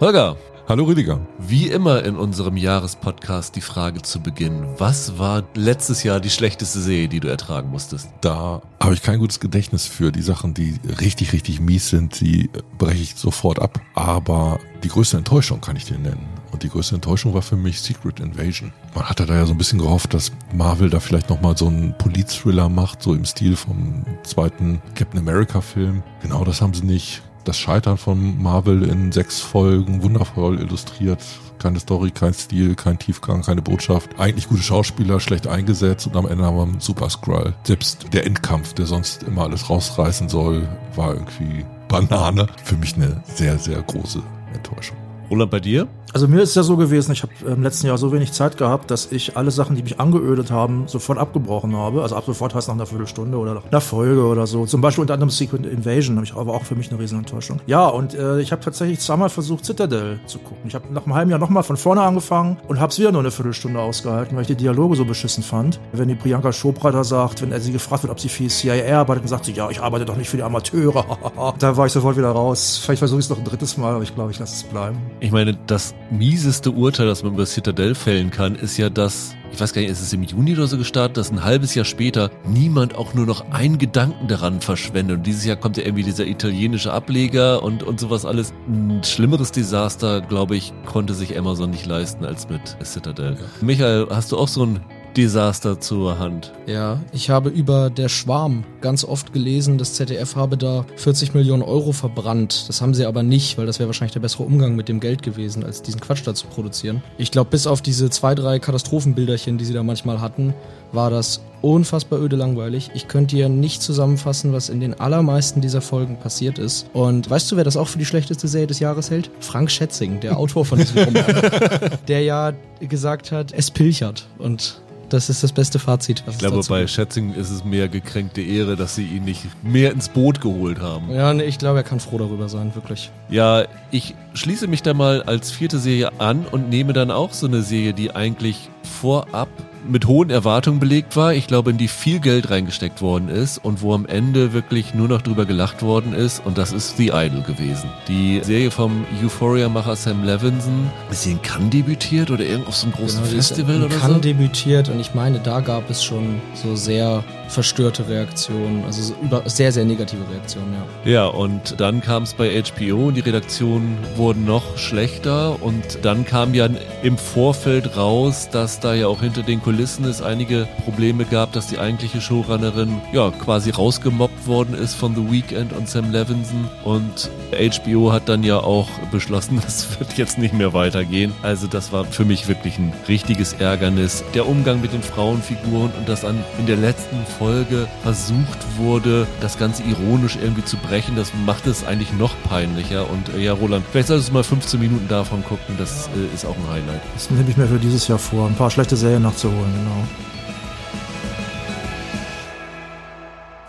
Holger, Hallo Rüdiger. wie immer in unserem Jahrespodcast die Frage zu Beginn. Was war letztes Jahr die schlechteste Serie, die du ertragen musstest? Da habe ich kein gutes Gedächtnis für. Die Sachen, die richtig, richtig mies sind, die breche ich sofort ab. Aber die größte Enttäuschung kann ich dir nennen. Und die größte Enttäuschung war für mich Secret Invasion. Man hatte da ja so ein bisschen gehofft, dass Marvel da vielleicht nochmal so einen Polit-Thriller macht, so im Stil vom zweiten Captain America-Film. Genau das haben sie nicht. Das Scheitern von Marvel in sechs Folgen, wundervoll illustriert. Keine Story, kein Stil, kein Tiefgang, keine Botschaft. Eigentlich gute Schauspieler, schlecht eingesetzt und am Ende haben wir einen Super Skrull. Selbst der Endkampf, der sonst immer alles rausreißen soll, war irgendwie Banane. Für mich eine sehr, sehr große Enttäuschung. Roland, bei dir? Also mir ist ja so gewesen, ich habe im letzten Jahr so wenig Zeit gehabt, dass ich alle Sachen, die mich angeödet haben, sofort abgebrochen habe. Also ab sofort heißt nach einer Viertelstunde oder nach einer Folge oder so. Zum Beispiel unter anderem Secret Invasion, habe aber auch für mich eine Riesenenttäuschung. Ja, und äh, ich habe tatsächlich zweimal versucht, Citadel zu gucken. Ich habe nach einem halben Jahr nochmal von vorne angefangen und habe es wieder nur eine Viertelstunde ausgehalten, weil ich die Dialoge so beschissen fand. Wenn die Priyanka Chopra da sagt, wenn er sie gefragt wird, ob sie für CIA arbeitet, dann sagt sie, ja, ich arbeite doch nicht für die Amateure. da war ich sofort wieder raus. Vielleicht versuche ich es noch ein drittes Mal, aber ich glaube, ich lasse es bleiben. Ich meine, das mieseste Urteil, das man über Citadel fällen kann, ist ja, dass, ich weiß gar nicht, ist es im Juni oder so gestartet, dass ein halbes Jahr später niemand auch nur noch einen Gedanken daran verschwendet. Und dieses Jahr kommt ja irgendwie dieser italienische Ableger und, und sowas alles. Ein schlimmeres Desaster, glaube ich, konnte sich Amazon nicht leisten als mit Citadel. Michael, hast du auch so ein Desaster zur Hand? Ja, ich habe über Der Schwarm ganz oft gelesen, das ZDF habe da 40 Millionen Euro verbrannt. Das haben sie aber nicht, weil das wäre wahrscheinlich der bessere Umgang mit dem Geld gewesen, als diesen Quatsch da zu produzieren. Ich glaube, bis auf diese zwei, drei Katastrophenbilderchen, die sie da manchmal hatten, war das unfassbar öde langweilig. Ich könnte dir nicht zusammenfassen, was in den allermeisten dieser Folgen passiert ist. Und weißt du, wer das auch für die schlechteste Serie des Jahres hält? Frank Schätzing, der Autor von diesem Roman, der ja gesagt hat, es pilchert. Und das ist das beste Fazit. Was Ich glaube, bei gibt. Schätzing ist es mehr gekränkte Ehre, dass sie ihn nicht mehr ins Boot geholt haben. Ja, nee, ich glaube, er kann froh darüber sein, wirklich. Ja, ich schließe mich da mal als vierte Serie an und nehme dann auch so eine Serie, die eigentlich vorab mit hohen Erwartungen belegt war. Ich glaube, in die viel Geld reingesteckt worden ist und wo am Ende wirklich nur noch drüber gelacht worden ist. Und das ist The Idol gewesen. Die Serie vom Euphoria-Macher Sam Levinson. Ist sie in Cannes debütiert oder irgendwo auf so einem großen Genau, Festival in oder Cannes so? debütiert und ich meine, da gab es schon so sehr verstörte Reaktionen, also so über, sehr, sehr negative Reaktionen, ja. Ja, und dann kam es bei HBO und die Redaktionen wurden noch schlechter und dann kam ja im Vorfeld raus, dass da ja auch hinter den Kulissen es einige Probleme gab, dass die eigentliche Showrunnerin ja quasi rausgemobbt worden ist von The Weeknd und Sam Levinson und HBO hat dann ja auch beschlossen, das wird jetzt nicht mehr weitergehen. Also das war für mich wirklich ein richtiges Ärgernis. Der Umgang mit den Frauenfiguren und dass an in der letzten Folge versucht wurde, das Ganze ironisch irgendwie zu brechen, das macht es eigentlich noch peinlicher. Und äh, ja, Roland, vielleicht solltest du mal 15 Minuten davon gucken, das äh, ist auch ein Highlight. Das nehme ich mir für dieses Jahr vor, ein paar schlechte Serien nachzuholen, genau.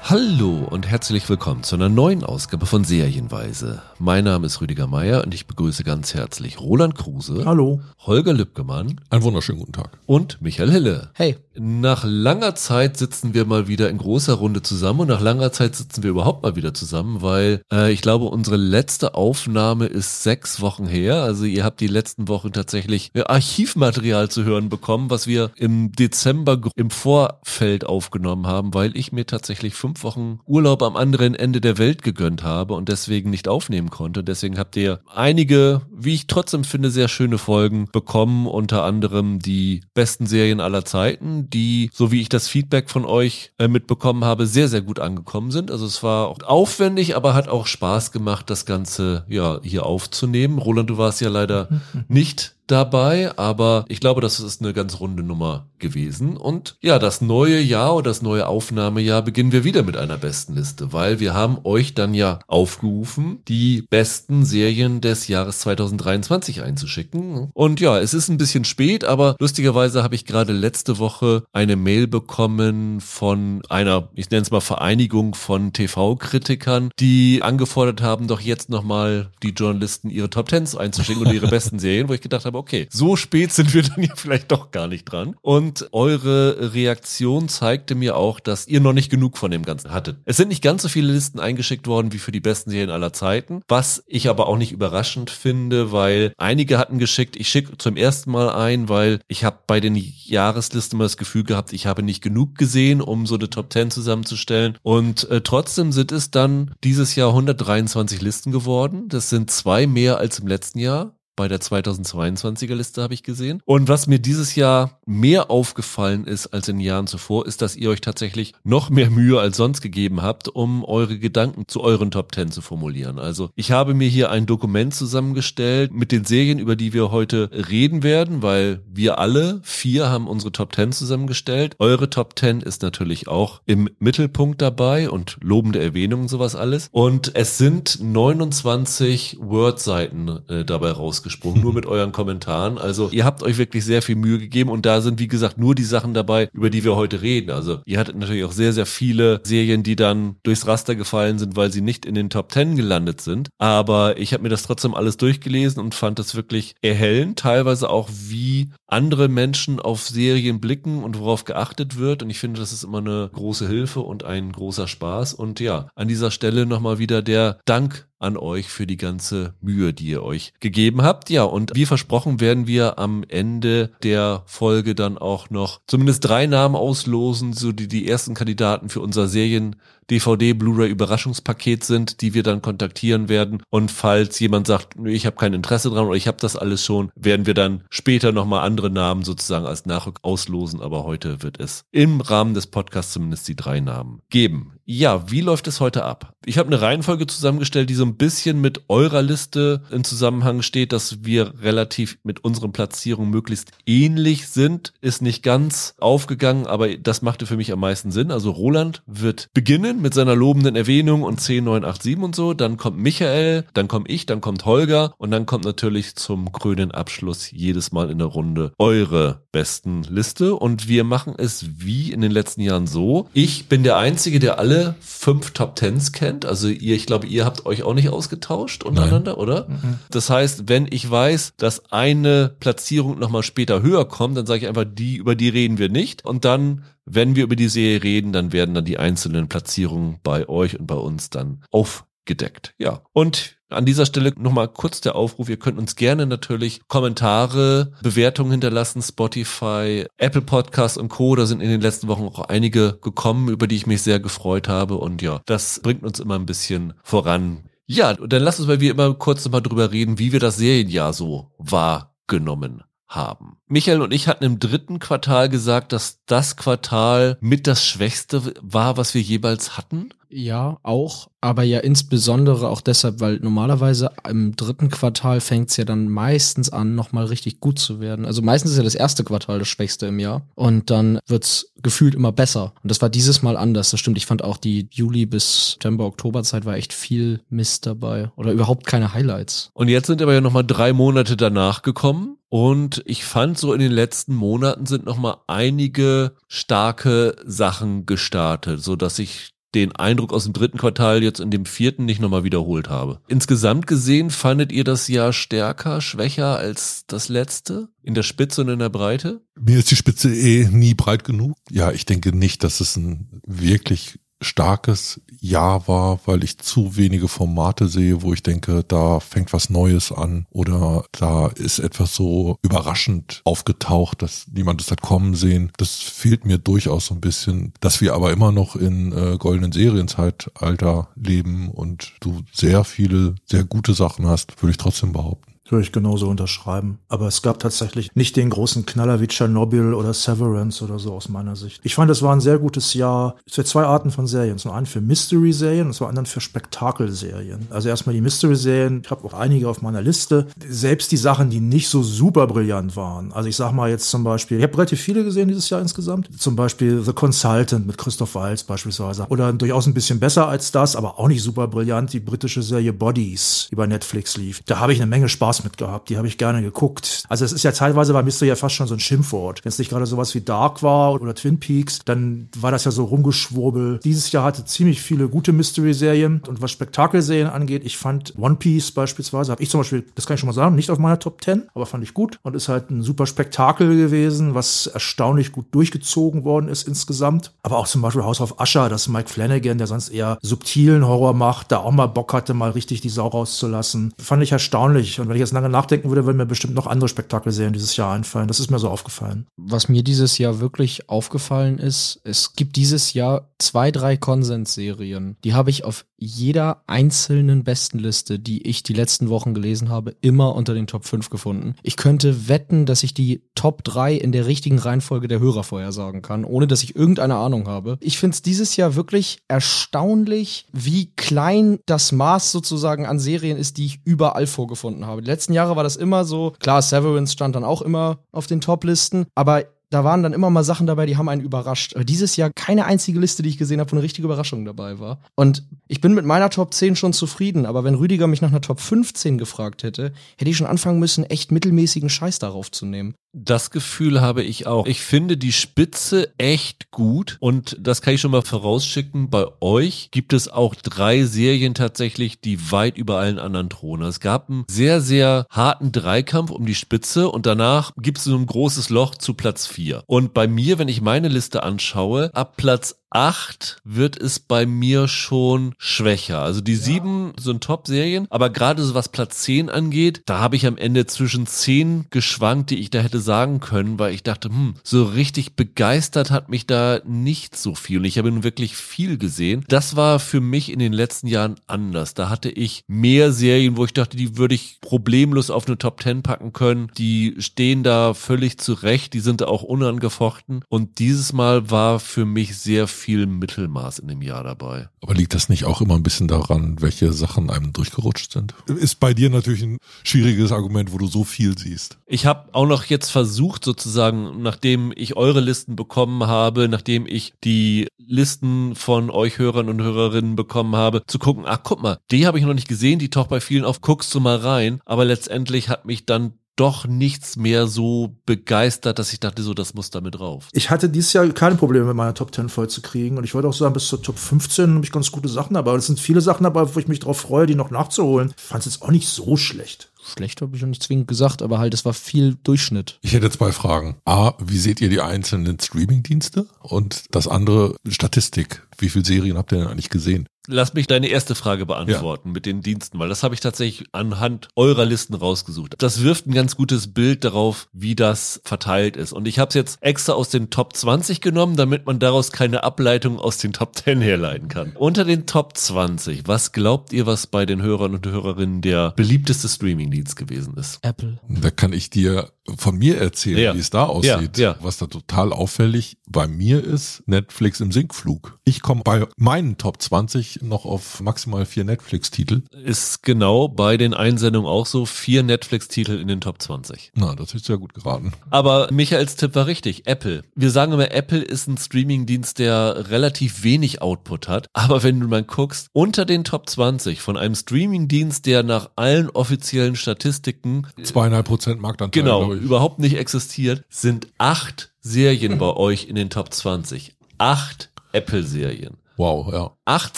Hallo und herzlich willkommen zu einer neuen Ausgabe von Serienweise. Mein Name ist Rüdiger Meier und ich begrüße ganz herzlich Roland Kruse, Hallo. Holger Lübgemann Einen wunderschönen guten Tag. und Michael Hille. Hey, Nach langer Zeit sitzen wir mal wieder in großer Runde zusammen und nach langer Zeit sitzen wir überhaupt mal wieder zusammen, weil äh, ich glaube, unsere letzte Aufnahme ist sechs Wochen her. Also ihr habt die letzten Wochen tatsächlich äh, Archivmaterial zu hören bekommen, was wir im Dezember im Vorfeld aufgenommen haben, weil ich mir tatsächlich fünf Wochen Urlaub am anderen Ende der Welt gegönnt habe und deswegen nicht aufnehmen konnte. Deswegen habt ihr einige, wie ich trotzdem finde, sehr schöne Folgen bekommen, unter anderem die besten Serien aller Zeiten, die, so wie ich das Feedback von euch äh, mitbekommen habe, sehr, sehr gut angekommen sind. Also es war auch aufwendig, aber hat auch Spaß gemacht, das Ganze ja hier aufzunehmen. Roland, du warst ja leider nicht dabei, aber ich glaube, das ist eine ganz runde Nummer gewesen. Und ja, das neue Jahr oder das neue Aufnahmejahr beginnen wir wieder mit einer besten Liste, weil wir haben euch dann ja aufgerufen, die besten Serien des Jahres 2023 einzuschicken. Und ja, es ist ein bisschen spät, aber lustigerweise habe ich gerade letzte Woche eine Mail bekommen von einer, ich nenne es mal Vereinigung von TV-Kritikern, die angefordert haben, doch jetzt nochmal die Journalisten ihre Top Tens einzuschicken oder ihre besten Serien, wo ich gedacht habe, okay, so spät sind wir dann ja vielleicht doch gar nicht dran. Und eure Reaktion zeigte mir auch, dass ihr noch nicht genug von dem Ganzen hattet. Es sind nicht ganz so viele Listen eingeschickt worden wie für die besten Serien aller Zeiten, was ich aber auch nicht überraschend finde, weil einige hatten geschickt, ich schicke zum ersten Mal ein, weil ich habe bei den Jahreslisten immer das Gefühl gehabt, ich habe nicht genug gesehen, um so eine Top 10 zusammenzustellen. Und äh, trotzdem sind es dann dieses Jahr 123 Listen geworden. Das sind zwei mehr als im letzten Jahr bei der 2022er Liste habe ich gesehen. Und was mir dieses Jahr mehr aufgefallen ist als in Jahren zuvor, ist, dass ihr euch tatsächlich noch mehr Mühe als sonst gegeben habt, um eure Gedanken zu euren Top 10 zu formulieren. Also ich habe mir hier ein Dokument zusammengestellt mit den Serien, über die wir heute reden werden, weil wir alle vier haben unsere Top 10 zusammengestellt. Eure Top 10 ist natürlich auch im Mittelpunkt dabei und lobende Erwähnungen sowas alles. Und es sind 29 Word-Seiten äh, dabei rausgekommen rausgesprungen, nur mit euren Kommentaren. Also ihr habt euch wirklich sehr viel Mühe gegeben und da sind, wie gesagt, nur die Sachen dabei, über die wir heute reden. Also ihr hattet natürlich auch sehr, sehr viele Serien, die dann durchs Raster gefallen sind, weil sie nicht in den Top Ten gelandet sind. Aber ich habe mir das trotzdem alles durchgelesen und fand es wirklich erhellend, teilweise auch wie andere Menschen auf Serien blicken und worauf geachtet wird. Und ich finde, das ist immer eine große Hilfe und ein großer Spaß. Und ja, an dieser Stelle nochmal wieder der Dank an euch für die ganze Mühe, die ihr euch gegeben habt. Ja, und wie versprochen werden wir am Ende der Folge dann auch noch zumindest drei Namen auslosen, so die die ersten Kandidaten für unser Serien DVD, Blu-ray Überraschungspaket sind, die wir dann kontaktieren werden. Und falls jemand sagt, ich habe kein Interesse dran oder ich habe das alles schon, werden wir dann später nochmal andere Namen sozusagen als Nachrück auslosen. Aber heute wird es im Rahmen des Podcasts zumindest die drei Namen geben. Ja, wie läuft es heute ab? Ich habe eine Reihenfolge zusammengestellt, die so ein bisschen mit eurer Liste in Zusammenhang steht, dass wir relativ mit unseren Platzierungen möglichst ähnlich sind. Ist nicht ganz aufgegangen, aber das machte für mich am meisten Sinn. Also Roland wird beginnen mit seiner lobenden Erwähnung und 10987 und so. Dann kommt Michael, dann komme ich, dann kommt Holger und dann kommt natürlich zum grünen Abschluss jedes Mal in der Runde eure besten Liste. Und wir machen es wie in den letzten Jahren so. Ich bin der Einzige, der alle fünf Top Tens kennt. Also ihr, ich glaube, ihr habt euch auch nicht ausgetauscht untereinander, Nein. oder? Mhm. Das heißt, wenn ich weiß, dass eine Platzierung nochmal später höher kommt, dann sage ich einfach, die, über die reden wir nicht. Und dann, wenn wir über die Serie reden, dann werden dann die einzelnen Platzierungen bei euch und bei uns dann aufgedeckt. Ja. Und an dieser Stelle nochmal kurz der Aufruf, ihr könnt uns gerne natürlich Kommentare, Bewertungen hinterlassen, Spotify, Apple Podcasts und Co. Da sind in den letzten Wochen auch einige gekommen, über die ich mich sehr gefreut habe und ja, das bringt uns immer ein bisschen voran. Ja, dann lasst uns mal wie immer kurz nochmal drüber reden, wie wir das Serienjahr so wahrgenommen haben. Michael und ich hatten im dritten Quartal gesagt, dass das Quartal mit das Schwächste war, was wir jeweils hatten. Ja, auch, aber ja insbesondere auch deshalb, weil normalerweise im dritten Quartal fängt es ja dann meistens an, nochmal richtig gut zu werden. Also meistens ist ja das erste Quartal das Schwächste im Jahr und dann wird's gefühlt immer besser. Und das war dieses Mal anders, das stimmt. Ich fand auch die Juli bis September, Oktoberzeit war echt viel Mist dabei oder überhaupt keine Highlights. Und jetzt sind aber ja nochmal drei Monate danach gekommen und ich fand so in den letzten Monaten sind nochmal einige starke Sachen gestartet, so dass ich den Eindruck aus dem dritten Quartal jetzt in dem vierten nicht nochmal wiederholt habe. Insgesamt gesehen fandet ihr das Jahr stärker, schwächer als das letzte? In der Spitze und in der Breite? Mir ist die Spitze eh nie breit genug. Ja, ich denke nicht, dass es ein wirklich starkes Jahr war, weil ich zu wenige Formate sehe, wo ich denke, da fängt was Neues an oder da ist etwas so überraschend aufgetaucht, dass niemand es hat kommen sehen. Das fehlt mir durchaus so ein bisschen, dass wir aber immer noch in äh, goldenen Serienzeitalter leben und du sehr viele, sehr gute Sachen hast, würde ich trotzdem behaupten. Würde ich genauso unterschreiben. Aber es gab tatsächlich nicht den großen Knaller wie Chernobyl oder Severance oder so aus meiner Sicht. Ich fand, es war ein sehr gutes Jahr für zwei Arten von Serien. Zum einen für Mystery-Serien und zum anderen für Spektakelserien. Also erstmal die Mystery-Serien. Ich habe auch einige auf meiner Liste. Selbst die Sachen, die nicht so super brillant waren. Also ich sag mal jetzt zum Beispiel, ich habe relativ viele gesehen dieses Jahr insgesamt. Zum Beispiel The Consultant mit Christoph Waltz beispielsweise. Oder durchaus ein bisschen besser als das, aber auch nicht super brillant, die britische Serie Bodies, die bei Netflix lief. Da habe ich eine Menge Spaß Spaß mit gehabt. Die habe ich gerne geguckt. Also es ist ja teilweise bei Mystery ja fast schon so ein Schimpfwort. Wenn es nicht gerade sowas wie Dark war oder Twin Peaks, dann war das ja so rumgeschwurbel. Dieses Jahr hatte ziemlich viele gute Mystery-Serien. Und was Spektakelserien angeht, ich fand One Piece beispielsweise, habe ich zum Beispiel, das kann ich schon mal sagen, nicht auf meiner Top 10, aber fand ich gut und ist halt ein super Spektakel gewesen, was erstaunlich gut durchgezogen worden ist insgesamt. Aber auch zum Beispiel House of Usher, das Mike Flanagan, der sonst eher subtilen Horror macht, da auch mal Bock hatte, mal richtig die Sau rauszulassen. Fand ich erstaunlich. Und wenn ich jetzt lange nachdenken würde, würden mir bestimmt noch andere Spektakelserien dieses Jahr einfallen. Das ist mir so aufgefallen. Was mir dieses Jahr wirklich aufgefallen ist, es gibt dieses Jahr zwei, drei Konsensserien. Die habe ich auf jeder einzelnen Bestenliste, die ich die letzten Wochen gelesen habe, immer unter den Top 5 gefunden. Ich könnte wetten, dass ich die Top 3 in der richtigen Reihenfolge der Hörer vorhersagen kann, ohne dass ich irgendeine Ahnung habe. Ich finde es dieses Jahr wirklich erstaunlich, wie klein das Maß sozusagen an Serien ist, die ich überall vorgefunden habe. Die letzten Jahre war das immer so. Klar, Severance stand dann auch immer auf den Top-Listen, aber da waren dann immer mal Sachen dabei, die haben einen überrascht. Aber dieses Jahr keine einzige Liste, die ich gesehen habe, wo eine richtige Überraschung dabei war. Und ich bin mit meiner Top 10 schon zufrieden, aber wenn Rüdiger mich nach einer Top 15 gefragt hätte, hätte ich schon anfangen müssen, echt mittelmäßigen Scheiß darauf zu nehmen. Das Gefühl habe ich auch. Ich finde die Spitze echt gut und das kann ich schon mal vorausschicken. Bei euch gibt es auch drei Serien tatsächlich, die weit über allen anderen thronen. Es gab einen sehr, sehr harten Dreikampf um die Spitze und danach gibt es so ein großes Loch zu Platz vier. Und bei mir, wenn ich meine Liste anschaue, ab Platz 8 wird es bei mir schon schwächer. Also die sieben sind Top-Serien, aber gerade so was Platz 10 angeht, da habe ich am Ende zwischen 10 geschwankt, die ich da hätte sagen können, weil ich dachte, hm, so richtig begeistert hat mich da nicht so viel. Und ich habe nun wirklich viel gesehen. Das war für mich in den letzten Jahren anders. Da hatte ich mehr Serien, wo ich dachte, die würde ich problemlos auf eine Top 10 packen können. Die stehen da völlig zurecht, die sind da auch unangefochten. Und dieses Mal war für mich sehr viel viel Mittelmaß in dem Jahr dabei. Aber liegt das nicht auch immer ein bisschen daran, welche Sachen einem durchgerutscht sind? Ist bei dir natürlich ein schwieriges Argument, wo du so viel siehst. Ich habe auch noch jetzt versucht, sozusagen, nachdem ich eure Listen bekommen habe, nachdem ich die Listen von euch Hörern und Hörerinnen bekommen habe, zu gucken, ach guck mal, die habe ich noch nicht gesehen, die taucht bei vielen auf, guckst du mal rein. Aber letztendlich hat mich dann doch nichts mehr so begeistert, dass ich dachte, so, das muss damit drauf. Ich hatte dieses Jahr keine Probleme mit meiner Top 10 voll zu kriegen und ich wollte auch sagen, bis zur Top 15 habe ich ganz gute Sachen dabei. Aber es sind viele Sachen dabei, wo ich mich darauf freue, die noch nachzuholen. Ich fand es jetzt auch nicht so schlecht. Schlecht habe ich noch nicht zwingend gesagt, aber halt, es war viel Durchschnitt. Ich hätte zwei Fragen. A, wie seht ihr die einzelnen Streaming-Dienste? Und das andere, Statistik. Wie viele Serien habt ihr denn eigentlich gesehen? Lass mich deine erste Frage beantworten ja. mit den Diensten, weil das habe ich tatsächlich anhand eurer Listen rausgesucht. Das wirft ein ganz gutes Bild darauf, wie das verteilt ist. Und ich habe es jetzt extra aus den Top 20 genommen, damit man daraus keine Ableitung aus den Top 10 herleiten kann. Unter den Top 20, was glaubt ihr, was bei den Hörern und Hörerinnen der beliebteste Streamingdienst gewesen ist? Apple. Da kann ich dir von mir erzählen, ja. wie es da aussieht. Ja, ja. Was da total auffällig bei mir ist, Netflix im Sinkflug. Ich komme bei meinen Top 20 noch auf maximal vier Netflix-Titel. Ist genau bei den Einsendungen auch so. Vier Netflix-Titel in den Top 20. Na, das ist sehr gut geraten. Aber Michaels Tipp war richtig. Apple. Wir sagen immer, Apple ist ein Streaming-Dienst, der relativ wenig Output hat. Aber wenn du mal guckst, unter den Top 20 von einem Streaming-Dienst, der nach allen offiziellen Statistiken zweieinhalb Prozent Marktanteil genau überhaupt nicht existiert, sind acht Serien bei euch in den Top 20. Acht Apple-Serien. Wow, ja. Acht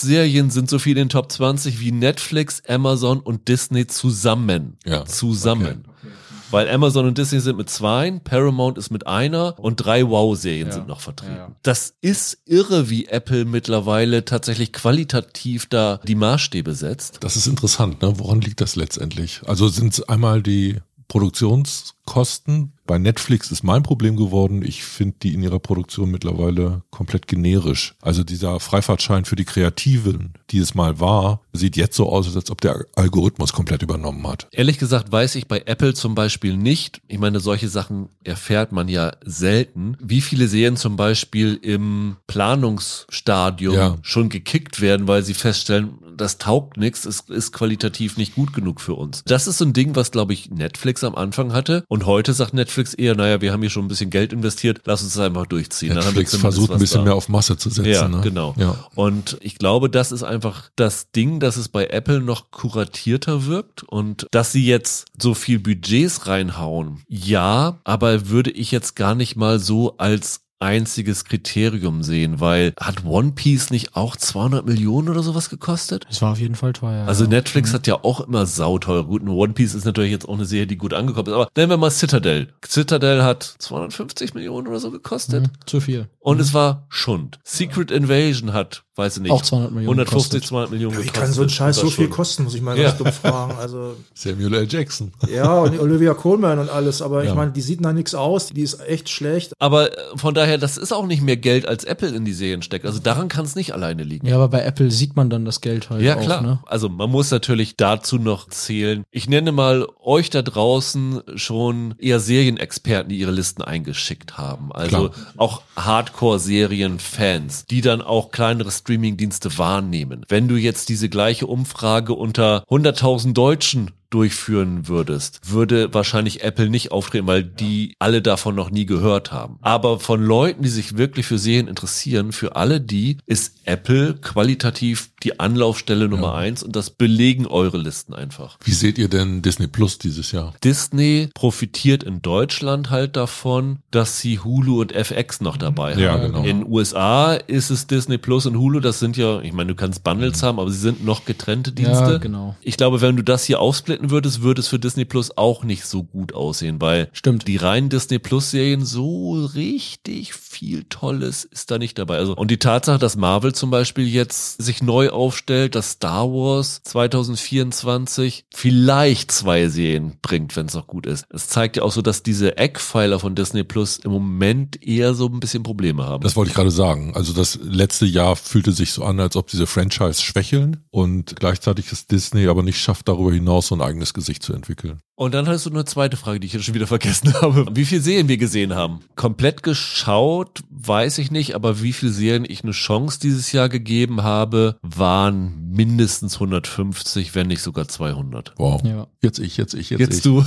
Serien sind so viel in den Top 20 wie Netflix, Amazon und Disney zusammen. Ja. Zusammen. Okay. Weil Amazon und Disney sind mit zwei, Paramount ist mit einer und drei Wow-Serien ja. sind noch vertreten. Ja. Das ist irre, wie Apple mittlerweile tatsächlich qualitativ da die Maßstäbe setzt. Das ist interessant, ne? Woran liegt das letztendlich? Also sind es einmal die Produktionskosten bei Netflix ist mein Problem geworden, ich finde die in ihrer Produktion mittlerweile komplett generisch. Also dieser Freifahrtschein für die Kreativen, die es mal war, sieht jetzt so aus, als ob der Algorithmus komplett übernommen hat. Ehrlich gesagt weiß ich bei Apple zum Beispiel nicht, ich meine, solche Sachen erfährt man ja selten, wie viele Serien zum Beispiel im Planungsstadium ja. schon gekickt werden, weil sie feststellen, das taugt nichts, es ist qualitativ nicht gut genug für uns. Das ist so ein Ding, was glaube ich Netflix am Anfang hatte und heute sagt Netflix, eher, naja, wir haben hier schon ein bisschen Geld investiert, lass uns das einfach durchziehen. Dann haben wir Netflix versucht ein bisschen da. mehr auf Masse zu setzen. Ja, ne? genau. Ja. Und ich glaube, das ist einfach das Ding, dass es bei Apple noch kuratierter wirkt und dass sie jetzt so viel Budgets reinhauen. Ja, aber würde ich jetzt gar nicht mal so als einziges Kriterium sehen, weil hat One Piece nicht auch 200 Millionen oder sowas gekostet? Das war auf jeden Fall teuer. Also. Netflix hat ja auch immer sauteuer. Gut, One Piece ist natürlich jetzt auch eine Serie, die gut angekommen ist. Aber nennen wir mal Citadel. Citadel hat 250 Millionen oder so gekostet. Mhm, zu viel. Und es war Schund. Secret Invasion hat, weiß ich nicht, Auch 200 Millionen 150, gekostet. 200 Millionen Wie gekostet. kann so ein Scheiß so viel Schund. kosten, muss ich mal Ja. ganz dumm fragen. Also, Samuel L. Jackson. ja, und Olivia Colman und alles, aber ich Ja. meine, die sieht nach nichts aus, die ist echt schlecht. Aber äh, von daher, das ist auch nicht mehr Geld, als Apple in die Serien steckt. Also daran kann es nicht alleine liegen. Ja, aber bei Apple sieht man dann das Geld halt Ja, auch, klar. ne? Also man muss natürlich dazu noch zählen. Ich nenne mal euch da draußen schon eher Serienexperten, die ihre Listen eingeschickt haben. Also Klar. auch Hardcore-Serien-Fans, die dann auch kleinere Streaming-Dienste wahrnehmen. Wenn du jetzt diese gleiche Umfrage unter 100.000 Deutschen durchführen würdest, würde wahrscheinlich Apple nicht auftreten, weil die alle davon noch nie gehört haben. Aber von Leuten, die sich wirklich für Serien interessieren, für alle die ist Apple qualitativ die Anlaufstelle Nummer eins und das belegen eure Listen einfach. Wie seht ihr denn Disney Plus dieses Jahr? Disney profitiert in Deutschland halt davon, dass sie Hulu und FX noch dabei Ja, haben. genau. In USA ist es Disney Plus und Hulu, das sind ja, ich meine, du kannst Bundles haben, aber sie sind noch getrennte Dienste. Ja, genau. Ich glaube, wenn du das hier aufsplitten würdest, würde es für Disney Plus auch nicht so gut aussehen, weil Stimmt. die reinen Disney Plus Serien so richtig viel Tolles ist da nicht dabei. Also und die Tatsache, dass Marvel zum Beispiel jetzt sich neu aufstellt, dass Star Wars 2024 vielleicht zwei Serien bringt, wenn es noch gut ist. Es zeigt ja auch so, dass diese Eckpfeiler von Disney Plus im Moment eher so ein bisschen Probleme haben. Das wollte ich gerade sagen. Also das letzte Jahr fühlte sich so an, als ob diese Franchise schwächeln und gleichzeitig ist Disney aber nicht schafft, darüber hinaus so ein eigenes Gesicht zu entwickeln. Und dann hattest du eine zweite Frage, die ich jetzt schon wieder vergessen habe. Wie viel Serien wir gesehen haben? Komplett geschaut, weiß ich nicht, aber wie viele Serien ich eine Chance dieses Jahr gegeben habe, waren mindestens 150, wenn nicht sogar 200. Wow. Ja. Jetzt ich, jetzt ich, jetzt, Jetzt ich. du.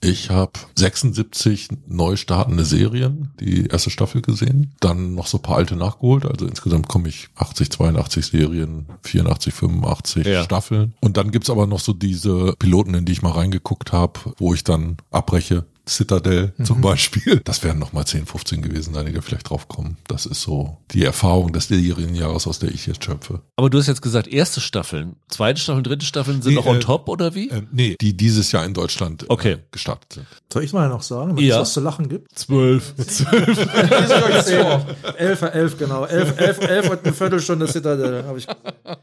Ich habe 76 neu startende Serien, die erste Staffel gesehen, dann noch so ein paar alte nachgeholt. Also insgesamt komme ich 80, 82 Serien, 84, 85 Ja. Staffeln. Und dann gibt's aber noch so diese Piloten, in die ich mal reingeguckt habe, wo ich dann abbreche. Citadel zum Beispiel. Das wären noch mal 10, 15 gewesen, einige vielleicht draufkommen. Das ist so die Erfahrung des Serienjahres, aus der ich jetzt schöpfe. Aber du hast jetzt gesagt, erste Staffeln, zweite Staffeln, dritte Staffeln sind Nee, noch on äh, top oder wie? Äh, nee, die dieses Jahr in Deutschland äh, Okay. gestartet sind. Soll ich mal noch sagen, wenn Ja. es was zu lachen gibt? Zwölf. elf, elf, genau. Elf, elf, elf und eine Viertelstunde Citadel. Ich,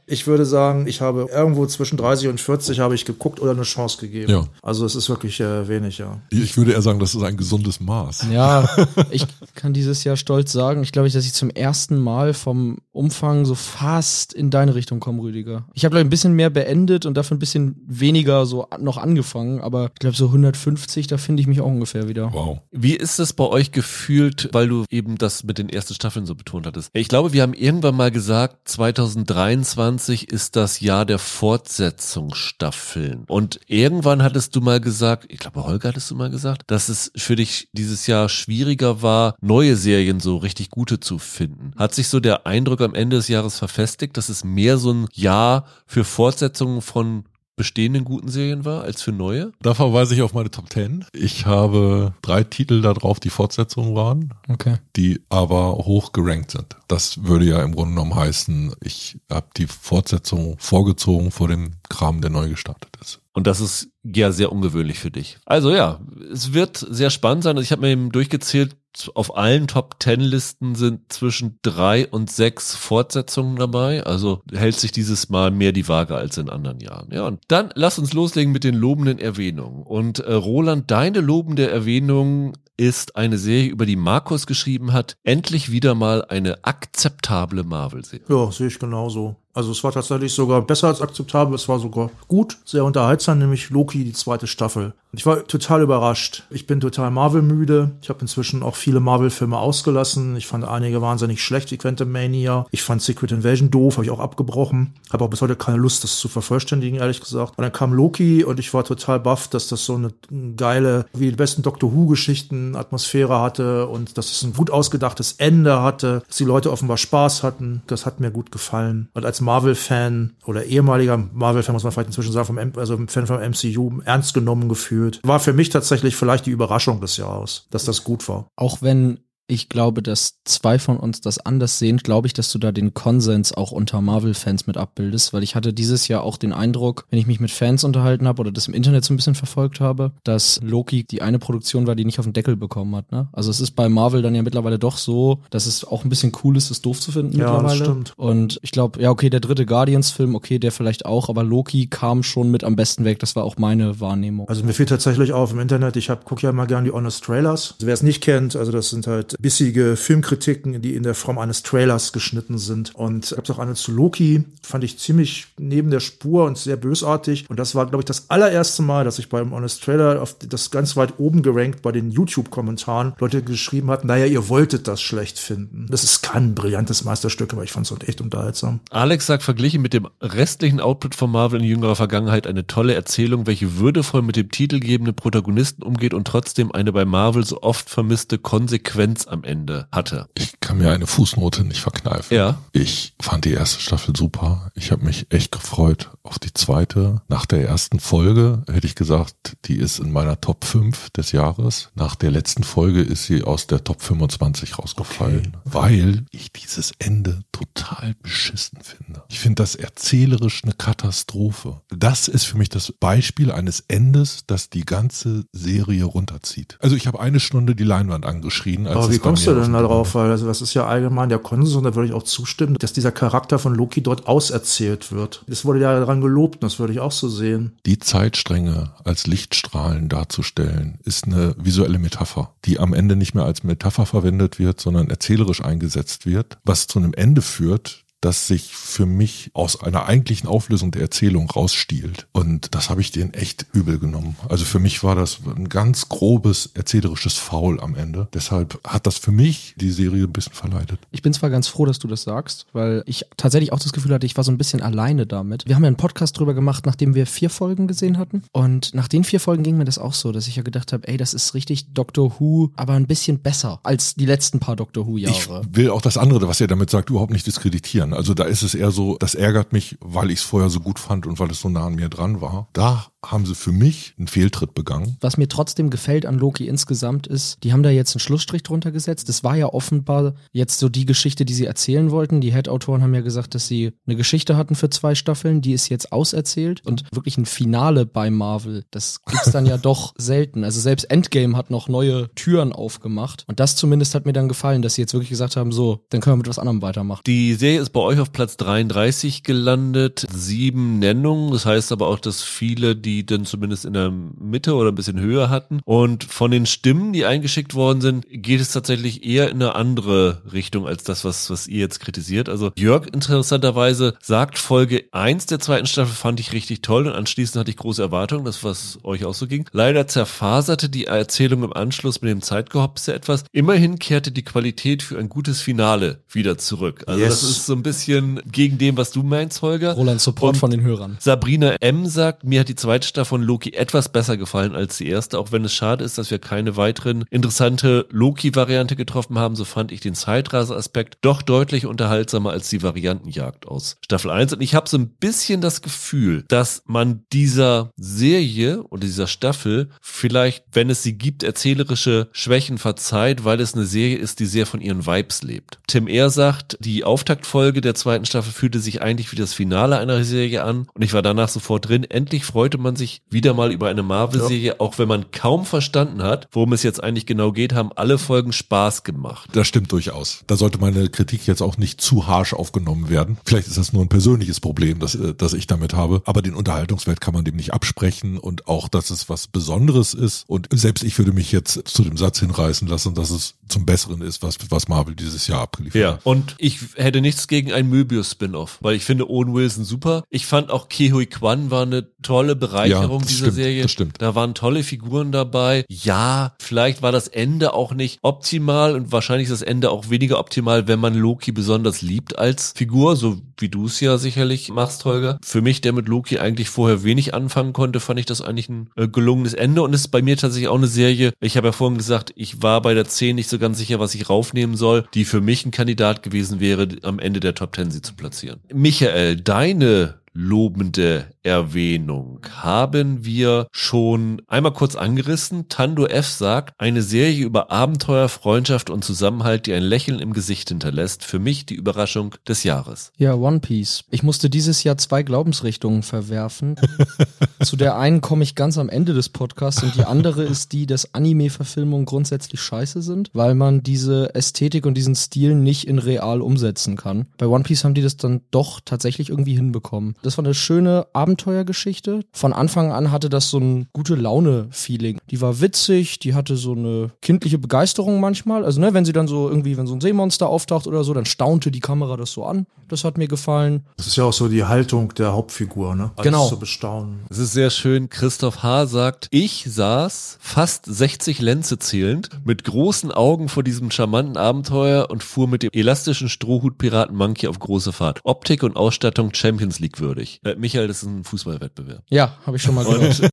ich würde sagen, ich habe irgendwo zwischen 30 und 40 habe ich geguckt oder eine Chance gegeben. Ja. Also es ist wirklich äh, wenig, ja. Ich würde eher sagen, das ist ein gesundes Maß. Ja, ich kann dieses Jahr stolz sagen, ich glaube, dass ich zum ersten Mal vom Umfang so fast in deine Richtung komme, Rüdiger. Ich habe, glaube ich, ein bisschen mehr beendet und dafür ein bisschen weniger so noch angefangen, aber ich glaube, so 150, da finde ich mich auch ungefähr wieder. Wow. Wie ist es bei euch gefühlt, weil du eben das mit den ersten Staffeln so betont hattest? Ich glaube, wir haben irgendwann mal gesagt, 2023 ist das Jahr der Fortsetzungsstaffeln. Und irgendwann hattest du mal gesagt, ich glaube, Holger hattest du mal gesagt, dass es für dich dieses Jahr schwieriger war, neue Serien so richtig gute zu finden. Hat sich so der Eindruck am Ende des Jahres verfestigt, dass es mehr so ein Jahr für Fortsetzungen von bestehenden guten Serien war als für neue? Da verweise ich auf meine Top 10. Ich habe drei Titel da drauf, die Fortsetzungen waren, Okay. die aber hoch gerankt sind. Das würde ja im Grunde genommen heißen, ich habe die Fortsetzung vorgezogen vor dem Kram, der neu gestartet ist. Und das ist ja sehr ungewöhnlich für dich. Also ja, es wird sehr spannend sein. Also ich habe mir eben durchgezählt, auf allen Top Ten Listen sind zwischen drei und sechs Fortsetzungen dabei. Also hält sich dieses Mal mehr die Waage als in anderen Jahren. Ja, und dann lass uns loslegen mit den lobenden Erwähnungen. Und äh, Roland, deine lobende Erwähnung ist eine Serie, über die Markus geschrieben hat. Endlich wieder mal eine akzeptable Marvel-Serie. Ja, sehe ich genauso. Also es war tatsächlich sogar besser als akzeptabel, es war sogar gut, sehr unterhaltsam, nämlich Loki, die zweite Staffel. Ich war total überrascht. Ich bin total Marvel-müde. Ich habe inzwischen auch viele Marvel-Filme ausgelassen. Ich fand einige wahnsinnig schlecht, wie Quantum Mania. Ich fand Secret Invasion doof, habe ich auch abgebrochen. Habe auch bis heute keine Lust, das zu vervollständigen, ehrlich gesagt. Und dann kam Loki und ich war total baff, dass das so eine geile, wie die besten Doctor Who-Geschichten Atmosphäre hatte und dass es ein gut ausgedachtes Ende hatte, dass die Leute offenbar Spaß hatten. Das hat mir gut gefallen. Und als Marvel-Fan oder ehemaliger Marvel-Fan muss man vielleicht inzwischen sagen, vom, M also Fan vom MCU, ernst genommen gefühlt. War für mich tatsächlich vielleicht die Überraschung des Jahres, dass das gut war. Auch wenn ich glaube, dass zwei von uns das anders sehen, glaube ich, dass du da den Konsens auch unter Marvel-Fans mit abbildest, weil ich hatte dieses Jahr auch den Eindruck, wenn ich mich mit Fans unterhalten habe oder das im Internet so ein bisschen verfolgt habe, dass Loki die eine Produktion war, die nicht auf den Deckel bekommen hat. Ne? Also es ist bei Marvel dann ja mittlerweile doch so, dass es auch ein bisschen cool ist, es doof zu finden Ja, das mittlerweile. stimmt. Und ich glaube, ja, okay, der dritte Guardians-Film, okay, der vielleicht auch, aber Loki kam schon mit am besten weg. Das war auch meine Wahrnehmung. Also mir fiel tatsächlich auf im Internet, ich hab, guck ja mal gern die Honest Trailers. Also wer es nicht kennt, also das sind halt bissige Filmkritiken, die in der Form eines Trailers geschnitten sind. Und gab es auch eine zu Loki, fand ich ziemlich neben der Spur und sehr bösartig. Und das war, glaube ich, das allererste Mal, dass ich beim Honest Trailer auf das ganz weit oben gerankt bei den YouTube-Kommentaren Leute geschrieben hatten, naja, ihr wolltet das schlecht finden. Das ist kein brillantes Meisterstück, aber ich fand es halt echt unterhaltsam. Alex sagt, verglichen mit dem restlichen Output von Marvel in jüngerer Vergangenheit eine tolle Erzählung, welche würdevoll mit dem titelgebenden Protagonisten umgeht und trotzdem eine bei Marvel so oft vermisste Konsequenz am Ende hatte. Ich kann mir eine Fußnote nicht verkneifen. Ja. Ich fand die erste Staffel super. Ich habe mich echt gefreut auf die zweite. Nach der ersten Folge hätte ich gesagt, die ist in meiner Top 5 des Jahres. Nach der letzten Folge ist sie aus der Top 25 rausgefallen, weil ich dieses Ende total beschissen finde. Ich finde das erzählerisch eine Katastrophe. Das ist für mich das Beispiel eines Endes, das die ganze Serie runterzieht. Also ich habe eine Stunde die Leinwand angeschrien. Als es wie kommst du denn da drauf? Weil also das ist ja allgemein der Konsens und da würde ich auch zustimmen, dass dieser Charakter von Loki dort auserzählt wird. Das wurde ja daran gelobt und das würde ich auch so sehen. Die Zeitstränge als Lichtstrahlen darzustellen, ist eine visuelle Metapher, die am Ende nicht mehr als Metapher verwendet wird, sondern erzählerisch eingesetzt wird, was zu einem Ende führt, das sich für mich aus einer eigentlichen Auflösung der Erzählung rausstiehlt. Und das habe ich denen echt übel genommen. Also für mich war das ein ganz grobes erzählerisches Foul am Ende. Deshalb hat das für mich die Serie ein bisschen verleitet. Ich bin zwar ganz froh, dass du das sagst, weil ich tatsächlich auch das Gefühl hatte, ich war so ein bisschen alleine damit. Wir haben ja einen Podcast drüber gemacht, nachdem wir vier Folgen gesehen hatten. Und nach den vier Folgen ging mir das auch so, dass ich ja gedacht habe, ey, das ist richtig Doctor Who, aber ein bisschen besser als die letzten paar Doctor Ich Who-Jahre. will auch das andere, was ihr damit sagt, überhaupt nicht diskreditieren. Also da ist es eher so, das ärgert mich, weil ich es vorher so gut fand und weil es so nah an mir dran war. Da haben sie für mich einen Fehltritt begangen. Was mir trotzdem gefällt an Loki insgesamt ist, die haben da jetzt einen Schlussstrich drunter gesetzt. Das war ja offenbar jetzt so die Geschichte, die sie erzählen wollten. Die Head-Autoren haben ja gesagt, dass sie eine Geschichte hatten für zwei Staffeln, die ist jetzt auserzählt und wirklich ein Finale bei Marvel. Das gibt's dann ja doch selten. Also selbst Endgame hat noch neue Türen aufgemacht und das zumindest hat mir dann gefallen, dass sie jetzt wirklich gesagt haben, so, dann können wir mit was anderem weitermachen. Die Serie ist bei euch auf Platz 33 gelandet, sieben Nennungen. Das heißt aber auch, dass viele, die dann zumindest in der Mitte oder ein bisschen höher hatten. Und von den Stimmen, die eingeschickt worden sind, geht es tatsächlich eher in eine andere Richtung als das, was, was ihr jetzt kritisiert. Also Jörg interessanterweise sagt, Folge 1 der zweiten Staffel fand ich richtig toll und anschließend hatte ich große Erwartungen, das was euch auch so ging. Leider zerfaserte die Erzählung im Anschluss mit dem Zeitgehopse etwas. Immerhin kehrte die Qualität für ein gutes Finale wieder zurück. Also Yes. das ist so ein bisschen gegen dem, was du meinst, Holger. Roland Support Und von den Hörern. Sabrina M. sagt, mir hat die zweite Staffel von Loki etwas besser gefallen als die erste, auch wenn es schade ist, dass wir keine weiteren interessante Loki-Variante getroffen haben, so fand ich den Zeitreise-Aspekt doch deutlich unterhaltsamer als die Variantenjagd aus Staffel 1. Und ich habe so ein bisschen das Gefühl, dass man dieser Serie oder dieser Staffel vielleicht, wenn es sie gibt, erzählerische Schwächen verzeiht, weil es eine Serie ist, die sehr von ihren Vibes lebt. Tim Ehr sagt, die Auftaktfolge der zweiten Staffel fühlte sich eigentlich wie das Finale einer Serie an und ich war danach sofort drin. Endlich freute man sich wieder mal über eine Marvel-Serie, auch wenn man kaum verstanden hat, worum es jetzt eigentlich genau geht, haben alle Folgen Spaß gemacht. Das stimmt durchaus. Da sollte meine Kritik jetzt auch nicht zu harsch aufgenommen werden. Vielleicht ist das nur ein persönliches Problem, das, äh, das ich damit habe. Aber den Unterhaltungswert kann man dem nicht absprechen und auch, dass es was Besonderes ist. Und selbst ich würde mich jetzt zu dem Satz hinreißen lassen, dass es zum Besseren ist, was, was Marvel dieses Jahr abgeliefert Ja, hat. und ich hätte nichts gegen ein Möbius-Spin-Off, weil ich finde Owen Wilson super. Ich fand auch Ke Huy Kwan war eine tolle, Bereicherung Ja, das dieser stimmt, Serie. Da waren tolle Figuren dabei. Ja, vielleicht war das Ende auch nicht optimal und wahrscheinlich ist das Ende auch weniger optimal, wenn man Loki besonders liebt als Figur, so wie du es ja sicherlich machst, Holger. Für mich, der mit Loki eigentlich vorher wenig anfangen konnte, fand ich das eigentlich ein äh, gelungenes Ende und es ist bei mir tatsächlich auch eine Serie. Ich habe ja vorhin gesagt, ich war bei der 10 nicht so ganz sicher, was ich raufnehmen soll, die für mich ein Kandidat gewesen wäre, am Ende der Top 10 sie zu platzieren. Michael, deine lobende Erwähnung haben wir schon einmal kurz angerissen. Tando F sagt, eine Serie über Abenteuer, Freundschaft und Zusammenhalt, die ein Lächeln im Gesicht hinterlässt. Für mich die Überraschung des Jahres. Ja, One Piece. Ich musste dieses Jahr zwei Glaubensrichtungen verwerfen. Zu der einen komme ich ganz am Ende des Podcasts und die andere ist die, dass Anime-Verfilmungen grundsätzlich scheiße sind, weil man diese Ästhetik und diesen Stil nicht in real umsetzen kann. Bei One Piece haben die das dann doch tatsächlich irgendwie hinbekommen. Das war eine schöne Abenteuergeschichte. Von Anfang an hatte das so ein gute Laune-Feeling. Die war witzig, die hatte so eine kindliche Begeisterung manchmal. Also, ne, wenn sie dann so irgendwie, wenn so ein Seemonster auftaucht oder so, dann staunte die Kamera das so an. Das hat mir gefallen. Das ist ja auch so die Haltung der Hauptfigur, ne? Alles Genau. zu bestaunen. Es ist sehr schön. Christoph H. sagt, ich saß fast 60 Lenze zählend mit großen Augen vor diesem charmanten Abenteuer und fuhr mit dem elastischen Strohhut-Piraten Monkey auf große Fahrt. Optik und Ausstattung Champions League würdig. Äh, Michael, das ist ein Fußballwettbewerb. Ja, habe ich schon mal gehört.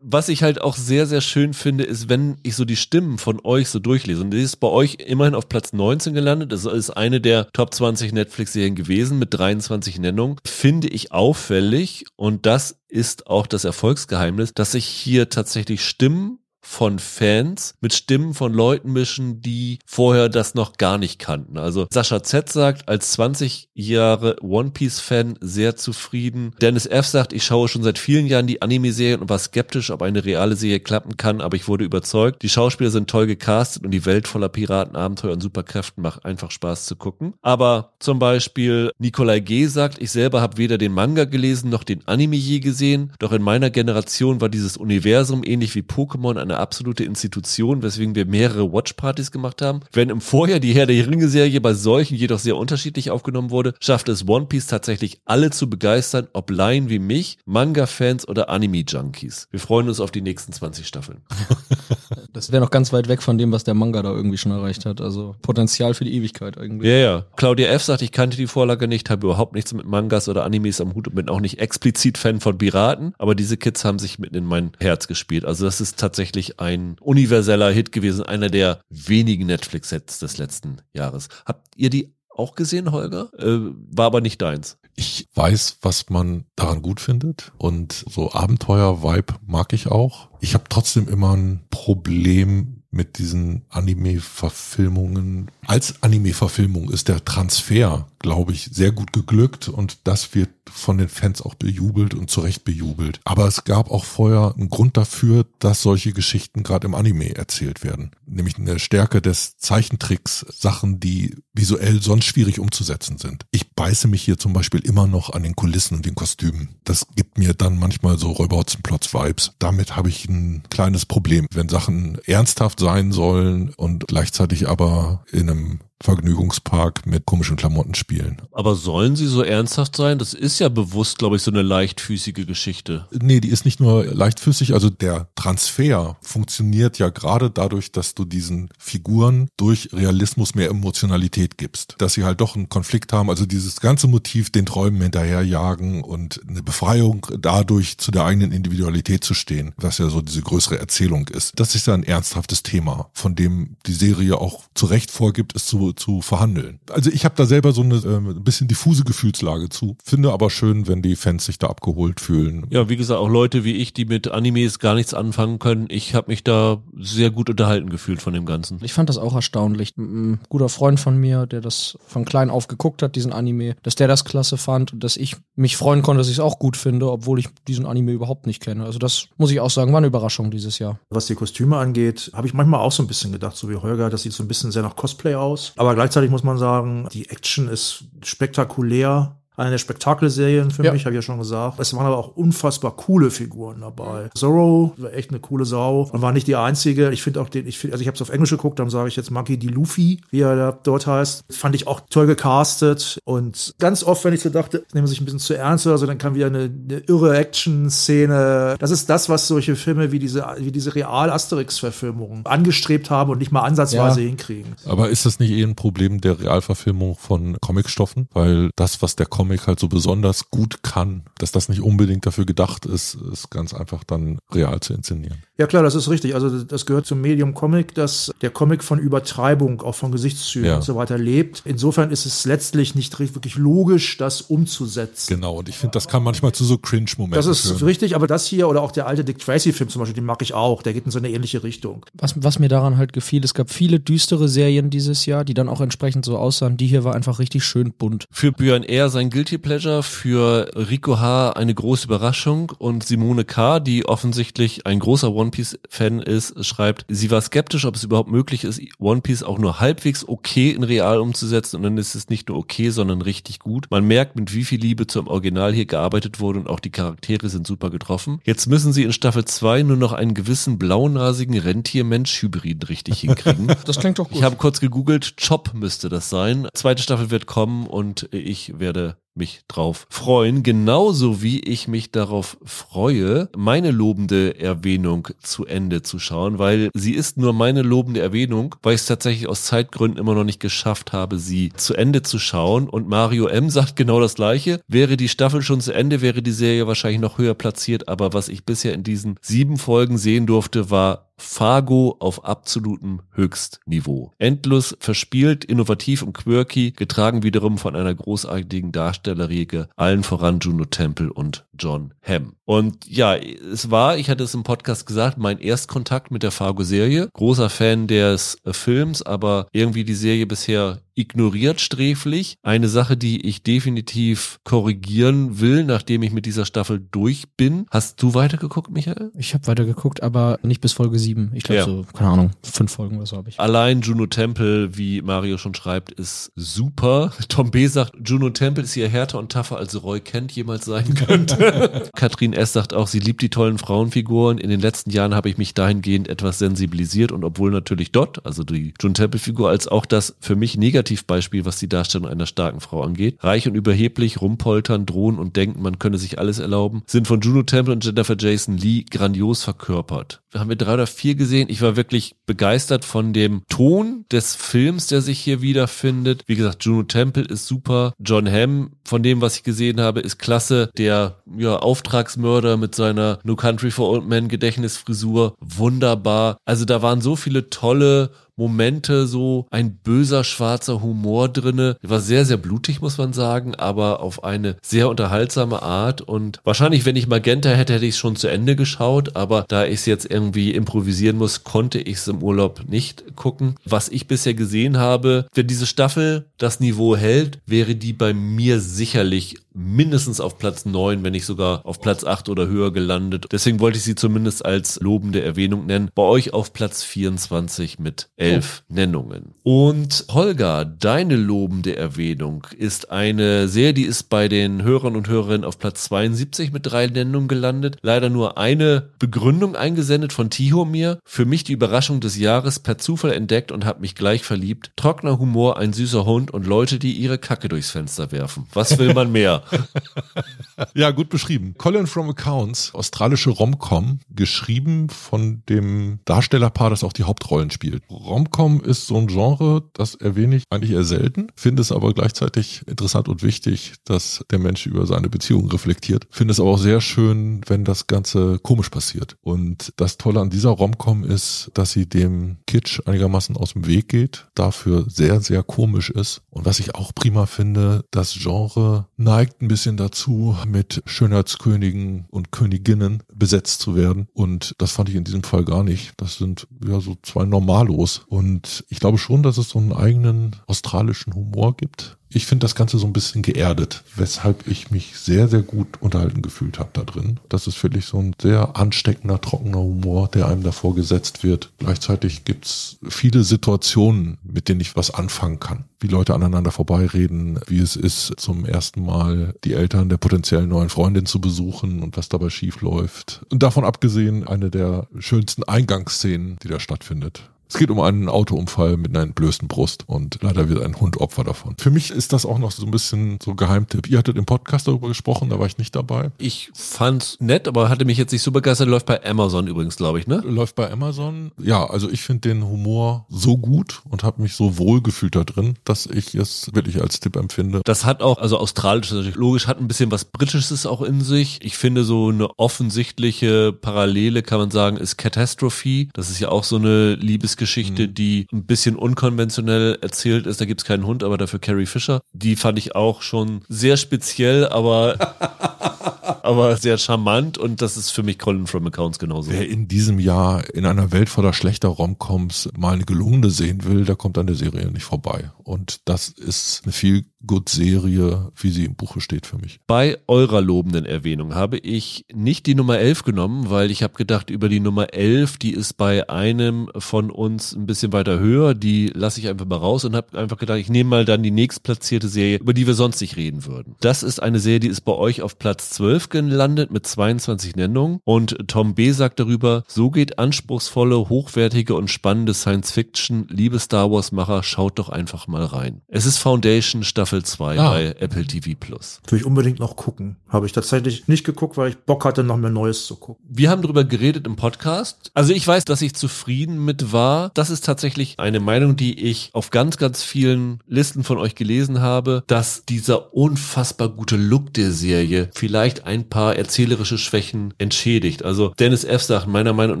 Was ich halt auch sehr, sehr schön finde, ist, wenn ich so die Stimmen von euch so durchlese. Und die ist bei euch immerhin auf Platz 19 gelandet. Das ist eine der Top 20 Netflix-Serien gewesen mit 23 Nennungen. Finde ich auffällig. Und das ist auch das Erfolgsgeheimnis, dass sich hier tatsächlich Stimmen von Fans mit Stimmen von Leuten mischen, die vorher das noch gar nicht kannten. Also Sascha Z sagt, als 20 Jahre One Piece Fan sehr zufrieden. Dennis F sagt, ich schaue schon seit vielen Jahren die Anime-Serien und war skeptisch, ob eine reale Serie klappen kann, aber ich wurde überzeugt. Die Schauspieler sind toll gecastet und die Welt voller Piraten, Abenteuer und Superkräften macht einfach Spaß zu gucken. Aber zum Beispiel Nikolai G. sagt, ich selber habe weder den Manga gelesen noch den Anime je gesehen, doch in meiner Generation war dieses Universum ähnlich wie Pokémon eine absolute Institution, weswegen wir mehrere Watchpartys gemacht haben. Wenn im Vorjahr die Herr der Ringe-Serie bei solchen jedoch sehr unterschiedlich aufgenommen wurde, schaffte es One Piece tatsächlich alle zu begeistern, ob Laien wie mich, Manga-Fans oder Anime-Junkies. Wir freuen uns auf die nächsten 20 Staffeln. Das wäre noch ganz weit weg von dem, was der Manga da irgendwie schon erreicht hat. Also Potenzial für die Ewigkeit eigentlich. Ja, ja. Claudia F. sagt, ich kannte die Vorlage nicht, habe überhaupt nichts mit Mangas oder Animes am Hut und bin auch nicht explizit Fan von Piraten, aber diese Kids haben sich mitten in mein Herz gespielt. Also das ist tatsächlich ein universeller Hit gewesen, einer der wenigen Netflix-Sets des letzten Jahres. Habt ihr die auch gesehen, Holger? Äh, war aber nicht deins. Ich weiß, was man daran gut findet und so Abenteuer-Vibe mag ich auch. Ich habe trotzdem immer ein Problem mit diesen Anime-Verfilmungen. Als Anime-Verfilmung ist der Transfer, glaube ich, sehr gut geglückt und das wird von den Fans auch bejubelt und zu Recht bejubelt. Aber es gab auch vorher einen Grund dafür, dass solche Geschichten gerade im Anime erzählt werden. Nämlich eine Stärke des Zeichentricks, Sachen, die visuell sonst schwierig umzusetzen sind. Ich beiße mich hier zum Beispiel immer noch an den Kulissen und den Kostümen. Das gibt mir dann manchmal so Räuberhotzenplotz-Vibes. Damit habe ich ein kleines Problem, wenn Sachen ernsthaft sein sollen und gleichzeitig aber in einem Vergnügungspark mit komischen Klamotten spielen. Aber sollen sie so ernsthaft sein? Das ist ja bewusst, glaube ich, so eine leichtfüßige Geschichte. Nee, die ist nicht nur leichtfüßig, also der Transfer funktioniert ja gerade dadurch, dass du diesen Figuren durch Realismus mehr Emotionalität gibst. Dass sie halt doch einen Konflikt haben, also dieses ganze Motiv, den Träumen hinterherjagen und eine Befreiung dadurch zu der eigenen Individualität zu stehen, was ja so diese größere Erzählung ist. Das ist ja ein ernsthaftes Thema, von dem die Serie auch zu Recht vorgibt, es zu, zu verhandeln. Also ich habe da selber so eine äh, ein bisschen diffuse Gefühlslage zu, finde aber schön, wenn die Fans sich da abgeholt fühlen. Ja, wie gesagt, auch Leute wie ich, die mit Animes gar nichts anfangen können. Ich habe mich da sehr gut unterhalten gefühlt von dem Ganzen. Ich fand das auch erstaunlich. Ein guter Freund von mir, der das von klein auf geguckt hat, diesen Anime, dass der das klasse fand und dass ich mich freuen konnte, dass ich es auch gut finde, obwohl ich diesen Anime überhaupt nicht kenne. Also das muss ich auch sagen, war eine Überraschung dieses Jahr. Was die Kostüme angeht, habe ich manchmal auch so ein bisschen gedacht, so wie Holger, das sieht so ein bisschen sehr nach Cosplay aus. Aber gleichzeitig muss man sagen, die Action ist spektakulär. Eine der Spektakelserien für Ja. mich, habe ich ja schon gesagt. Es waren aber auch unfassbar coole Figuren dabei. Zorro war echt eine coole Sau und war nicht die einzige. Ich finde auch den, ich finde, also ich habe es auf Englisch geguckt, dann sage ich jetzt Monkey D. Luffy, wie er da dort heißt. Fand ich auch toll gecastet und ganz oft, wenn ich so dachte, nehmen sie sich ein bisschen zu ernst oder so, dann kam wieder eine, eine irre Action-Szene. Das ist das, was solche Filme wie diese, wie diese Real-Asterix-Verfilmungen angestrebt haben und nicht mal ansatzweise Ja. hinkriegen. Aber ist das nicht eh ein Problem der Realverfilmung von Comicstoffen? Weil das, was der Comic halt so besonders gut kann, dass das nicht unbedingt dafür gedacht ist, ist ganz einfach dann real zu inszenieren. Ja klar, das ist richtig. Also das gehört zum Medium Comic, dass der Comic von Übertreibung, auch von Gesichtszügen Ja. und so weiter lebt. Insofern ist es letztlich nicht wirklich logisch, das umzusetzen. Genau, und ich finde, das kann manchmal zu so Cringe-Momenten Das ist führen. richtig, aber das hier oder auch der alte Dick Tracy-Film zum Beispiel, den mag ich auch. Der geht in so eine ähnliche Richtung. Was, was mir daran halt gefiel, es gab viele düstere Serien dieses Jahr, die dann auch entsprechend so aussahen. Die hier war einfach richtig schön bunt. Für Björn R. sein Guilty Pleasure, für Rico H. eine große Überraschung und Simone K., die offensichtlich ein großer One Piece-Fan ist, schreibt, sie war skeptisch, ob es überhaupt möglich ist, One Piece auch nur halbwegs okay in real umzusetzen und dann ist es nicht nur okay, sondern richtig gut. Man merkt, mit wie viel Liebe zum Original hier gearbeitet wurde und auch die Charaktere sind super getroffen. Jetzt müssen sie in Staffel 2 nur noch einen gewissen blaunasigen Rentier-Mensch-Hybrid richtig hinkriegen. Das klingt doch gut. Ich habe kurz gegoogelt, Chop müsste das sein. Zweite Staffel wird kommen und ich werde mich drauf freuen, genauso wie ich mich darauf freue, meine lobende Erwähnung zu Ende zu schauen, weil sie ist nur meine lobende Erwähnung, weil ich es tatsächlich aus Zeitgründen immer noch nicht geschafft habe, sie zu Ende zu schauen. Und Mario M sagt genau das gleiche. Wäre die Staffel schon zu Ende, wäre die Serie wahrscheinlich noch höher platziert, aber was ich bisher in diesen sieben Folgen sehen durfte, war Fargo auf absolutem Höchstniveau. Endlos verspielt, innovativ und quirky, getragen wiederum von einer großartigen Darstellerriege, allen voran Juno Temple und John Hamm. Und ja, es war, ich hatte es im Podcast gesagt, mein Erstkontakt mit der Fargo-Serie. Großer Fan des äh, Films, aber irgendwie die Serie bisher ignoriert sträflich. Eine Sache, die ich definitiv korrigieren will, nachdem ich mit dieser Staffel durch bin. Hast du weitergeguckt, Michael? Ich habe weitergeguckt, aber nicht bis Folge 7. Ich glaube Ja. so, keine Ahnung, fünf Folgen oder so habe ich. Allein Juno Temple, wie Mario schon schreibt, ist super. Tom B. sagt, Juno Temple ist hier härter und tougher, als Roy Kent jemals sein könnte. Katrin S. sagt auch, sie liebt die tollen Frauenfiguren. In den letzten Jahren habe ich mich dahingehend etwas sensibilisiert und obwohl natürlich Dot, also die Juno Temple Figur, als auch das für mich Negativbeispiel, was die Darstellung einer starken Frau angeht. Reich und überheblich, rumpoltern, drohen und denken, man könne sich alles erlauben, sind von Juno Temple und Jennifer Jason Lee grandios verkörpert. Haben wir drei oder vier gesehen. Ich war wirklich begeistert von dem Ton des Films, der sich hier wiederfindet. Wie gesagt, Juno Temple ist super. John Hamm, von dem, was ich gesehen habe, ist klasse. Der ja, Auftragsmörder mit seiner No Country for Old Men Gedächtnisfrisur. Wunderbar. Also da waren so viele tolle Momente, so ein böser schwarzer Humor drinne. War sehr, sehr blutig, muss man sagen, aber auf eine sehr unterhaltsame Art. Und wahrscheinlich, wenn ich Magenta hätte, hätte ich es schon zu Ende geschaut, aber da ich es jetzt irgendwie improvisieren muss, konnte ich es im Urlaub nicht gucken. Was ich bisher gesehen habe, wenn diese Staffel das Niveau hält, wäre die bei mir sicherlich mindestens auf Platz 9, wenn nicht sogar auf Platz 8 oder höher gelandet. Deswegen wollte ich sie zumindest als lobende Erwähnung nennen. Bei euch auf Platz 24 mit elf Nennungen. Und Holger, deine lobende Erwähnung ist eine Serie, die ist bei den Hörern und Hörerinnen auf Platz 72 mit drei Nennungen gelandet. Leider nur eine Begründung eingesendet von Tihomir. Für mich die Überraschung des Jahres per Zufall entdeckt und habe mich gleich verliebt. Trockener Humor, ein süßer Hund und Leute, die ihre Kacke durchs Fenster werfen. Was will man mehr? Ja, gut beschrieben. Colin from Accounts, australische Romcom, geschrieben von dem Darstellerpaar, das auch die Hauptrollen spielt. Romcom ist so ein Genre, das erwähne ich eigentlich eher selten, finde es aber gleichzeitig interessant und wichtig, dass der Mensch über seine Beziehung reflektiert. Finde es aber auch sehr schön, wenn das Ganze komisch passiert. Und das Tolle an dieser Romcom ist, dass sie dem Kitsch einigermaßen aus dem Weg geht, dafür sehr, sehr komisch ist. Und was ich auch prima finde, das Genre neigt ein bisschen dazu, mit Schönheitskönigen und Königinnen besetzt zu werden. Und das fand ich in diesem Fall gar nicht. Das sind ja so zwei Normalos. Und ich glaube schon, dass es so einen eigenen australischen Humor gibt, Ich finde das Ganze so ein bisschen geerdet, weshalb ich mich sehr, sehr gut unterhalten gefühlt habe da drin. Das ist wirklich so ein sehr ansteckender, trockener Humor, der einem davor gesetzt wird. Gleichzeitig gibt's viele Situationen, mit denen ich was anfangen kann. Wie Leute aneinander vorbeireden, wie es ist, zum ersten Mal die Eltern der potenziellen neuen Freundin zu besuchen und was dabei schief läuft. Und davon abgesehen, eine der schönsten Eingangsszenen, die da stattfindet. Es geht um einen Autounfall mit einer entblößten Brust und leider wird ein Hund Opfer davon. Für mich ist das auch noch so ein bisschen so Geheimtipp. Ihr hattet im Podcast darüber gesprochen, da war ich nicht dabei. Ich fand's nett, aber hatte mich jetzt nicht so begeistert. Läuft bei Amazon übrigens, glaube ich, ne? Läuft bei Amazon. Ja, also ich finde den Humor so gut und habe mich so wohl gefühlt da drin, dass ich es wirklich als Tipp empfinde. Das hat auch, also australisch natürlich logisch, hat ein bisschen was Britisches auch in sich. Ich finde so eine offensichtliche Parallele kann man sagen, ist Catastrophe. Das ist ja auch so eine Liebes Liebesgeschichte, mhm. die ein bisschen unkonventionell erzählt ist. Da gibt's keinen Hund, aber dafür Carrie Fisher. Die fand ich auch schon sehr speziell, aber aber sehr charmant und das ist für mich Colin from Accounts genauso. Wer in diesem Jahr in einer Welt voller schlechter Romcoms mal eine gelungene sehen will, der kommt an der Serie nicht vorbei. Und das ist eine viel gut Serie, wie sie im Buche steht für mich. Bei eurer lobenden Erwähnung habe ich nicht die Nummer 11 genommen, weil ich habe gedacht, über die Nummer 11, die ist bei einem von uns ein bisschen weiter höher, die lasse ich einfach mal raus und habe einfach gedacht, ich nehme mal dann die nächstplatzierte Serie, über die wir sonst nicht reden würden. Das ist eine Serie, die ist bei euch auf Platz 12 gelandet mit 22 Nennungen und Tom B. sagt darüber, so geht anspruchsvolle, hochwertige und spannende Science Fiction, liebe Star Wars Macher, schaut doch einfach mal rein. Es ist Foundation Staffel 2 ah. bei Apple TV Plus. Will ich unbedingt noch gucken. Habe ich tatsächlich nicht geguckt, weil ich Bock hatte, noch mehr Neues zu gucken. Wir haben darüber geredet im Podcast. Also ich weiß, dass ich zufrieden mit war. Das ist tatsächlich eine Meinung, die ich auf ganz, ganz vielen Listen von euch gelesen habe, dass dieser unfassbar gute Look der Serie vielleicht ein paar erzählerische Schwächen entschädigt. Also Dennis F. sagt, meiner Meinung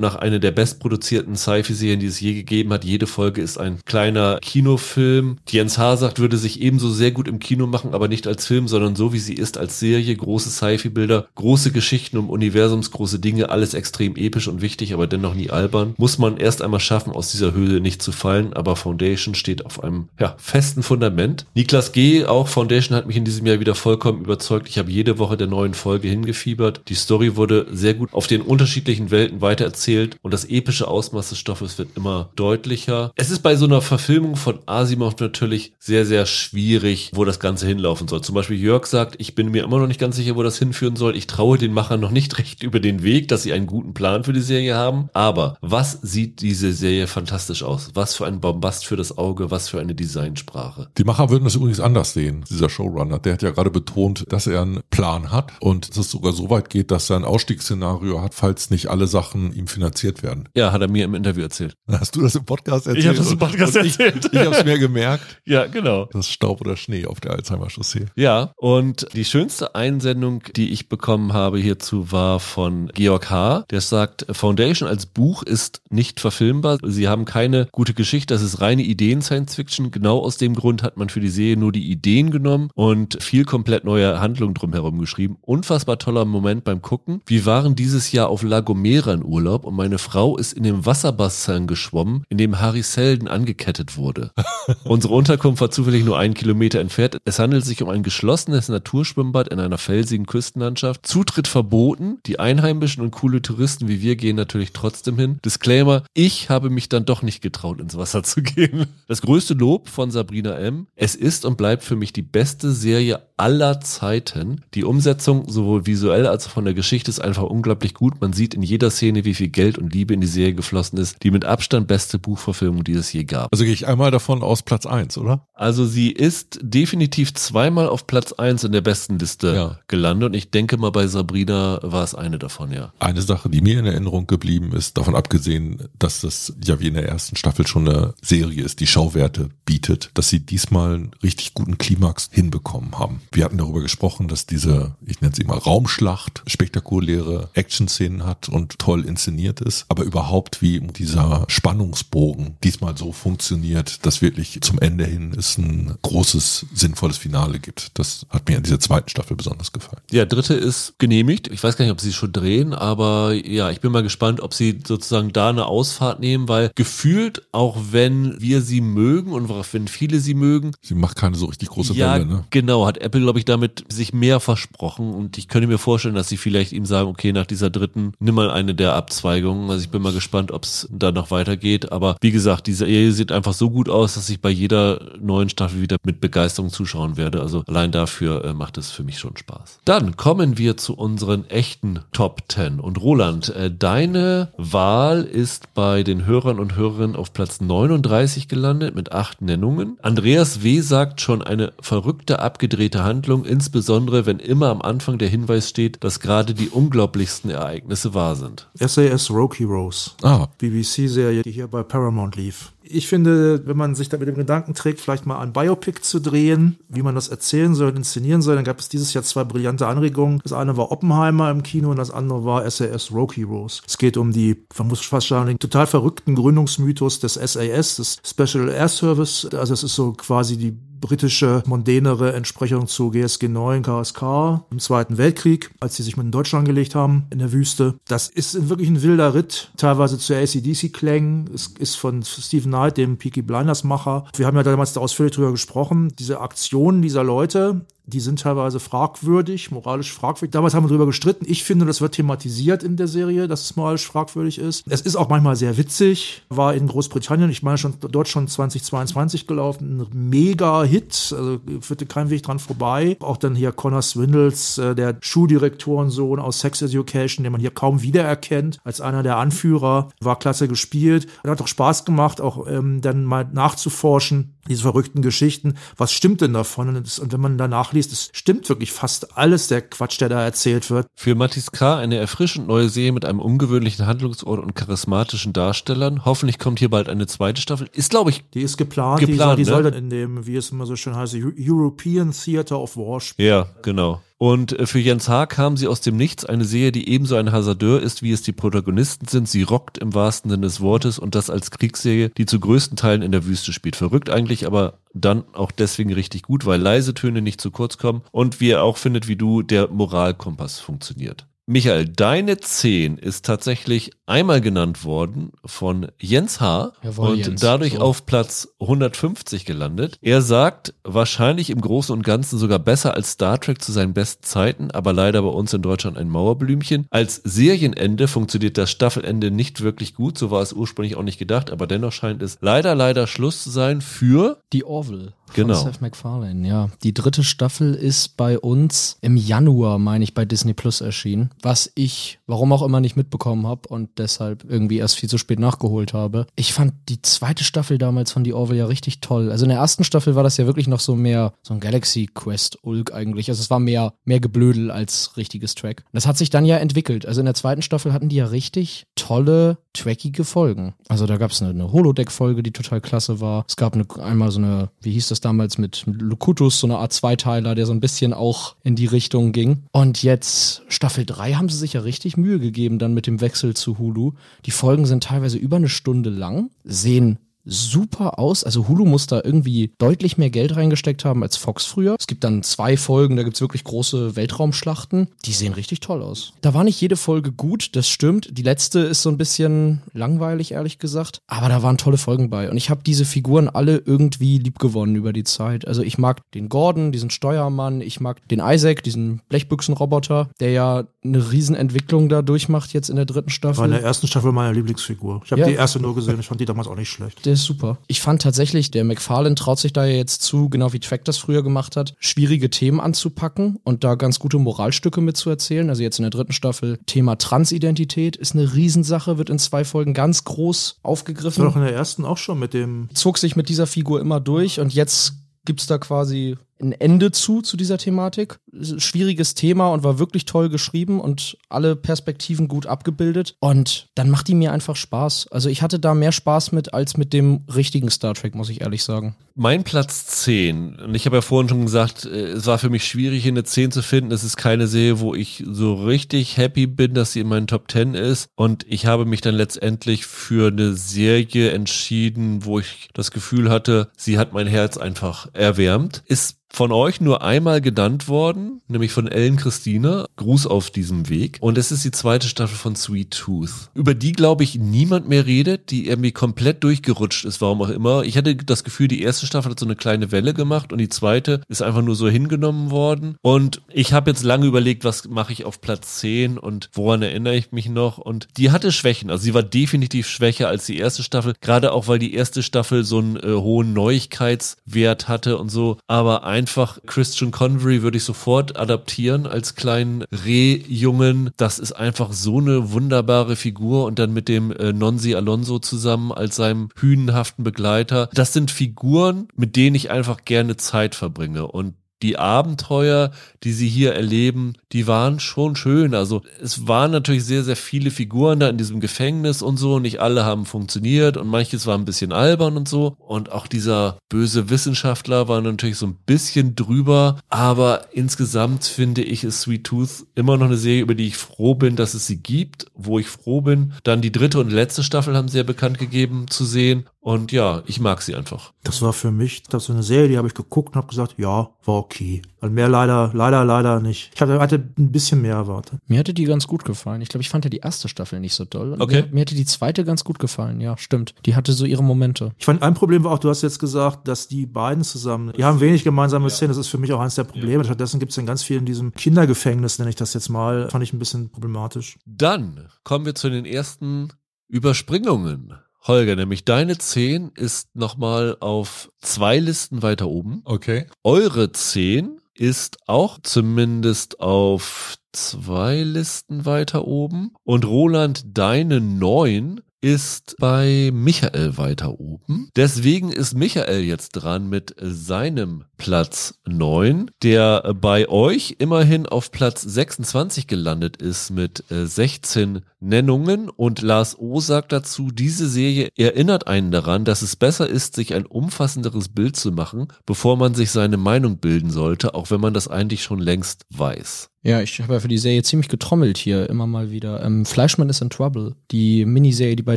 nach eine der bestproduzierten Sci-Fi-Serien, die es je gegeben hat. Jede Folge ist ein kleiner Kinofilm. Jens H. sagt, würde sich ebenso sehr gut im Kino machen, aber nicht als Film, sondern so wie sie ist als Serie. Große Sci-Fi-Bilder, große Geschichten um Universums, große Dinge, alles extrem episch und wichtig, aber dennoch nie albern. Muss man erst einmal schaffen, aus dieser Höhle nicht zu fallen, aber Foundation steht auf einem ja, festen Fundament. Niklas G., auch Foundation hat mich in diesem Jahr wieder vollkommen überzeugt. Ich habe jede Woche der neuen Folge hingefiebert. Die Story wurde sehr gut auf den unterschiedlichen Welten weitererzählt und das epische Ausmaß des Stoffes wird immer deutlicher. Es ist bei so einer Verfilmung von Asimov natürlich sehr, sehr schwierig, wo das Ganze hinlaufen soll. Zum Beispiel Jörg sagt, ich bin mir immer noch nicht ganz sicher, wo das hinführen soll. Ich traue den Machern noch nicht recht über den Weg, dass sie einen guten Plan für die Serie haben. Aber was sieht diese Serie fantastisch aus? Was für ein Bombast für das Auge, was für eine Designsprache. Die Macher würden das übrigens anders sehen, dieser Showrunner. Der hat ja gerade betont, dass er einen Plan hat und dass es sogar so weit geht, dass er ein Ausstiegsszenario hat, falls nicht alle Sachen ihm finanziert werden. Ja, hat er mir im Interview erzählt. Hast du das im Podcast erzählt? Ich habe das im Podcast erzählt. Ich, ich habe es mir gemerkt. Ja, genau. Das Staub oder Schnee auf der Alzheimer-Chaussee. Ja, und die schönste Einsendung, die ich bekommen habe hierzu, war von Georg H., der sagt, Foundation als Buch ist nicht verfilmbar. Sie haben keine gute Geschichte, das ist reine Ideen-Science-Fiction. Genau aus dem Grund hat man für die Serie nur die Ideen genommen und viel komplett neue Handlung drumherum geschrieben. Unfassbar toller Moment beim Gucken. Wir waren dieses Jahr auf La Gomera in Urlaub und meine Frau ist in dem Wasserbassin geschwommen, in dem Harry Selden angekettet wurde. Unsere Unterkunft war zufällig nur einen Kilometer entfernt. Es handelt sich um ein geschlossenes Naturschwimmbad in einer felsigen Küstenlandschaft. Zutritt verboten. Die Einheimischen und coole Touristen wie wir gehen natürlich trotzdem hin. Disclaimer, ich habe mich dann doch nicht getraut, ins Wasser zu gehen. Das größte Lob von Sabrina M. Es ist und bleibt für mich die beste Serie aller Zeiten. Die Umsetzung sowohl visuell als auch von der Geschichte ist einfach unglaublich gut. Man sieht in jeder Szene, wie viel Geld und Liebe in die Serie geflossen ist. Die mit Abstand beste Buchverfilmung, die es je gab. Also gehe ich einmal davon aus Platz eins, oder? Also sie ist definitiv zweimal auf Platz eins in der besten Liste ja. gelandet und ich denke mal bei Sabrina war es eine davon, ja. Eine Sache, die mir in Erinnerung geblieben ist, davon abgesehen, dass das ja wie in der ersten Staffel schon eine Serie ist, die Schauwerte bietet, dass sie diesmal einen richtig guten Klimax hinbekommen haben. Wir hatten darüber gesprochen, dass diese, ich nenne sie mal Raumschlacht spektakuläre Action-Szenen hat und toll inszeniert ist, aber überhaupt wie dieser Spannungsbogen diesmal so funktioniert, dass wirklich zum Ende hin es ein großes, sinnvolles Finale gibt. Das hat mir in dieser zweiten Staffel besonders gefallen. Ja, dritte ist genehmigt. Ich weiß gar nicht, ob sie schon drehen, aber ja, ich bin mal gespannt, ob sie sozusagen da eine Ausfahrt nehmen, weil gefühlt, auch wenn wir sie mögen und wenn viele sie mögen. Sie macht keine so richtig große ja, Welle, ne? Genau, hat Apple, glaube ich, damit sich mehr versprochen und ich könnte mir vorstellen, dass sie vielleicht ihm sagen, okay, nach dieser dritten, nimm mal eine der Abzweigungen. Also ich bin mal gespannt, ob es da noch weitergeht. Aber wie gesagt, diese Serie sieht einfach so gut aus, dass ich bei jeder neuen Staffel wieder mit Begeisterung zuschauen werde. Also allein dafür äh, macht es für mich schon Spaß. Dann kommen wir zu unseren echten Top 10. Und Roland, äh, deine Wahl ist bei den Hörern und Hörerinnen auf Platz 39 gelandet mit acht Nennungen. Andreas W. sagt schon eine verrückte, abgedrehte Handlung, insbesondere wenn immer am Anfang der Hinweis steht, dass gerade die unglaublichsten Ereignisse wahr sind. SAS Rogue Heroes. Ah, BBC-Serie, die hier bei Paramount lief. Ich finde, wenn man sich da mit dem Gedanken trägt, vielleicht mal ein Biopic zu drehen, wie man das erzählen soll, inszenieren soll, dann gab es dieses Jahr zwei brillante Anregungen. Das eine war Oppenheimer im Kino und das andere war SAS Rogue Heroes. Es geht um die, man muss fast sagen, den total verrückten Gründungsmythos des SAS, des Special Air Service. Also es ist so quasi die britische, mondänere Entsprechung zu GSG 9 KSK im Zweiten Weltkrieg, als sie sich mit Deutschland gelegt haben in der Wüste. Das ist wirklich ein wilder Ritt, teilweise zu ACDC-Klängen. Es ist von Stephen Knight, dem Peaky Blinders-Macher. Wir haben ja damals da ausführlich drüber gesprochen. Diese Aktionen dieser Leute, die sind teilweise fragwürdig, moralisch fragwürdig. Damals haben wir darüber gestritten. Ich finde, das wird thematisiert in der Serie, dass es moralisch fragwürdig ist. Es ist auch manchmal sehr witzig. War in Großbritannien, ich meine schon dort schon 2022 gelaufen, ein mega Hit. Also führte kein Weg dran vorbei. Auch dann hier Connor Swindles, äh, der Schuldirektorensohn aus Sex Education, den man hier kaum wiedererkennt, als einer der Anführer, war klasse gespielt. Hat auch Spaß gemacht, auch ähm, dann mal nachzuforschen, diese verrückten Geschichten. Was stimmt denn davon? Und wenn man danach liest, es stimmt wirklich fast alles der Quatsch, der da erzählt wird. Für Mathis K. eine erfrischend neue Serie mit einem ungewöhnlichen Handlungsort und charismatischen Darstellern. Hoffentlich kommt hier bald eine zweite Staffel. Ist, glaube ich, Die ist geplant. Geplant, die, soll, die ne? soll dann in dem, wie es immer so schön heißt, Eu- European Theater of War spielen. Ja, genau. Und äh, für Jens H. kam sie aus dem Nichts, eine Serie, die ebenso ein Hasardeur ist, wie es die Protagonisten sind. Sie rockt im wahrsten Sinne des Wortes und das als Kriegsserie, die zu größten Teilen in der Wüste spielt. Verrückt eigentlich, aber dann auch deswegen richtig gut, weil leise Töne nicht zu kurz kommen und wie er auch findet, wie du, der Moralkompass funktioniert. Michael, deine 10 ist tatsächlich einmal genannt worden von Jens H. Jawohl, und Jens. dadurch So. auf Platz 150 gelandet. Er sagt, wahrscheinlich im Großen und Ganzen sogar besser als Star Trek zu seinen besten Zeiten, aber leider bei uns in Deutschland ein Mauerblümchen. Als Serienende funktioniert das Staffelende nicht wirklich gut, so war es ursprünglich auch nicht gedacht, aber dennoch scheint es leider, leider Schluss zu sein für Die Orville. Genau. Von Seth MacFarlane, ja. Die dritte Staffel ist bei uns im Januar, meine ich, bei Disney Plus erschienen. Was ich, warum auch immer, nicht mitbekommen habe und deshalb irgendwie erst viel zu spät nachgeholt habe. Ich fand die zweite Staffel damals von The Orville ja richtig toll. Also in der ersten Staffel war das ja wirklich noch so mehr, so ein Galaxy Quest Ulk eigentlich. Also es war mehr, mehr Geblödel als richtiges Track. Das hat sich dann ja entwickelt. Also in der zweiten Staffel hatten die ja richtig tolle, trackige Folgen. Also da gab es eine, eine Holodeck-Folge, die total klasse war. Es gab eine, einmal so eine, wie hieß das damals mit, Locutus, so eine Art Zweiteiler, der so ein bisschen auch in die Richtung ging. Und jetzt Staffel 3 haben sie sich ja richtig Mühe gegeben, dann mit dem Wechsel zu Hulu. Die Folgen sind teilweise über eine Stunde lang, sehen super aus. Also Hulu muss da irgendwie deutlich mehr Geld reingesteckt haben als Fox früher. Es gibt dann zwei Folgen, da gibt's wirklich große Weltraumschlachten. Die sehen richtig toll aus. Da war nicht jede Folge gut, das stimmt. Die letzte ist so ein bisschen langweilig, ehrlich gesagt. Aber da waren tolle Folgen bei. Und ich habe diese Figuren alle irgendwie liebgewonnen über die Zeit. Also ich mag den Gordon, diesen Steuermann. Ich mag den Isaac, diesen Blechbüchsenroboter, der ja eine Riesenentwicklung da durchmacht jetzt in der dritten Staffel. War in der ersten Staffel meine Lieblingsfigur. Ich habe Ja. die erste nur gesehen, ich fand die damals auch nicht schlecht. Der ist super. Ich fand tatsächlich, der McFarlane traut sich da ja jetzt zu, genau wie Track das früher gemacht hat, schwierige Themen anzupacken und da ganz gute Moralstücke mitzuerzählen. Also jetzt in der dritten Staffel Thema Transidentität ist eine Riesensache, wird in zwei Folgen ganz groß Das war aufgegriffen. doch in der ersten auch schon mit dem Zog sich mit dieser Figur immer durch und jetzt gibt's da quasi ein Ende zu, zu dieser Thematik. Schwieriges Thema und war wirklich toll geschrieben und alle Perspektiven gut abgebildet. Und dann macht die mir einfach Spaß. Also ich hatte da mehr Spaß mit als mit dem richtigen Star Trek, muss ich ehrlich sagen. Mein Platz 10, und ich habe ja vorhin schon gesagt, äh, es war für mich schwierig, hier eine 10 zu finden. Es ist keine Serie, wo ich so richtig happy bin, dass sie in meinen Top 10 ist. Und ich habe mich dann letztendlich für eine Serie entschieden, wo ich das Gefühl hatte, sie hat mein Herz einfach erwärmt. Ist von euch nur einmal genannt worden, nämlich von Ellen Christina. Gruß auf diesem Weg. Und es ist die zweite Staffel von Sweet Tooth. Über die, glaube ich, niemand mehr redet, die irgendwie komplett durchgerutscht ist, warum auch immer. Ich hatte das Gefühl, die erste Staffel hat so eine kleine Welle gemacht und die zweite ist einfach nur so hingenommen worden. Und ich habe jetzt lange überlegt, was mache ich auf Platz 10 und woran erinnere ich mich noch. Und die hatte Schwächen. Also sie war definitiv schwächer als die erste Staffel, gerade auch weil die erste Staffel so einen äh, hohen Neuigkeitswert hatte und so. Aber ein einfach Christian Convery würde ich sofort adaptieren als kleinen Rehjungen. Das ist einfach so eine wunderbare Figur und dann mit dem äh, Nonsi Alonso zusammen als seinem hünenhaften Begleiter. Das sind Figuren, mit denen ich einfach gerne Zeit verbringe und die Abenteuer, die sie hier erleben, die waren schon schön. Also es waren natürlich sehr, sehr viele Figuren da in diesem Gefängnis und so. Nicht alle haben funktioniert und manches war ein bisschen albern und so. Und auch dieser böse Wissenschaftler war natürlich so ein bisschen drüber. Aber insgesamt finde ich es Sweet Tooth immer noch eine Serie, über die ich froh bin, dass es sie gibt, wo ich froh bin. Dann die dritte und letzte Staffel haben sie ja bekannt gegeben zu sehen. Und ja, ich mag sie einfach. Das war für mich, das ist eine Serie, die habe ich geguckt und habe gesagt, ja, war okay. Weil mehr leider, leider, leider nicht. Ich hatte, hatte ein bisschen mehr erwartet. Mir hatte die ganz gut gefallen. Ich glaube, ich fand ja die erste Staffel nicht so doll. Und Okay. Mir, mir hatte die zweite ganz gut gefallen. Ja, stimmt. Die hatte so ihre Momente. Ich fand, ein Problem war auch, du hast jetzt gesagt, dass die beiden zusammen, die haben wenig gemeinsame Szenen. Das ist für mich auch eines der Probleme. Stattdessen gibt es dann ganz viel in diesem Kindergefängnis, nenne ich das jetzt mal. Fand ich ein bisschen problematisch. Dann kommen wir zu den ersten Überspringungen. Holger, nämlich deine 10 ist nochmal auf zwei Listen weiter oben. Okay. Eure 10 ist auch zumindest auf zwei Listen weiter oben. Und Roland, deine 9 ist bei Michael weiter oben. Deswegen ist Michael jetzt dran mit seinem Platz 9, der bei euch immerhin auf Platz 26 gelandet ist mit äh, 16 Nennungen. Und Lars O sagt dazu, diese Serie erinnert einen daran, dass es besser ist, sich ein umfassenderes Bild zu machen, bevor man sich seine Meinung bilden sollte, auch wenn man das eigentlich schon längst weiß. Ja, ich habe ja für die Serie ziemlich getrommelt hier immer mal wieder. Ähm, Fleischmann is in Trouble. Die Miniserie, die bei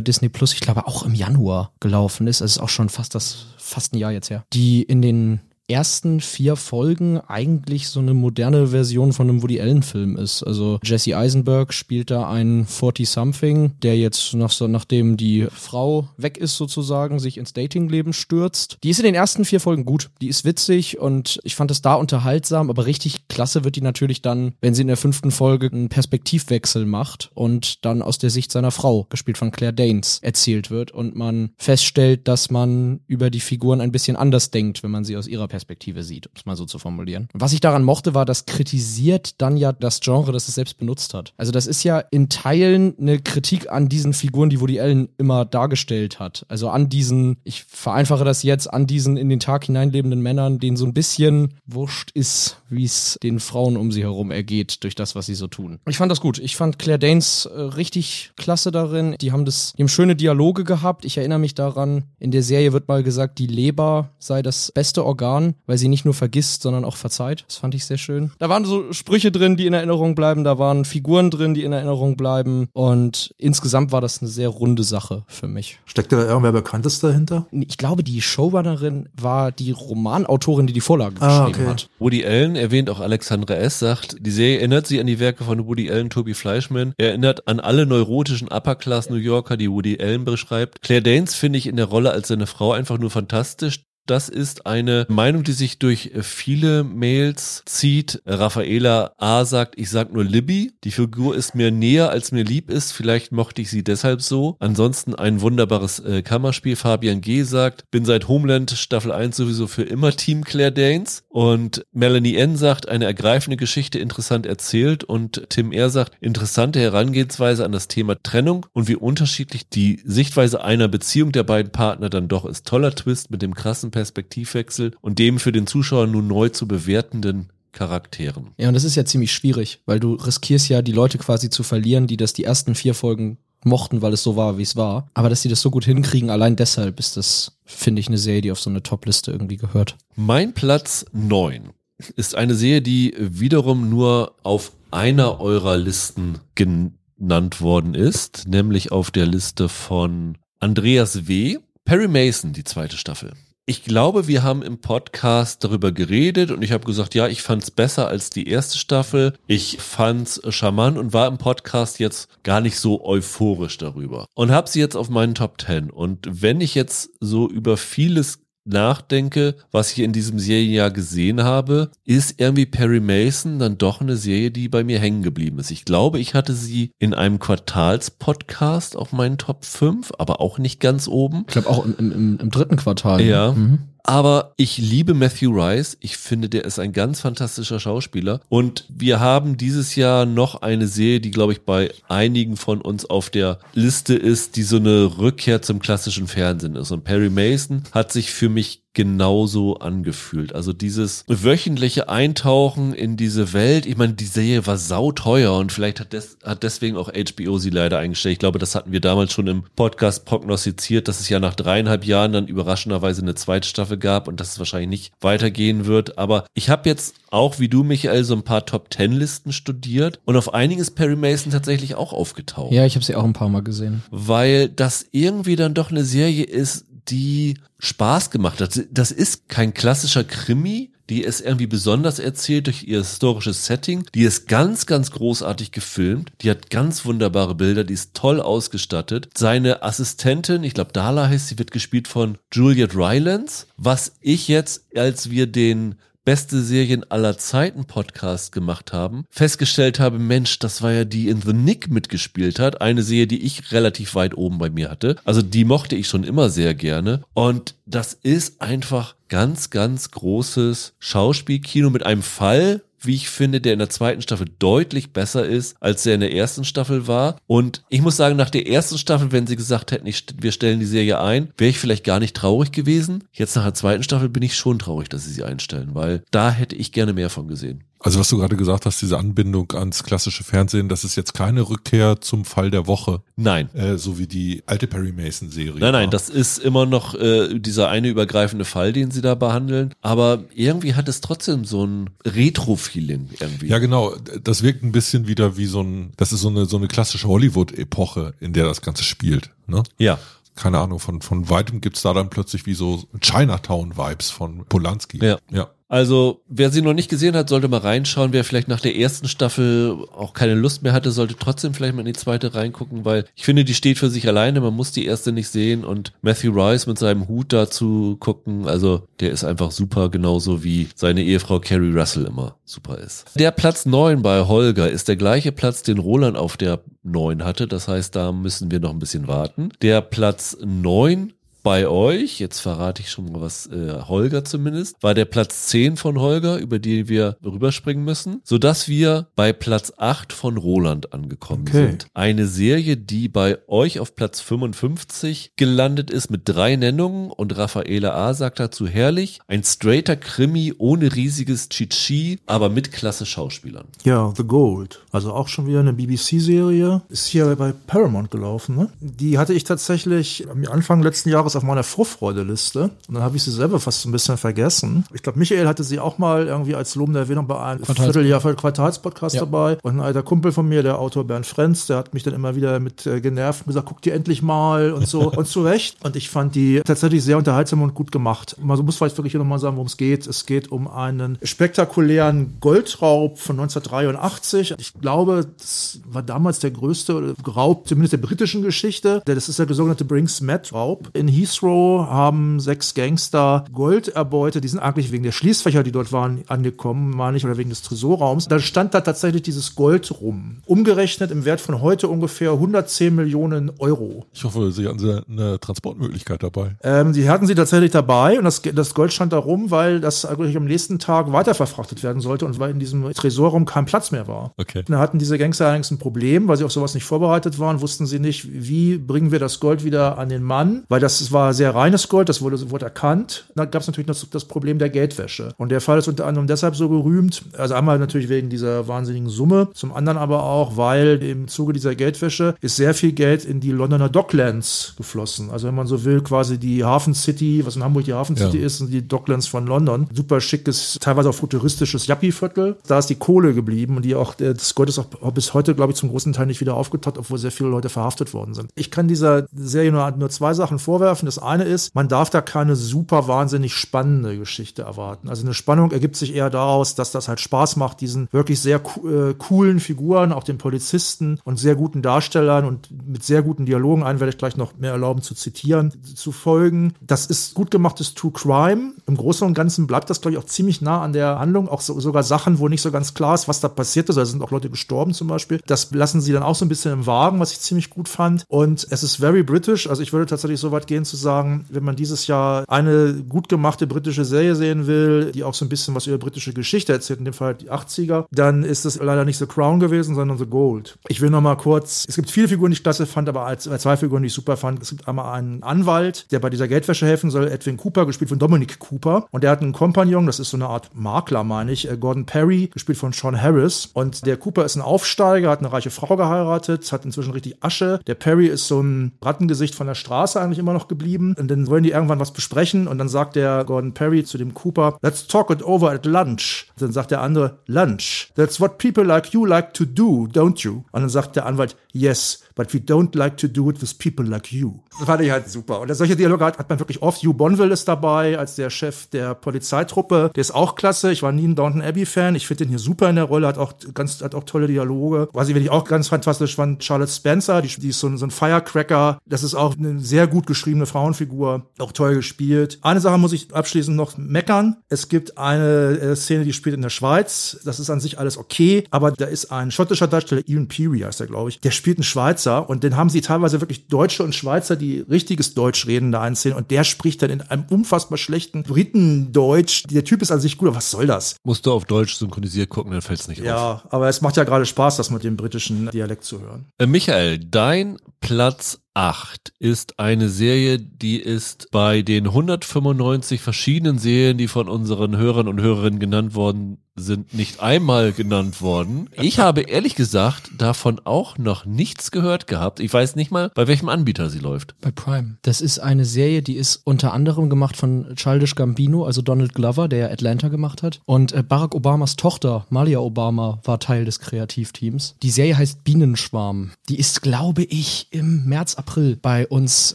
Disney Plus, ich glaube, auch im Januar gelaufen ist. Also ist auch schon fast das, fast ein Jahr jetzt her. Die in den ersten vier Folgen eigentlich so eine moderne Version von einem Woody Allen Film ist. Also Jesse Eisenberg spielt da einen 40-something, der jetzt nach nachdem die Frau weg ist sozusagen, sich ins Datingleben stürzt. Die ist in den ersten vier Folgen gut. Die ist witzig und ich fand es da unterhaltsam, aber richtig klasse wird die natürlich dann, wenn sie in der fünften Folge einen Perspektivwechsel macht und dann aus der Sicht seiner Frau, gespielt von Claire Danes, erzählt wird und man feststellt, dass man über die Figuren ein bisschen anders denkt, wenn man sie aus ihrer Perspektive sieht, um es mal so zu formulieren. Was ich daran mochte, war, das kritisiert dann ja das Genre, das es selbst benutzt hat. Also das ist ja in Teilen eine Kritik an diesen Figuren, die Woody Allen immer dargestellt hat. Also an diesen, ich vereinfache das jetzt, an diesen in den Tag hineinlebenden Männern, denen so ein bisschen wurscht ist, wie es den Frauen um sie herum ergeht, durch das, was sie so tun. Ich fand das gut. Ich fand Claire Danes äh, richtig klasse darin. Die haben das, die haben schöne Dialoge gehabt. Ich erinnere mich daran, in der Serie wird mal gesagt, die Leber sei das beste Organ, weil sie nicht nur vergisst, sondern auch verzeiht. Das fand ich sehr schön. Da waren so Sprüche drin, die in Erinnerung bleiben. Da waren Figuren drin, die in Erinnerung bleiben. Und insgesamt war das eine sehr runde Sache für mich. Steckt da irgendwer Bekanntes dahinter? Ich glaube, die Showrunnerin war die Romanautorin, die die Vorlage Ah, geschrieben okay. hat. Woody Allen erwähnt auch Alexandra S. sagt, die Serie erinnert sie an die Werke von Woody Allen, Toby Fleischman, erinnert an alle neurotischen Upper-Class New Yorker, die Woody Allen beschreibt. Claire Danes finde ich in der Rolle als seine Frau einfach nur fantastisch. Das ist eine Meinung, die sich durch viele Mails zieht. Raffaela A. sagt, ich sag nur Libby. Die Figur ist mir näher, als mir lieb ist. Vielleicht mochte ich sie deshalb so. Ansonsten ein wunderbares äh, Kammerspiel. Fabian G. sagt, bin seit Homeland Staffel 1 sowieso für immer Team Claire Danes. Und Melanie N. sagt, eine ergreifende Geschichte interessant erzählt. Und Tim R. sagt, interessante Herangehensweise an das Thema Trennung und wie unterschiedlich die Sichtweise einer Beziehung der beiden Partner dann doch ist. Toller Twist mit dem krassen Perspektivwechsel und dem für den Zuschauer nun neu zu bewertenden Charakteren. Ja, und das ist ja ziemlich schwierig, weil du riskierst ja, die Leute quasi zu verlieren, die das die ersten vier Folgen mochten, weil es so war, wie es war. Aber dass sie das so gut hinkriegen, allein deshalb ist das, finde ich, eine Serie, die auf so eine Top-Liste irgendwie gehört. Mein Platz 9 ist eine Serie, die wiederum nur auf einer eurer Listen genannt worden ist, nämlich auf der Liste von Andreas W. Perry Mason, die zweite Staffel. Ich glaube, wir haben im Podcast darüber geredet und ich habe gesagt, ja, ich fand's besser als die erste Staffel. Ich fand's charmant und war im Podcast jetzt gar nicht so euphorisch darüber und habe sie jetzt auf meinen Top 10 und wenn ich jetzt so über vieles nachdenke, was ich in diesem Serienjahr gesehen habe, ist irgendwie Perry Mason dann doch eine Serie, die bei mir hängen geblieben ist. Ich glaube, ich hatte sie in einem Quartalspodcast auf meinen Top 5, aber auch nicht ganz oben. Ich glaube auch im, im, im dritten Quartal. Ja. Mhm. Aber ich liebe Matthew Rice. Ich finde, der ist ein ganz fantastischer Schauspieler. Und wir haben dieses Jahr noch eine Serie, die, glaube ich, bei einigen von uns auf der Liste ist, die so eine Rückkehr zum klassischen Fernsehen ist. Und Perry Mason hat sich für mich genauso angefühlt. Also dieses wöchentliche Eintauchen in diese Welt. Ich meine, die Serie war sauteuer und vielleicht hat, des, hat deswegen auch HBO sie leider eingestellt. Ich glaube, das hatten wir damals schon im Podcast prognostiziert, dass es ja nach dreieinhalb Jahren dann überraschenderweise eine zweite Staffel gab und dass es wahrscheinlich nicht weitergehen wird. Aber ich habe jetzt auch wie du, Michael, so ein paar Top-Ten-Listen studiert und auf einigen ist Perry Mason tatsächlich auch aufgetaucht. Ja, ich habe sie auch ein paar Mal gesehen. Weil das irgendwie dann doch eine Serie ist, die Spaß gemacht hat. Das ist kein klassischer Krimi, die ist irgendwie besonders erzählt durch ihr historisches Setting. Die ist ganz, ganz großartig gefilmt. Die hat ganz wunderbare Bilder. Die ist toll ausgestattet. Seine Assistentin, ich glaube Dala heißt sie, wird gespielt von Juliet Rylance. Was ich jetzt, als wir den beste Serien aller Zeiten Podcast gemacht haben, festgestellt habe, Mensch, das war ja die in The Nick mitgespielt hat, eine Serie, die ich relativ weit oben bei mir hatte. Also die mochte ich schon immer sehr gerne und das ist einfach ganz, ganz großes Schauspielkino mit einem Fall, wie ich finde, der in der zweiten Staffel deutlich besser ist, als der in der ersten Staffel war. Und ich muss sagen, nach der ersten Staffel, wenn sie gesagt hätten, ich, wir stellen die Serie ein, wäre ich vielleicht gar nicht traurig gewesen. Jetzt nach der zweiten Staffel bin ich schon traurig, dass sie sie einstellen, weil da hätte ich gerne mehr von gesehen. Also was du gerade gesagt hast, diese Anbindung ans klassische Fernsehen, das ist jetzt keine Rückkehr zum Fall der Woche. Nein. Äh, so wie die alte Perry Mason Serie. Nein, nein, das ist immer noch äh, dieser eine übergreifende Fall, den sie da behandeln. Aber irgendwie hat es trotzdem so ein Retro-Feeling irgendwie. Ja, genau. Das wirkt ein bisschen wieder wie so ein, das ist so eine, so eine klassische Hollywood-Epoche, in der das Ganze spielt. Ne? Ja keine Ahnung, von, von weitem gibt's da dann plötzlich wie so Chinatown-Vibes von Polanski. Ja. ja. Also, wer sie noch nicht gesehen hat, sollte mal reinschauen. Wer vielleicht nach der ersten Staffel auch keine Lust mehr hatte, sollte trotzdem vielleicht mal in die zweite reingucken, weil ich finde, die steht für sich alleine. Man muss die erste nicht sehen und Matthew Rice mit seinem Hut dazu gucken. Also, der ist einfach super, genauso wie seine Ehefrau Carrie Russell immer super ist. Der Platz neun bei Holger ist der gleiche Platz, den Roland auf der neun hatte. Das heißt, da müssen wir noch ein bisschen warten. Der Platz neun bei euch, jetzt verrate ich schon mal was, äh, Holger zumindest, war der Platz 10 von Holger, über den wir rüberspringen müssen, sodass wir bei Platz 8 von Roland angekommen okay. sind. Eine Serie, die bei euch auf Platz 55 gelandet ist mit drei Nennungen und Raffaele A. sagt dazu herrlich, ein straighter Krimi ohne riesiges Chichi, aber mit klasse Schauspielern. Ja, The Gold. Also auch schon wieder eine BBC-Serie. Ist hier bei Paramount gelaufen, ne? Die hatte ich tatsächlich am Anfang letzten Jahres Jahres auf meiner Vorfreude-Liste und dann habe ich sie selber fast ein bisschen vergessen. Ich glaube, Michael hatte sie auch mal irgendwie als lobende Erwähnung bei einem Quartals Vierteljahr für Quartalspodcast ja. dabei und ein alter Kumpel von mir, der Autor Bernd Frenz, der hat mich dann immer wieder mit äh, genervt und gesagt, guck dir endlich mal und so und zu Recht. Und ich fand die tatsächlich sehr unterhaltsam und gut gemacht. Man muss vielleicht wirklich hier nochmal sagen, worum es geht. Es geht um einen spektakulären Goldraub von 1983. Ich glaube, das war damals der größte Raub, zumindest der britischen Geschichte. Das ist der sogenannte Brinks-Met-Raub in Heathrow haben sechs Gangster Gold erbeutet. Die sind eigentlich wegen der Schließfächer, die dort waren, angekommen, meine ich, oder wegen des Tresorraums. Da stand da tatsächlich dieses Gold rum. Umgerechnet im Wert von heute ungefähr 110 Millionen Euro. Ich hoffe, Sie hatten eine Transportmöglichkeit dabei. Ähm, die hatten sie tatsächlich dabei und das, das Gold stand da rum, weil das eigentlich am nächsten Tag weiterverfrachtet werden sollte und weil in diesem Tresorraum kein Platz mehr war. Okay. Da hatten diese Gangster allerdings ein Problem, weil sie auf sowas nicht vorbereitet waren, wussten sie nicht, wie bringen wir das Gold wieder an den Mann, weil das War sehr reines Gold, das wurde, wurde erkannt. Dann gab es natürlich noch das Problem der Geldwäsche. Und der Fall ist unter anderem deshalb so berühmt, also einmal natürlich wegen dieser wahnsinnigen Summe, zum anderen aber auch, weil im Zuge dieser Geldwäsche ist sehr viel Geld in die Londoner Docklands geflossen. Also wenn man so will, quasi die Hafen City, was in Hamburg die Hafen City ja. ist, sind die Docklands von London. Super schickes, teilweise auch futuristisches Yuppie-Viertel. Da ist die Kohle geblieben und die auch, das Gold ist auch bis heute, glaube ich, zum großen Teil nicht wieder aufgetaucht, obwohl sehr viele Leute verhaftet worden sind. Ich kann dieser Serie nur, nur zwei Sachen vorwerfen. Das eine ist, man darf da keine super wahnsinnig spannende Geschichte erwarten. Also eine Spannung ergibt sich eher daraus, dass das halt Spaß macht, diesen wirklich sehr äh, coolen Figuren, auch den Polizisten und sehr guten Darstellern und mit sehr guten Dialogen, einen werde ich gleich noch mehr erlauben zu zitieren, zu folgen. Das ist gut gemachtes True Crime. Im Großen und Ganzen bleibt das, glaube ich, auch ziemlich nah an der Handlung. Auch so, sogar Sachen, wo nicht so ganz klar ist, was da passiert ist. Also sind auch Leute gestorben zum Beispiel. Das lassen sie dann auch so ein bisschen im Wagen, was ich ziemlich gut fand. Und es ist very British. Also ich würde tatsächlich so weit gehen zu sagen, wenn man dieses Jahr eine gut gemachte britische Serie sehen will, die auch so ein bisschen was über britische Geschichte erzählt, in dem Fall die 80er, dann ist es leider nicht The Crown gewesen, sondern The Gold. Ich will noch mal kurz, es gibt viele Figuren, die ich klasse fand, aber als, zwei Figuren, die ich super fand. Es gibt einmal einen Anwalt, der bei dieser Geldwäsche helfen soll, Edwin Cooper, gespielt von Dominic Cooper. Und der hat einen Kompagnon, das ist so eine Art Makler, meine ich, äh, Gordon Perry, gespielt von Sean Harris. Und der Cooper ist ein Aufsteiger, hat eine reiche Frau geheiratet, hat inzwischen richtig Asche. Der Perry ist so ein Rattengesicht von der Straße eigentlich immer noch geblieben. Und dann wollen die irgendwann was besprechen und dann sagt der Gordon Perry zu dem Cooper, let's talk it over at lunch. Und dann sagt der andere, lunch. That's what people like you like to do, don't you? Und dann sagt der Anwalt, yes, but we don't like to do it with people like you. Das fand ich halt super. Und solche Dialoge hat, hat man wirklich oft. Hugh Bonville ist dabei als der Chef der Polizeitruppe. Der ist auch klasse. Ich war nie ein Downton Abbey Fan. Ich finde den hier super in der Rolle. Hat auch ganz, hat auch tolle Dialoge. Was ich, wenn ich auch ganz fantastisch fand, Charlotte Spencer. Die, die ist so ein, so ein Firecracker. Das ist auch eine sehr gut geschriebene Frauenfigur. Auch toll gespielt. Eine Sache muss ich abschließend noch meckern. Es gibt eine äh, Szene, die spielt in der Schweiz. Das ist an sich alles okay. Aber da ist ein schottischer Darsteller, Ian Peary heißt er, glaube ich. Der spielt einen Schweizer und den haben sie teilweise wirklich Deutsche und Schweizer, die richtiges Deutsch reden, da einzählen und der spricht dann in einem unfassbar schlechten Britendeutsch. Der Typ ist an sich gut, aber was soll das? Musst du auf Deutsch synchronisiert gucken, dann fällt es nicht ja, auf. Ja, aber es macht ja gerade Spaß, das mit dem britischen Dialekt zu hören. Äh, Michael, dein Platz 8 ist eine Serie, die ist bei den 195 verschiedenen Serien, die von unseren Hörern und Hörerinnen genannt worden sind nicht einmal genannt worden. Ich habe ehrlich gesagt davon auch noch nichts gehört gehabt. Ich weiß nicht mal, bei welchem Anbieter sie läuft. Bei Prime. Das ist eine Serie, die ist unter anderem gemacht von Childish Gambino, also Donald Glover, der Atlanta gemacht hat. Und äh, Barack Obamas Tochter, Malia Obama, war Teil des Kreativteams. Die Serie heißt Bienenschwarm. Die ist, glaube ich, im März, April bei uns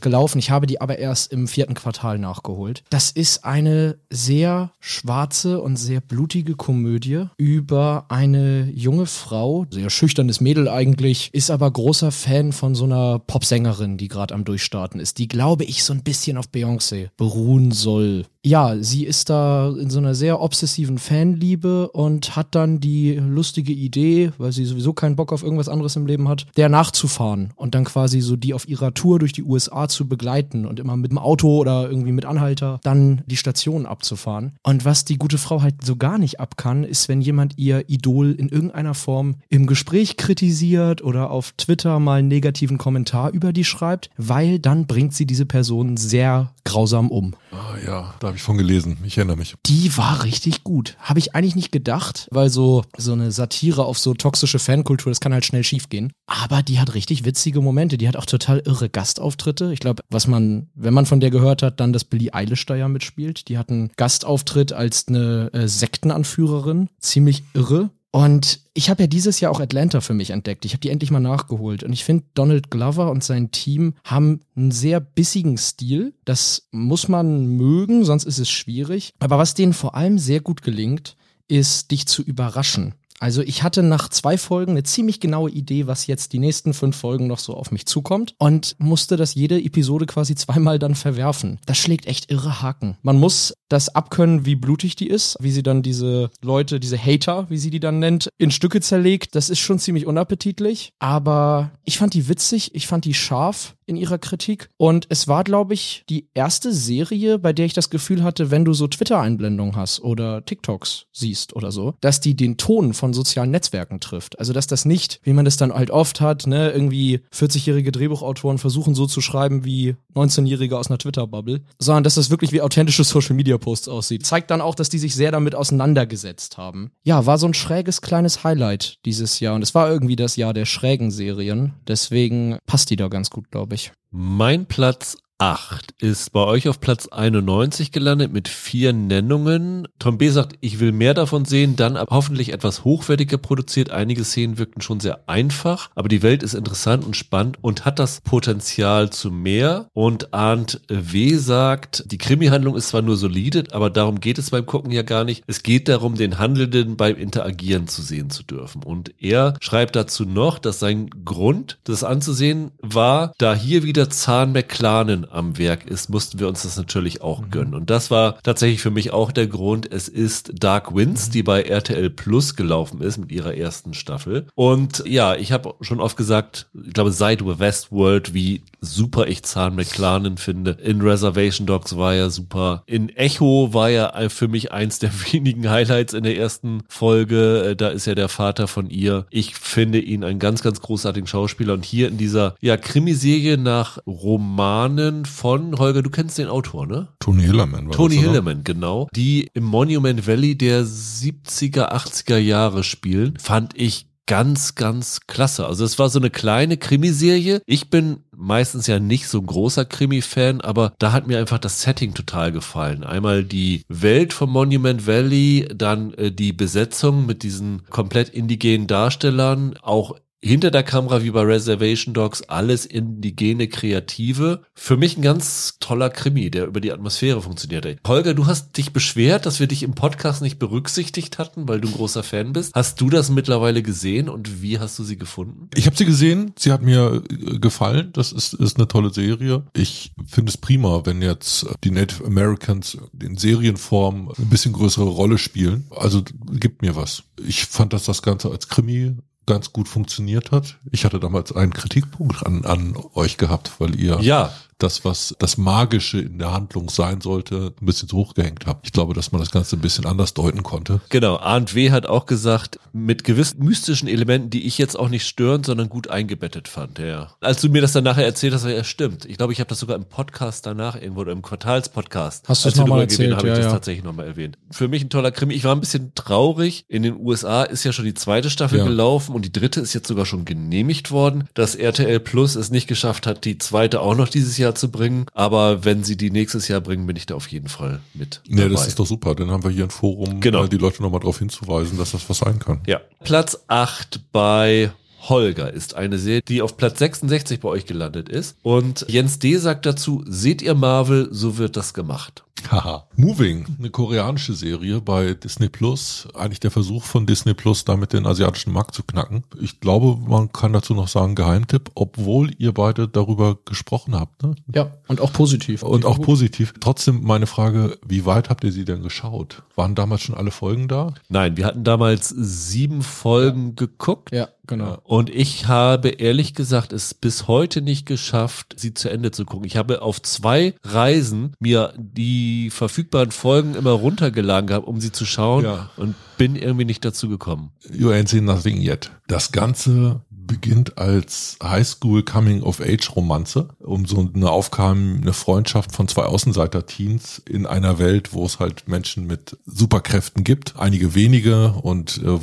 gelaufen. Ich habe die aber erst im vierten Quartal nachgeholt. Das ist eine sehr schwarze und sehr blutige Komödie über eine junge Frau, sehr schüchternes Mädel eigentlich, ist aber großer Fan von so einer Popsängerin, die gerade am Durchstarten ist, die glaube ich so ein bisschen auf Beyoncé beruhen soll ja, sie ist da in so einer sehr obsessiven Fanliebe und hat dann die lustige Idee, weil sie sowieso keinen Bock auf irgendwas anderes im Leben hat, der nachzufahren und dann quasi so die auf ihrer Tour durch die USA zu begleiten und immer mit dem Auto oder irgendwie mit Anhalter dann die Station abzufahren. Und was die gute Frau halt so gar nicht ab kann, ist, wenn jemand ihr Idol in irgendeiner Form im Gespräch kritisiert oder auf Twitter mal einen negativen Kommentar über die schreibt, weil dann bringt sie diese Person sehr grausam um. Ah ja, da habe ich von gelesen. Ich erinnere mich. Die war richtig gut. Habe ich eigentlich nicht gedacht, weil so, so eine Satire auf so toxische Fankultur, das kann halt schnell schief gehen. Aber die hat richtig witzige Momente. Die hat auch total irre Gastauftritte. Ich glaube, was man, wenn man von der gehört hat, dann, dass Billie Eilish da ja mitspielt. Die hat einen Gastauftritt als eine äh, Sektenanführerin. Ziemlich irre. Und ich habe ja dieses Jahr auch Atlanta für mich entdeckt. Ich habe die endlich mal nachgeholt. Und ich finde, Donald Glover und sein Team haben einen sehr bissigen Stil. Das muss man mögen, sonst ist es schwierig. Aber was denen vor allem sehr gut gelingt, ist, dich zu überraschen. Also ich hatte nach zwei Folgen eine ziemlich genaue Idee, was jetzt die nächsten fünf Folgen noch so auf mich zukommt und musste das jede Episode quasi zweimal dann verwerfen. Das schlägt echt irre Haken. Man muss das abkönnen, wie blutig die ist, wie sie dann diese Leute, diese Hater, wie sie die dann nennt, in Stücke zerlegt. Das ist schon ziemlich unappetitlich, aber ich fand die witzig, ich fand die scharf. In ihrer Kritik. Und es war, glaube ich, die erste Serie, bei der ich das Gefühl hatte, wenn du so Twitter-Einblendungen hast oder TikToks siehst oder so, dass die den Ton von sozialen Netzwerken trifft. Also, dass das nicht, wie man es dann halt oft hat, ne, irgendwie 40-jährige Drehbuchautoren versuchen so zu schreiben wie 19-Jährige aus einer Twitter-Bubble, sondern dass das wirklich wie authentische Social-Media-Posts aussieht. Zeigt dann auch, dass die sich sehr damit auseinandergesetzt haben. Ja, war so ein schräges kleines Highlight dieses Jahr und es war irgendwie das Jahr der schrägen Serien. Deswegen passt die da ganz gut, glaube ich. Mein Platz 8 ist bei euch auf Platz 91 gelandet mit vier Nennungen. Tom B. sagt, ich will mehr davon sehen, dann hoffentlich etwas hochwertiger produziert. Einige Szenen wirkten schon sehr einfach, aber die Welt ist interessant und spannend und hat das Potenzial zu mehr. Und Arndt W. sagt, die Krimi-Handlung ist zwar nur solide, aber darum geht es beim Gucken ja gar nicht. Es geht darum, den Handelnden beim Interagieren zu sehen zu dürfen. Und er schreibt dazu noch, dass sein Grund, das anzusehen, war, da hier wieder Zahn McClanen am Werk ist, mussten wir uns das natürlich auch mhm. gönnen. Und das war tatsächlich für mich auch der Grund. Es ist Dark Winds, mhm. die bei RTL Plus gelaufen ist mit ihrer ersten Staffel. Und ja, ich habe schon oft gesagt, ich glaube, seit Westworld, wie super ich Zahn McClanen finde. In Reservation Dogs war er super. In Echo war er für mich eins der wenigen Highlights in der ersten Folge. Äh, da ist er der Vater von ihr. Ich finde ihn einen ganz, ganz großartigen Schauspieler. Und hier in dieser ja, Krimiserie nach Romanen Roman von, Holger, du kennst den Autor, ne? Tony Hillerman. War Tony Hillerman, genau. Die im Monument Valley der 70er, 80er Jahre spielen, fand ich ganz, ganz klasse. Also es war so eine kleine Krimiserie. Ich bin meistens ja nicht so ein großer Krimi-Fan, aber da hat mir einfach das Setting total gefallen. Einmal die Welt vom Monument Valley, dann äh, die Besetzung mit diesen komplett indigenen Darstellern, auch hinter der Kamera wie bei Reservation Dogs alles indigene Kreative. Für mich ein ganz toller Krimi, der über die Atmosphäre funktioniert. Holger, du hast dich beschwert, dass wir dich im Podcast nicht berücksichtigt hatten, weil du ein großer Fan bist. Hast du das mittlerweile gesehen und wie hast du sie gefunden? Ich habe sie gesehen, sie hat mir äh, gefallen. Das ist, ist eine tolle Serie. Ich finde es prima, wenn jetzt die Native Americans in Serienform ein bisschen größere Rolle spielen. Also gibt mir was. Ich fand, dass das Ganze als Krimi ganz gut funktioniert hat. Ich hatte damals einen Kritikpunkt an, an euch gehabt, weil ihr ja das, was das Magische in der Handlung sein sollte, ein bisschen zu hoch gehängt habe. Ich glaube, dass man das Ganze ein bisschen anders deuten konnte. Genau, Arndt W. hat auch gesagt, mit gewissen mystischen Elementen, die ich jetzt auch nicht stören, sondern gut eingebettet fand. Ja. Als du mir das dann nachher erzählt hast, ja, stimmt. Ich glaube, ich habe das sogar im Podcast danach irgendwo oder im Quartalspodcast. Hast du es nochmal erzählt? Habe ja, ich das ja. tatsächlich nochmal erwähnt. Für mich ein toller Krimi. Ich war ein bisschen traurig. In den USA ist ja schon die zweite Staffel ja. gelaufen und die dritte ist jetzt sogar schon genehmigt worden. Dass RTL Plus es nicht geschafft hat, die zweite auch noch dieses Jahr Jahr zu bringen. Aber wenn sie die nächstes Jahr bringen, bin ich da auf jeden Fall mit. Dabei. Ja, das ist doch super. Dann haben wir hier ein Forum, genau. die Leute nochmal darauf hinzuweisen, dass das was sein kann. Ja. Platz 8 bei Holger ist eine Serie, die auf Platz 66 bei euch gelandet ist. Und Jens D. sagt dazu, seht ihr Marvel, so wird das gemacht. Haha. Moving, eine koreanische Serie bei Disney Plus. Eigentlich der Versuch von Disney Plus, damit den asiatischen Markt zu knacken. Ich glaube, man kann dazu noch sagen, Geheimtipp, obwohl ihr beide darüber gesprochen habt. Ne? Ja, und auch positiv. Und auch positiv. Trotzdem meine Frage, wie weit habt ihr sie denn geschaut? Waren damals schon alle Folgen da? Nein, wir hatten damals sieben Folgen ja. geguckt. Ja, genau. Und ich habe ehrlich gesagt es bis heute nicht geschafft, sie zu Ende zu gucken. Ich habe auf zwei Reisen mir die verfügbaren Folgen immer runtergeladen gehabt, um sie zu schauen ja. und bin irgendwie nicht dazu gekommen. You ain't seen nothing yet. Das Ganze beginnt als Highschool Coming of Age Romanze, um so eine Aufgabe, eine Freundschaft von zwei Außenseiter-Teens in einer Welt, wo es halt Menschen mit Superkräften gibt, einige wenige und äh,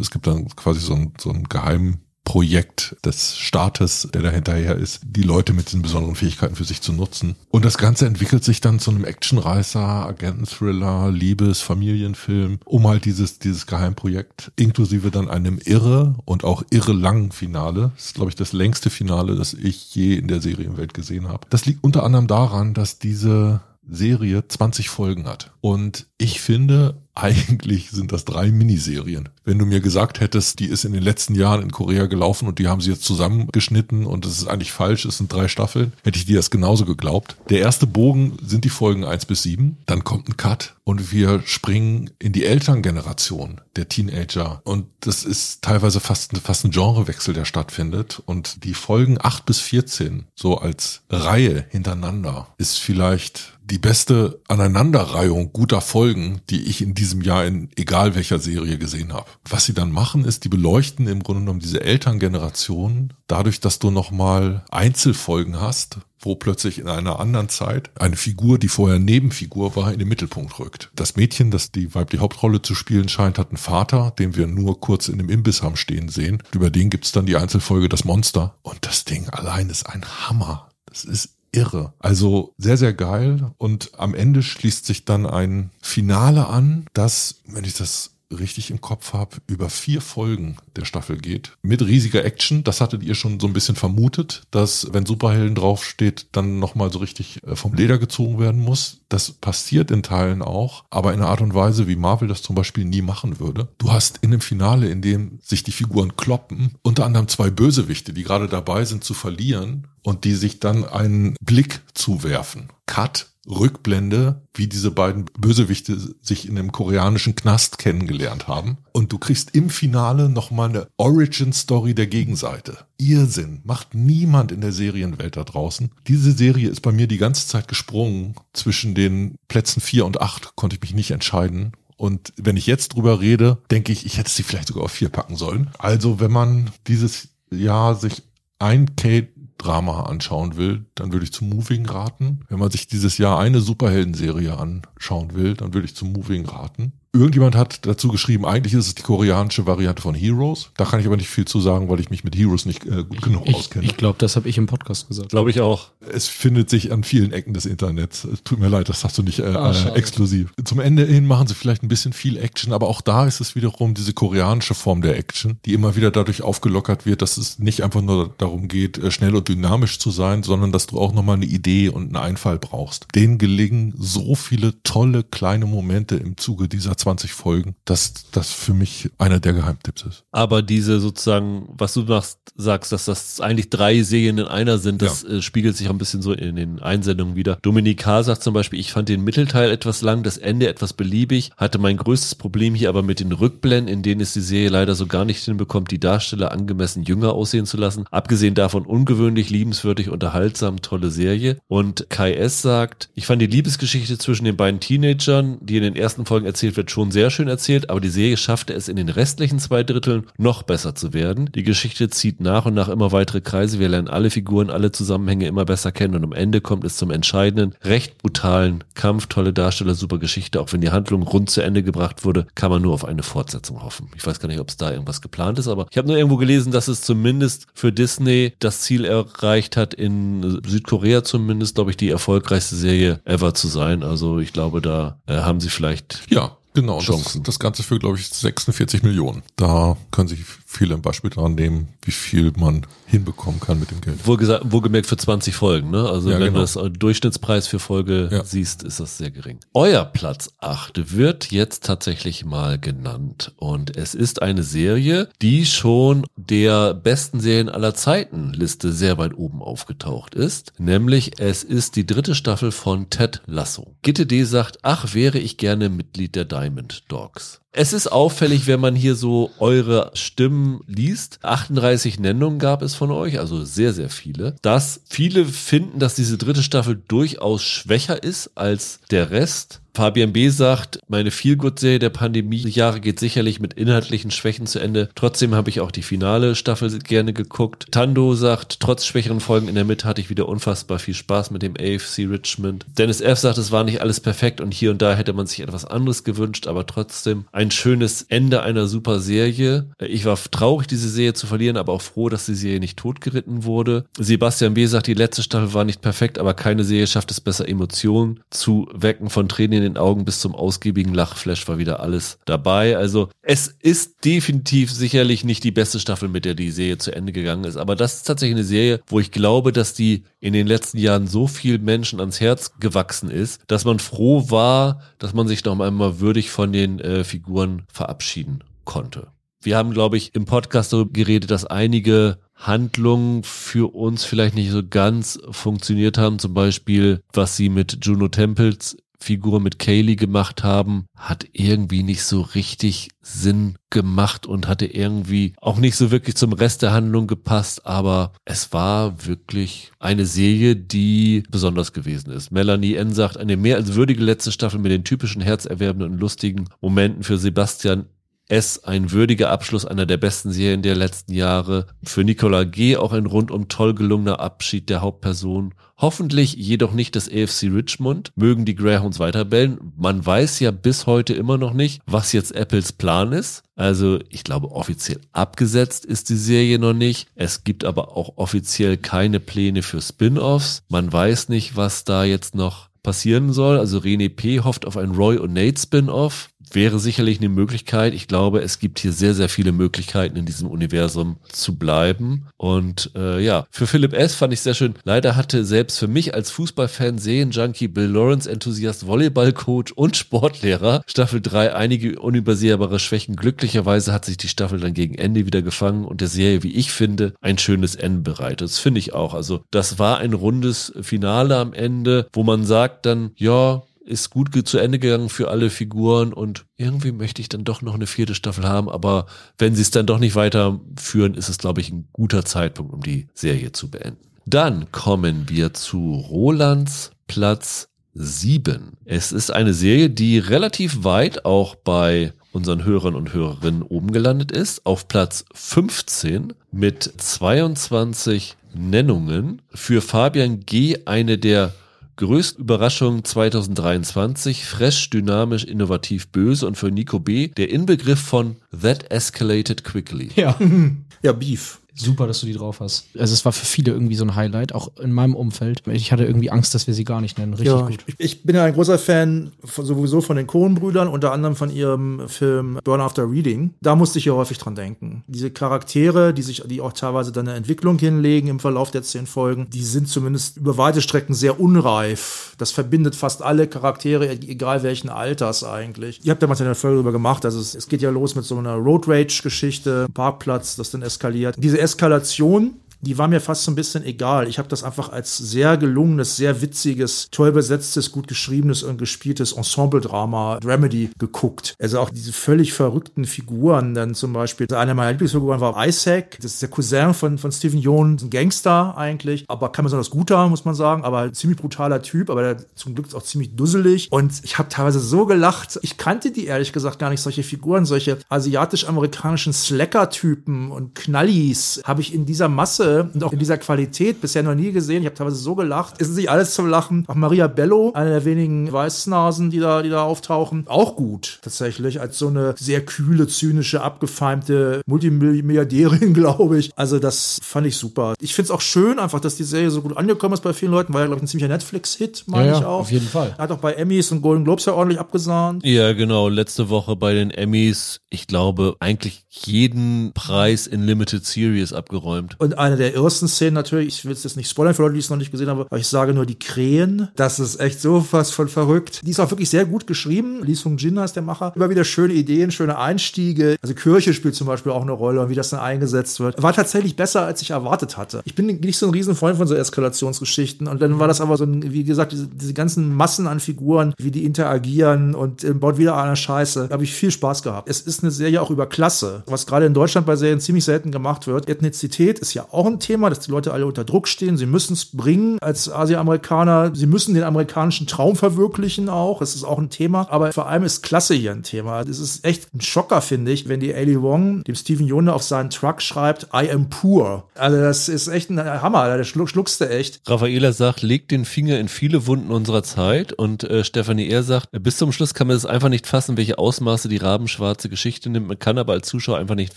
es gibt dann quasi so ein, so ein geheimen Projekt des Staates, der dahinterher ist, die Leute mit diesen besonderen Fähigkeiten für sich zu nutzen. Und das Ganze entwickelt sich dann zu einem Actionreißer, Agenten-Thriller, Liebes-, Familienfilm, um halt dieses, dieses Geheimprojekt, inklusive dann einem irre und auch irre langen Finale. Das ist, glaube ich, das längste Finale, das ich je in der Serienwelt gesehen habe. Das liegt unter anderem daran, dass diese Serie 20 Folgen hat. Und ich finde, eigentlich sind das drei Miniserien. Wenn du mir gesagt hättest, die ist in den letzten Jahren in Korea gelaufen und die haben sie jetzt zusammengeschnitten und das ist eigentlich falsch, es sind drei Staffeln, hätte ich dir das genauso geglaubt. Der erste Bogen sind die Folgen eins bis sieben, dann kommt ein Cut und wir springen in die Elterngeneration der Teenager und das ist teilweise fast, fast ein Genrewechsel, der stattfindet und die Folgen acht bis vierzehn so als Reihe hintereinander ist vielleicht die beste Aneinanderreihung guter Folgen, die ich in diesem Jahr in egal welcher Serie gesehen habe. Was sie dann machen, ist, die beleuchten im Grunde genommen diese Elterngeneration dadurch, dass du nochmal Einzelfolgen hast, wo plötzlich in einer anderen Zeit eine Figur, die vorher Nebenfigur war, in den Mittelpunkt rückt. Das Mädchen, das die weibliche Hauptrolle zu spielen scheint, hat einen Vater, den wir nur kurz in dem Imbiss haben stehen sehen. Über den gibt's dann die Einzelfolge Das Monster. Und das Ding allein ist ein Hammer. Das ist irre. Also sehr, sehr geil. Und am Ende schließt sich dann ein Finale an, das, wenn ich das richtig im Kopf habe, über vier Folgen der Staffel geht. Mit riesiger Action. Das hattet ihr schon so ein bisschen vermutet, dass wenn Superhelden draufsteht, dann nochmal so richtig äh, vom Leder gezogen werden muss. Das passiert in Teilen auch, aber in einer Art und Weise, wie Marvel das zum Beispiel nie machen würde. Du hast in einem Finale, in dem sich die Figuren kloppen, unter anderem zwei Bösewichte, die gerade dabei sind zu verlieren und die sich dann einen Blick zuwerfen. Cut Rückblende, wie diese beiden Bösewichte sich in einem koreanischen Knast kennengelernt haben. Und du kriegst im Finale nochmal eine Origin-Story der Gegenseite. Irrsinn. Macht niemand in der Serienwelt da draußen. Diese Serie ist bei mir die ganze Zeit gesprungen. Zwischen den Plätzen vier und acht konnte ich mich nicht entscheiden. Und wenn ich jetzt drüber rede, denke ich, ich hätte sie vielleicht sogar auf vier packen sollen. Also wenn man dieses Jahr sich ein Kate Drama anschauen will, dann würde ich zu Moving raten. Wenn man sich dieses Jahr eine Superhelden-Serie anschauen will, dann würde ich zu Moving raten. Irgendjemand hat dazu geschrieben, eigentlich ist es die koreanische Variante von Heroes. Da kann ich aber nicht viel zu sagen, weil ich mich mit Heroes nicht äh, gut genug Ich, auskenne. ich glaube, das habe ich im Podcast gesagt. Glaube ich auch. Es findet sich an vielen Ecken des Internets. Tut mir leid, das hast du nicht äh, Ah, äh, exklusiv. Zum Ende hin machen sie vielleicht ein bisschen viel Action, aber auch da ist es wiederum diese koreanische Form der Action, die immer wieder dadurch aufgelockert wird, dass es nicht einfach nur darum geht, äh, schnell und dynamisch zu sein, sondern dass du auch nochmal eine Idee und einen Einfall brauchst. Denen gelingen so viele tolle kleine Momente im Zuge dieser 20 Folgen, dass das für mich einer der Geheimtipps ist. Aber diese sozusagen, was du machst, sagst, dass das eigentlich drei Serien in einer sind, das äh, spiegelt sich auch ein bisschen so in den Einsendungen wieder. Dominik K. sagt zum Beispiel, ich fand den Mittelteil etwas lang, das Ende etwas beliebig, hatte mein größtes Problem hier aber mit den Rückblenden, in denen es die Serie leider so gar nicht hinbekommt, die Darsteller angemessen jünger aussehen zu lassen. Abgesehen davon ungewöhnlich, liebenswürdig, unterhaltsam, tolle Serie. Und Kai S. sagt, ich fand die Liebesgeschichte zwischen den beiden Teenagern, die in den ersten Folgen erzählt wird, schon sehr schön erzählt, aber die Serie schaffte es in den restlichen zwei Dritteln noch besser zu werden. Die Geschichte zieht nach und nach immer weitere Kreise. Wir lernen alle Figuren, alle Zusammenhänge immer besser kennen und am Ende kommt es zum entscheidenden, recht brutalen Kampf. Tolle Darsteller, super Geschichte. Auch wenn die Handlung rund zu Ende gebracht wurde, kann man nur auf eine Fortsetzung hoffen. Ich weiß gar nicht, ob es da irgendwas geplant ist, aber ich habe nur irgendwo gelesen, dass es zumindest für Disney das Ziel erreicht hat, in Südkorea zumindest, glaube ich, die erfolgreichste Serie ever zu sein. Also ich glaube, da äh, haben sie vielleicht Ja, genau. Das, Chancen. das Ganze für, glaube ich, 46 Millionen. Da können sich viele ein Beispiel dran nehmen, wie viel man hinbekommen kann mit dem Geld. Wohlgemerkt für 20 Folgen, ne? Also Ja, wenn genau. du das Durchschnittspreis für Folge Ja. siehst, ist das sehr gering. Euer Platz 8 wird jetzt tatsächlich mal genannt. Und es ist eine Serie, die schon der besten Serien aller Zeiten Liste sehr weit oben aufgetaucht ist. Nämlich es ist die dritte Staffel von Ted Lasso. Gitte D sagt, ach, wäre ich gerne Mitglied der Diamond Dogs. Es ist auffällig, wenn man hier so eure Stimmen liest. 38 Nennungen gab es von euch, also sehr, sehr viele. Dass viele finden, dass diese dritte Staffel durchaus schwächer ist als der Rest. Fabian B. sagt, meine Feelgood-Serie der Pandemie-Jahre geht sicherlich mit inhaltlichen Schwächen zu Ende. Trotzdem habe ich auch die finale Staffel gerne geguckt. Tando sagt, trotz schwächeren Folgen in der Mitte hatte ich wieder unfassbar viel Spaß mit dem AFC Richmond. Dennis F. sagt, es war nicht alles perfekt und hier und da hätte man sich etwas anderes gewünscht, aber trotzdem ein schönes Ende einer super Serie. Ich war traurig, diese Serie zu verlieren, aber auch froh, dass die Serie nicht totgeritten wurde. Sebastian B. sagt, die letzte Staffel war nicht perfekt, aber keine Serie schafft es besser, Emotionen zu wecken von Tränen in den Augen bis zum ausgiebigen Lachflash war wieder alles dabei. Also es ist definitiv sicherlich nicht die beste Staffel, mit der die Serie zu Ende gegangen ist. Aber das ist tatsächlich eine Serie, wo ich glaube, dass die in den letzten Jahren so viel Menschen ans Herz gewachsen ist, dass man froh war, dass man sich noch einmal würdig von den äh, Figuren verabschieden konnte. Wir haben, glaube ich, im Podcast darüber geredet, dass einige Handlungen für uns vielleicht nicht so ganz funktioniert haben. Zum Beispiel, was sie mit Juno Temples Figur mit Kaylee gemacht haben, hat irgendwie nicht so richtig Sinn gemacht und hatte irgendwie auch nicht so wirklich zum Rest der Handlung gepasst, aber es war wirklich eine Serie, die besonders gewesen ist. Melanie N. sagt, eine mehr als würdige letzte Staffel mit den typischen herzerwerbenden und lustigen Momenten für Sebastian S. ein würdiger Abschluss einer der besten Serien der letzten Jahre. Für Nicola G. auch ein rundum toll gelungener Abschied der Hauptperson. Hoffentlich jedoch nicht das AFC Richmond. Mögen die Greyhounds weiterbellen. Man weiß ja bis heute immer noch nicht, was jetzt Apples Plan ist. Also ich glaube, offiziell abgesetzt ist die Serie noch nicht. Es gibt aber auch offiziell keine Pläne für Spin-offs. Man weiß nicht, was da jetzt noch passieren soll. Also René P. hofft auf ein Roy und Nate Spin-off wäre sicherlich eine Möglichkeit. Ich glaube, es gibt hier sehr, sehr viele Möglichkeiten in diesem Universum zu bleiben. Und äh, ja, für Philipp S. fand ich sehr schön. Leider hatte selbst für mich als Fußballfan, Sehen-Junkie, Bill Lawrence, Enthusiast, Volleyballcoach und Sportlehrer Staffel 3 einige unübersehbare Schwächen. Glücklicherweise hat sich die Staffel dann gegen Ende wieder gefangen und der Serie, wie ich finde, ein schönes Ende bereitet. Das finde ich auch. Also das war ein rundes Finale am Ende, wo man sagt dann, ja, ist gut zu Ende gegangen für alle Figuren und irgendwie möchte ich dann doch noch eine vierte Staffel haben, aber wenn sie es dann doch nicht weiterführen, ist es, glaube ich, ein guter Zeitpunkt, um die Serie zu beenden. Dann kommen wir zu Rolands Platz 7. Es ist eine Serie, die relativ weit auch bei unseren Hörern und Hörerinnen oben gelandet ist, auf Platz 15 mit 22 Nennungen. Für Fabian G. eine der Größte Überraschung 2023, fresh, dynamisch, innovativ, böse und für Nico B. der Inbegriff von That Escalated Quickly. Ja, ja Beef. Super, dass du die drauf hast. Also es war für viele irgendwie so ein Highlight, auch in meinem Umfeld. Ich hatte irgendwie Angst, dass wir sie gar nicht nennen. Richtig ja, gut. Ich, ich, bin ja ein großer Fan von, sowieso von den Coen-Brüdern, unter anderem von ihrem Film Burn After Reading. Da musste ich ja häufig dran denken. Diese Charaktere, die sich, die auch teilweise dann eine Entwicklung hinlegen im Verlauf der zehn Folgen, die sind zumindest über weite Strecken sehr unreif. Das verbindet fast alle Charaktere, egal welchen Alters eigentlich. Ihr habt ja mal eine Folge darüber gemacht. Also es, es geht ja los mit so einer Road Rage-Geschichte, Parkplatz, das dann eskaliert. Diese Eskalation die war mir fast so ein bisschen egal. Ich habe das einfach als sehr gelungenes, sehr witziges, toll besetztes, gut geschriebenes und gespieltes Ensemble-Drama Remedy geguckt. Also auch diese völlig verrückten Figuren, dann zum Beispiel, eine meiner Lieblingsfiguren war Isaac, das ist der Cousin von, von Stephen Yeun, ein Gangster eigentlich, aber kein besonders guter, muss man sagen, aber ziemlich brutaler Typ, aber zum Glück auch ziemlich dusselig und ich habe teilweise so gelacht. Ich kannte die ehrlich gesagt gar nicht, solche Figuren, solche asiatisch-amerikanischen Slacker-Typen und Knallis habe ich in dieser Masse und auch in dieser Qualität bisher noch nie gesehen. Ich habe teilweise so gelacht. Es ist nicht alles zum Lachen. Auch Maria Bello, eine der wenigen Weißnasen, die da, die da auftauchen, auch gut tatsächlich als so eine sehr kühle, zynische, abgefeimte Multimilliardärin, glaube ich. Also das fand ich super. Ich finde es auch schön einfach, dass die Serie so gut angekommen ist bei vielen Leuten. War ja, glaube ich, ein ziemlicher Netflix-Hit, meine ja, ich auch. auf jeden Fall. Hat auch bei Emmys und Golden Globes ja ordentlich abgesahnt. Ja, genau. Letzte Woche bei den Emmys, ich glaube, eigentlich jeden Preis in Limited Series abgeräumt. Und eine der ersten Szenen natürlich, ich will es jetzt nicht spoilern für Leute, die es noch nicht gesehen haben, aber ich sage nur die Krähen. Das ist echt so fast von verrückt. Die ist auch wirklich sehr gut geschrieben. Lee Sung Jin heißt der Macher. Immer wieder schöne Ideen, schöne Einstiege. Also Kirche spielt zum Beispiel auch eine Rolle und wie das dann eingesetzt wird. War tatsächlich besser, als ich erwartet hatte. Ich bin nicht so ein Riesenfreund von so Eskalationsgeschichten und dann war das aber so ein, wie gesagt, diese, diese ganzen Massen an Figuren, wie die interagieren und äh, baut wieder einer Scheiße. Da habe ich viel Spaß gehabt. Es ist eine Serie auch über Klasse, was gerade in Deutschland bei Serien ziemlich selten gemacht wird. Ethnizität ist ja auch ein Thema, dass die Leute alle unter Druck stehen. Sie müssen es bringen als Asiamerikaner. Sie müssen den amerikanischen Traum verwirklichen auch. Das ist auch ein Thema. Aber vor allem ist Klasse hier ein Thema. Es ist echt ein Schocker, finde ich, wenn die Ali Wong dem Stephen Yonde auf seinen Truck schreibt, I am poor. Also das ist echt ein Hammer. Da schluck, schluckst du echt. Raffaela sagt, legt den Finger in viele Wunden unserer Zeit. Und äh, Stefanie Ehr sagt, bis zum Schluss kann man es einfach nicht fassen, welche Ausmaße die rabenschwarze Geschichte nimmt. Man kann aber als Zuschauer einfach nicht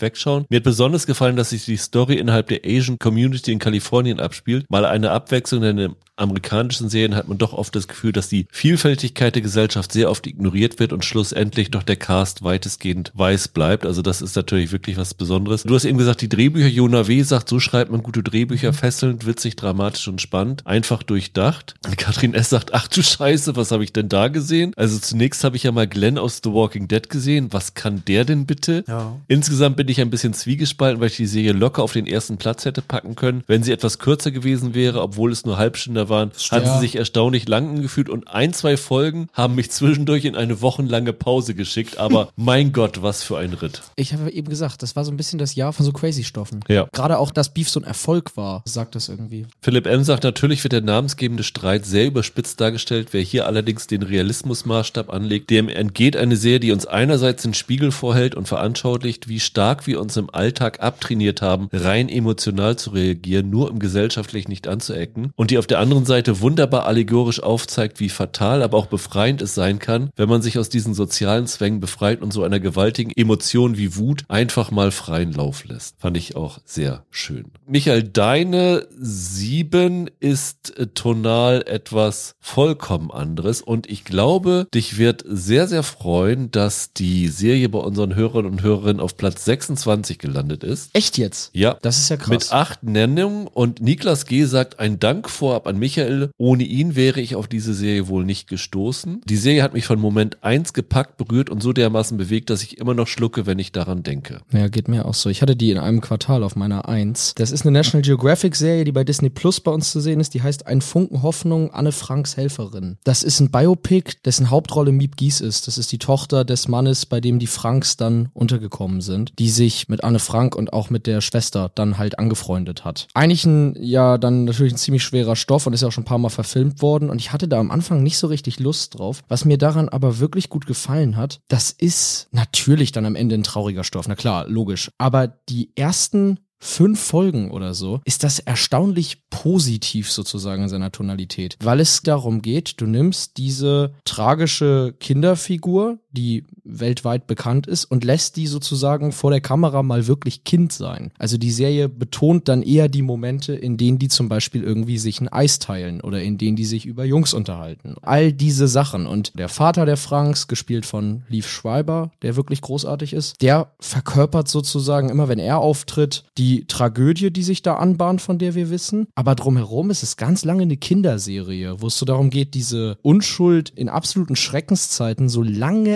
wegschauen. Mir hat besonders gefallen, dass sich die Story innerhalb der Asian Community in Kalifornien abspielt, mal eine Abwechslung, denn in amerikanischen Serien hat man doch oft das Gefühl, dass die Vielfältigkeit der Gesellschaft sehr oft ignoriert wird und schlussendlich doch der Cast weitestgehend weiß bleibt. Also das ist natürlich wirklich was Besonderes. Du hast eben gesagt, die Drehbücher, Jona W. sagt, so schreibt man gute Drehbücher, fesselnd, witzig, dramatisch und spannend, einfach durchdacht. Katrin S. sagt, ach du Scheiße, was habe ich denn da gesehen? Also zunächst habe ich ja mal Glenn aus The Walking Dead gesehen. Was kann der denn bitte? Ja. Insgesamt bin ich ein bisschen zwiegespalten, weil ich die Serie locker auf den ersten Platz hätte packen können. Wenn sie etwas kürzer gewesen wäre, obwohl es nur Halbstünder waren, hat Ja. sie sich erstaunlich lang angefühlt und ein, zwei Folgen haben mich zwischendurch in eine wochenlange Pause geschickt. Aber mein Gott, was für ein Ritt. Ich habe eben gesagt, das war so ein bisschen das Jahr von so Crazy-Stoffen. Ja. Gerade auch, dass Beef so ein Erfolg war, sagt das irgendwie. Philipp M. sagt, natürlich wird der namensgebende Streit sehr überspitzt dargestellt. Wer hier allerdings den Realismusmaßstab anlegt, dem entgeht eine Serie, die uns einerseits den Spiegel vorhält und veranschaulicht, wie stark wir uns im Alltag abtrainiert haben, rein emotional zu reagieren, nur im gesellschaftlich nicht anzuecken. Und die auf der anderen Seite wunderbar allegorisch aufzeigt, wie fatal, aber auch befreiend es sein kann, wenn man sich aus diesen sozialen Zwängen befreit und so einer gewaltigen Emotion wie Wut einfach mal freien Lauf lässt. Fand ich auch sehr schön. Michael, deine sieben ist äh, tonal etwas vollkommen anderes und ich glaube, dich wird sehr, sehr freuen, dass die Serie bei unseren Hörern und Hörerinnen auf Platz 26 gelandet ist. Echt jetzt? Ja. Das ist ja krass. Mit acht Nennungen und Niklas G. sagt ein Dank vorab an Michael. Ohne ihn wäre ich auf diese Serie wohl nicht gestoßen. Die Serie hat mich von Moment eins gepackt, berührt und so dermaßen bewegt, dass ich immer noch schlucke, wenn ich daran denke. Ja, geht mir auch so. Ich hatte die in einem Quartal auf meiner Eins. Das ist eine National Geographic Serie, die bei Disney Plus bei uns zu sehen ist. Die heißt Ein Funken Hoffnung, Anne Franks Helferin. Das ist ein Biopic, dessen Hauptrolle Miep Gies ist. Das ist die Tochter des Mannes, bei dem die Franks dann untergekommen sind, die sich mit Anne Frank und auch mit der Schwester dann halt angefreundet hat. Eigentlich ein, ja, dann natürlich ein ziemlich schwerer Stoff und ist ja auch schon ein paar Mal verfilmt worden. Und ich hatte da am Anfang nicht so richtig Lust drauf. Was mir daran aber wirklich gut gefallen hat, das ist natürlich dann am Ende ein trauriger Stoff. Na klar, logisch. Aber die ersten fünf Folgen oder so, ist das erstaunlich positiv sozusagen in seiner Tonalität, weil es darum geht, du nimmst diese tragische Kinderfigur, die weltweit bekannt ist, und lässt die sozusagen vor der Kamera mal wirklich Kind sein. Also die Serie betont dann eher die Momente, in denen die zum Beispiel irgendwie sich ein Eis teilen oder in denen die sich über Jungs unterhalten. All diese Sachen. Und der Vater der Franks, gespielt von Lief Schreiber, der wirklich großartig ist, der verkörpert sozusagen immer, wenn er auftritt, die Tragödie, die sich da anbahnt, von der wir wissen. Aber drumherum ist es ganz lange eine Kinderserie, wo es so darum geht, diese Unschuld in absoluten Schreckenszeiten,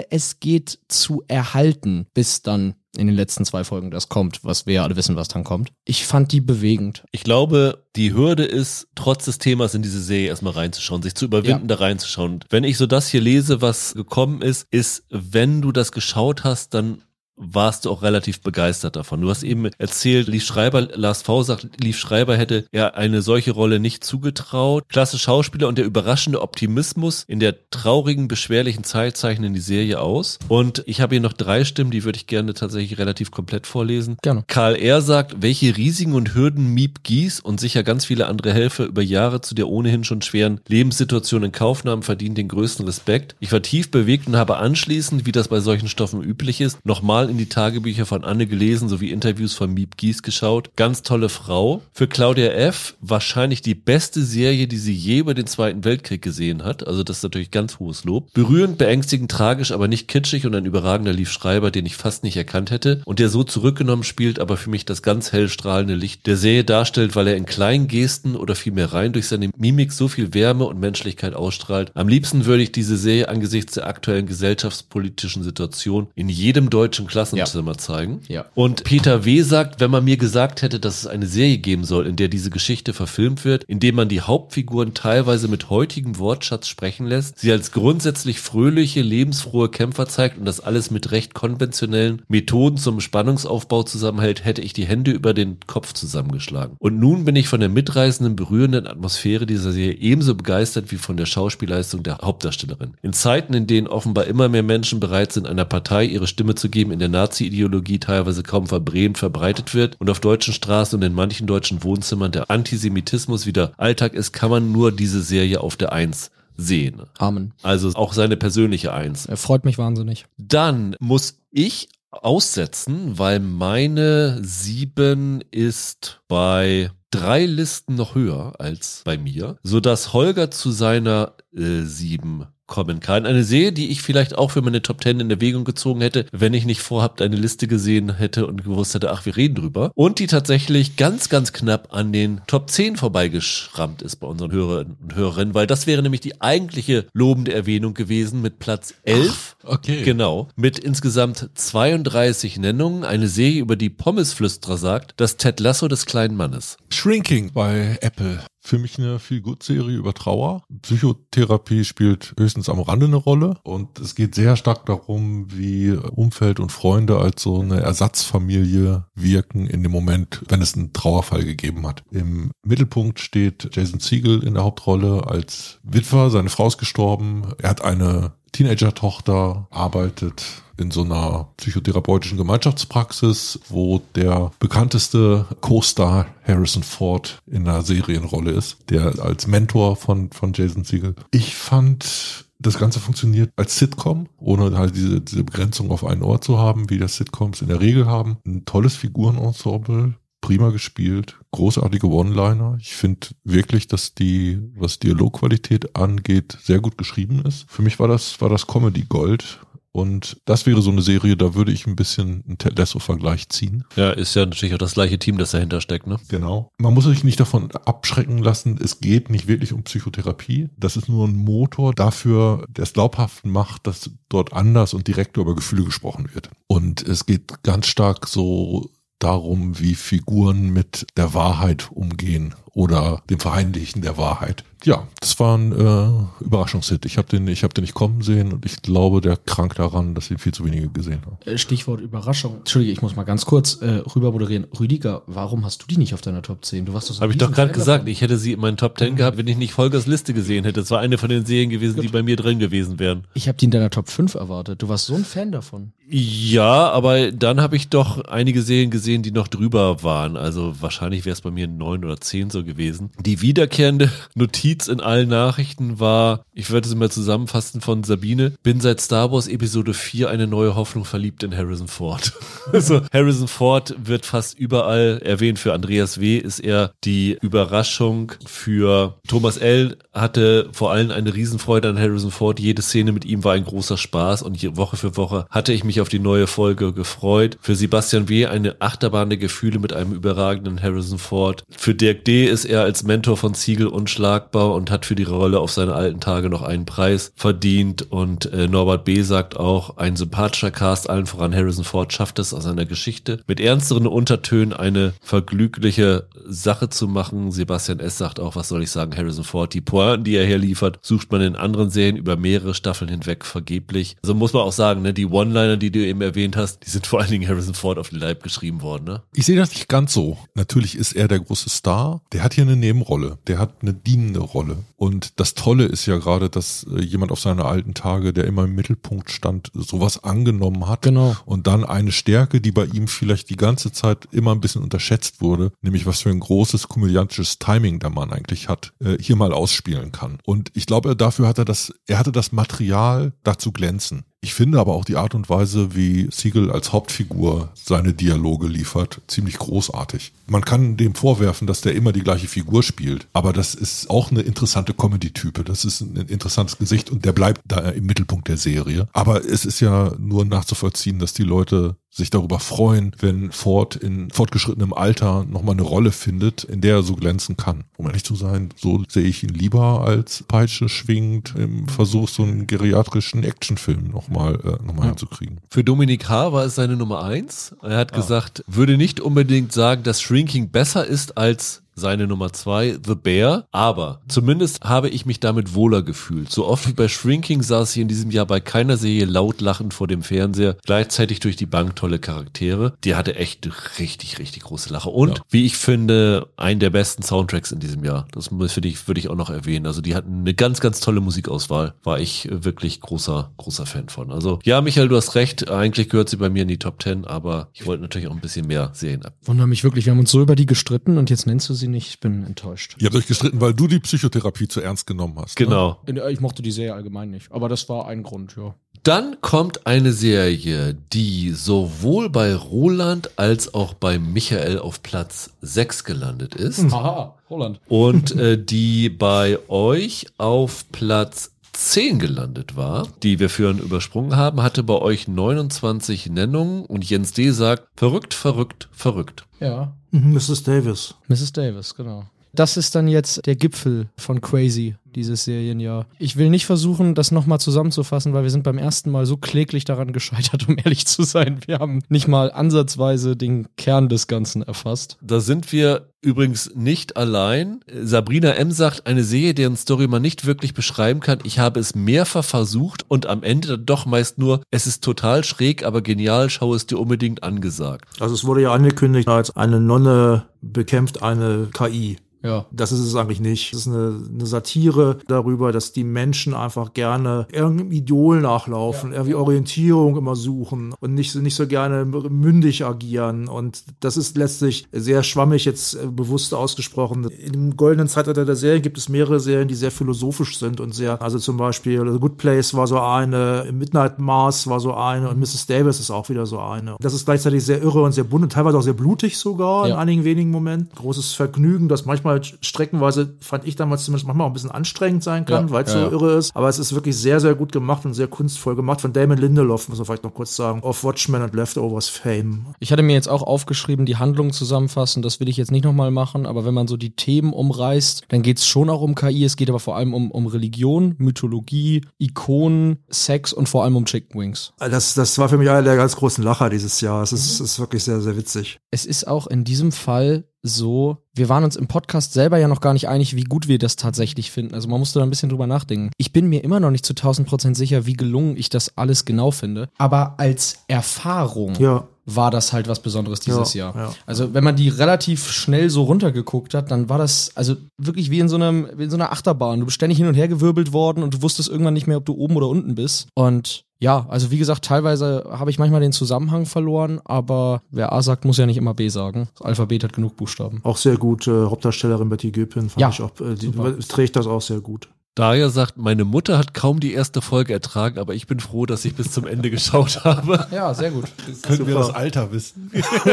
solange es geht, zu erhalten, bis dann in den letzten zwei Folgen das kommt, was wir ja alle wissen, was dann kommt. Ich fand die bewegend. Ich glaube, die Hürde ist, trotz des Themas in diese Serie erstmal reinzuschauen, sich zu überwinden, da reinzuschauen. Wenn ich so das hier lese, was gekommen ist, ist, wenn du das geschaut hast, dann warst du auch relativ begeistert davon. Du hast eben erzählt, Lief Schreiber, Lars V. sagt, Lief Schreiber hätte er eine solche Rolle nicht zugetraut. Klasse Schauspieler und der überraschende Optimismus in der traurigen, beschwerlichen Zeit zeichnen die Serie aus. Und ich habe hier noch drei Stimmen, die würde ich gerne tatsächlich relativ komplett vorlesen. Gerne. Karl R. sagt, welche Risiken und Hürden Miep Gies und sicher ganz viele andere Helfer über Jahre zu der ohnehin schon schweren Lebenssituation in Kauf nahmen, verdient den größten Respekt. Ich war tief bewegt und habe anschließend, wie das bei solchen Stoffen üblich ist, nochmal in die Tagebücher von Anne gelesen sowie Interviews von Miep Gies geschaut. Ganz tolle Frau. Für Claudia F. wahrscheinlich die beste Serie, die sie je über den Zweiten Weltkrieg gesehen hat. Also das ist natürlich ganz hohes Lob. Berührend, beängstigend, tragisch, aber nicht kitschig und ein überragender Lief Schreiber, den ich fast nicht erkannt hätte und der so zurückgenommen spielt, aber für mich das ganz hell strahlende Licht der Serie darstellt, weil er in kleinen Gesten oder vielmehr rein durch seine Mimik so viel Wärme und Menschlichkeit ausstrahlt. Am liebsten würde ich diese Serie angesichts der aktuellen gesellschaftspolitischen Situation in jedem deutschen Klassenzimmer zeigen. Ja. Und Peter W. sagt, wenn man mir gesagt hätte, dass es eine Serie geben soll, in der diese Geschichte verfilmt wird, indem man die Hauptfiguren teilweise mit heutigem Wortschatz sprechen lässt, sie als grundsätzlich fröhliche, lebensfrohe Kämpfer zeigt und das alles mit recht konventionellen Methoden zum Spannungsaufbau zusammenhält, hätte ich die Hände über den Kopf zusammengeschlagen. Und nun bin ich von der mitreißenden, berührenden Atmosphäre dieser Serie ebenso begeistert wie von der Schauspielleistung der Hauptdarstellerin. In Zeiten, in denen offenbar immer mehr Menschen bereit sind, einer Partei ihre Stimme zu geben, in der Nazi-Ideologie teilweise kaum verbrämt verbreitet wird und auf deutschen Straßen und in manchen deutschen Wohnzimmern der Antisemitismus wieder Alltag ist, kann man nur diese Serie auf der Eins sehen. Amen. Also auch seine persönliche Eins. Er freut mich wahnsinnig. Dann muss ich aussetzen, weil meine sieben ist bei drei Listen noch höher als bei mir, so dass Holger zu seiner äh, sieben kommen kann. Eine Serie, die ich vielleicht auch für meine Top Ten in Erwägung gezogen hätte, wenn ich nicht vorhabt eine Liste gesehen hätte und gewusst hätte, ach, wir reden drüber. Und die tatsächlich ganz, ganz knapp an den Top 10 vorbeigeschrammt ist bei unseren Hörerinnen und Hörerinnen, weil das wäre nämlich die eigentliche lobende Erwähnung gewesen mit Platz 11. Ach, okay. Genau. Mit insgesamt 32 Nennungen. Eine Serie, über die Pommesflüsterer sagt, das Ted Lasso des kleinen Mannes. Shrinking bei Apple. Für mich eine viel gut Serie über Trauer. Psychotherapie spielt höchstens am Rande eine Rolle und es geht sehr stark darum, wie Umfeld und Freunde als so eine Ersatzfamilie wirken in dem Moment, wenn es einen Trauerfall gegeben hat. Im Mittelpunkt steht Jason Siegel in der Hauptrolle als Witwer. Seine Frau ist gestorben. Er hat eine Teenager-Tochter, arbeitet in so einer psychotherapeutischen Gemeinschaftspraxis, wo der bekannteste Co-Star Harrison Ford in einer Serienrolle ist, der als Mentor von, von Jason Siegel. Ich fand, das Ganze funktioniert als Sitcom, ohne halt diese, diese Begrenzung auf einen Ort zu haben, wie das Sitcoms in der Regel haben. Ein tolles Figurenensemble, prima gespielt, großartige One-Liner. Ich finde wirklich, dass die, was Dialogqualität angeht, sehr gut geschrieben ist. Für mich war das, war das Comedy Gold. Und das wäre so eine Serie, da würde ich ein bisschen einen Ted Lasso-Vergleich ziehen. Ja, ist ja natürlich auch das gleiche Team, das dahinter steckt, ne? Genau. Man muss sich nicht davon abschrecken lassen, es geht nicht wirklich um Psychotherapie. Das ist nur ein Motor dafür, der es glaubhaft macht, dass dort anders und direkt über Gefühle gesprochen wird. Und es geht ganz stark so darum, wie Figuren mit der Wahrheit umgehen oder dem Verheimlichen der Wahrheit. Ja, das war ein äh, Überraschungshit. Ich habe den, ich habe den nicht kommen sehen und ich glaube, der krank daran, dass ihn viel zu wenige gesehen haben. Äh, Stichwort Überraschung. Entschuldige, ich muss mal ganz kurz äh, rüber moderieren. Rüdiger, warum hast du die nicht auf deiner Top 10? Du warst doch so Habe ich doch gerade gesagt, ich hätte sie in meinen Top 10 gehabt, wenn ich nicht Volkers Liste gesehen hätte. Es war eine von den Serien gewesen, Gut. die bei mir drin gewesen wären. Ich habe die in deiner Top 5 erwartet. Du warst so ein Fan davon. Ja, aber dann habe ich doch einige Serien gesehen, die noch drüber waren. Also wahrscheinlich wäre es bei mir neun oder zehn so gewesen. Die wiederkehrende Notiz in allen Nachrichten war, ich würde sie mal zusammenfassen von Sabine, bin seit Star Wars Episode 4 eine neue Hoffnung verliebt in Harrison Ford. also Harrison Ford wird fast überall erwähnt. Für Andreas W. ist er die Überraschung. Für Thomas L. hatte vor allem eine Riesenfreude an Harrison Ford. Jede Szene mit ihm war ein großer Spaß und Woche für Woche hatte ich mich auf die neue Folge gefreut. Für Sebastian W. eine Achterbahn der Gefühle mit einem überragenden Harrison Ford. Für Dirk D. ist er als Mentor von Ziegel unschlagbar und hat für die Rolle auf seine alten Tage noch einen Preis verdient. Und äh, Norbert B. sagt auch, ein sympathischer Cast, allen voran Harrison Ford, schafft es aus seiner Geschichte mit ernsteren Untertönen eine verglückliche Sache zu machen. Sebastian S. sagt auch, was soll ich sagen, Harrison Ford, die Pointen, die er hier liefert, sucht man in anderen Serien über mehrere Staffeln hinweg vergeblich. Also muss man auch sagen, ne, die One-Liner, die du eben erwähnt hast, die sind vor allen Dingen Harrison Ford auf den Leib geschrieben worden. Ne? Ich sehe das nicht ganz so. Natürlich ist er der große Star. Der hat hier eine Nebenrolle. Der hat eine dienende Rolle. Und das Tolle ist ja gerade, dass äh, jemand auf seine alten Tage, der immer im Mittelpunkt stand, sowas angenommen hat. Genau. Und dann eine Stärke, die bei ihm vielleicht die ganze Zeit immer ein bisschen unterschätzt wurde, nämlich was für ein großes komödiantisches Timing der Mann eigentlich hat, äh, hier mal ausspielen kann. Und ich glaube, dafür hat er das, er hatte das Material, dazu glänzen. Ich finde aber auch die Art und Weise, wie Siegel als Hauptfigur seine Dialoge liefert, ziemlich großartig. Man kann dem vorwerfen, dass der immer die gleiche Figur spielt, aber das ist auch eine interessante Comedy-Type. Das ist ein interessantes Gesicht und der bleibt da im Mittelpunkt der Serie. Aber es ist ja nur nachzuvollziehen, dass die Leute sich darüber freuen, wenn Ford in fortgeschrittenem Alter nochmal eine Rolle findet, in der er so glänzen kann. Um ehrlich zu sein, so sehe ich ihn lieber als Peitsche schwingend im Versuch, so einen geriatrischen Actionfilm nochmal äh, noch mal ja. hinzukriegen. Für Dominik H. war es seine Nummer eins. Er hat ah. gesagt, würde nicht unbedingt sagen, dass Shrinking besser ist als seine Nummer zwei, The Bear. Aber zumindest habe ich mich damit wohler gefühlt. So oft wie bei Shrinking saß ich in diesem Jahr bei keiner Serie laut lachend vor dem Fernseher. Gleichzeitig durch die Bank tolle Charaktere. Die hatte echt richtig, richtig große Lache. Und ja. wie ich finde, einen der besten Soundtracks in diesem Jahr. Das würde ich, würde ich auch noch erwähnen. Also die hatten eine ganz, ganz tolle Musikauswahl. War ich wirklich großer, großer Fan von. Also ja, Michael, du hast recht. Eigentlich gehört sie bei mir in die Top Ten, aber ich wollte natürlich auch ein bisschen mehr Serien ab. Wundere mich wirklich. Wir haben uns so über die gestritten und jetzt nennst du sie sie nicht. Ich bin enttäuscht. Ihr habt euch gestritten, weil du die Psychotherapie zu ernst genommen hast. Genau. Ne? Ich mochte die Serie allgemein nicht. Aber das war ein Grund, ja. Dann kommt eine Serie, die sowohl bei Roland als auch bei Michael auf Platz 6 gelandet ist. Aha, Roland. Und äh, die bei euch auf Platz 10 gelandet war, die wir für übersprungen haben, hatte bei euch 29 Nennungen und Jens D. sagt, verrückt, verrückt, verrückt. Ja. Mhm, Mrs. Davis. Mrs. Davis, genau. Das ist dann jetzt der Gipfel von Crazy, dieses Serienjahr. Ich will nicht versuchen, das nochmal zusammenzufassen, weil wir sind beim ersten Mal so kläglich daran gescheitert, um ehrlich zu sein. Wir haben nicht mal ansatzweise den Kern des Ganzen erfasst. Da sind wir übrigens nicht allein. Sabrina M. sagt, eine Serie, deren Story man nicht wirklich beschreiben kann. Ich habe es mehrfach versucht und am Ende dann doch meist nur, es ist total schräg, aber genial, schau es dir unbedingt angesagt. Also es wurde ja angekündigt, als eine Nonne bekämpft eine KI. Ja. Das ist es eigentlich nicht. Es ist eine, eine Satire darüber, dass die Menschen einfach gerne irgendeinem Idol nachlaufen, irgendwie Orientierung immer suchen und nicht, so- nicht so gerne mündig agieren. Und das ist letztlich sehr schwammig jetzt äh, bewusst ausgesprochen. Im goldenen Zeitalter der Serien gibt es mehrere Serien, die sehr philosophisch sind und sehr, also zum Beispiel The Good Place war so eine, Midnight Mars war so eine und Mrs. Davis ist auch wieder so eine. Das ist gleichzeitig sehr irre und sehr bunt und teilweise auch sehr blutig sogar Ja. in einigen wenigen Momenten. Großes Vergnügen, das manchmal streckenweise, fand ich damals zumindest manchmal auch ein bisschen anstrengend sein kann, Ja, weil es ja, so ja. irre ist. Aber es ist wirklich sehr, sehr gut gemacht und sehr kunstvoll gemacht von Damon Lindelof, muss man vielleicht noch kurz sagen, of Watchmen und Leftovers Fame. Ich hatte mir jetzt auch aufgeschrieben, die Handlung zusammenfassen. Das will ich jetzt nicht nochmal machen, aber wenn man so die Themen umreißt, dann geht es schon auch um KI. Es geht aber vor allem um, um Religion, Mythologie, Ikonen, Sex und vor allem um Chicken Wings. Das, das war für mich einer der ganz großen Lacher dieses Jahr. Es ist, ist wirklich sehr, sehr witzig. Es ist auch in diesem Fall so, wir waren uns im Podcast selber ja noch gar nicht einig, wie gut wir das tatsächlich finden. Also man musste da ein bisschen drüber nachdenken. Ich bin mir immer noch nicht zu 1000 Prozent sicher, wie gelungen ich das alles genau finde. Aber als Erfahrung Ja. War das halt was Besonderes dieses Ja, Jahr. ja. Also wenn man die relativ schnell so runtergeguckt hat, dann war das also wirklich wie in so einem wie in so einer Achterbahn. Du bist ständig hin und her gewirbelt worden und du wusstest irgendwann nicht mehr, ob du oben oder unten bist. Und ja, also wie gesagt, teilweise habe ich manchmal den Zusammenhang verloren, aber wer A sagt, muss ja nicht immer B sagen. Das Alphabet hat genug Buchstaben. Auch sehr gut. Äh, Hauptdarstellerin Betty Gilpin fand Ja, ich auch, äh, die trägt das auch sehr gut. Daya sagt, meine Mutter hat kaum die erste Folge ertragen, aber ich bin froh, dass ich bis zum Ende geschaut habe. Ja, sehr gut. Könnten wir das Alter wissen?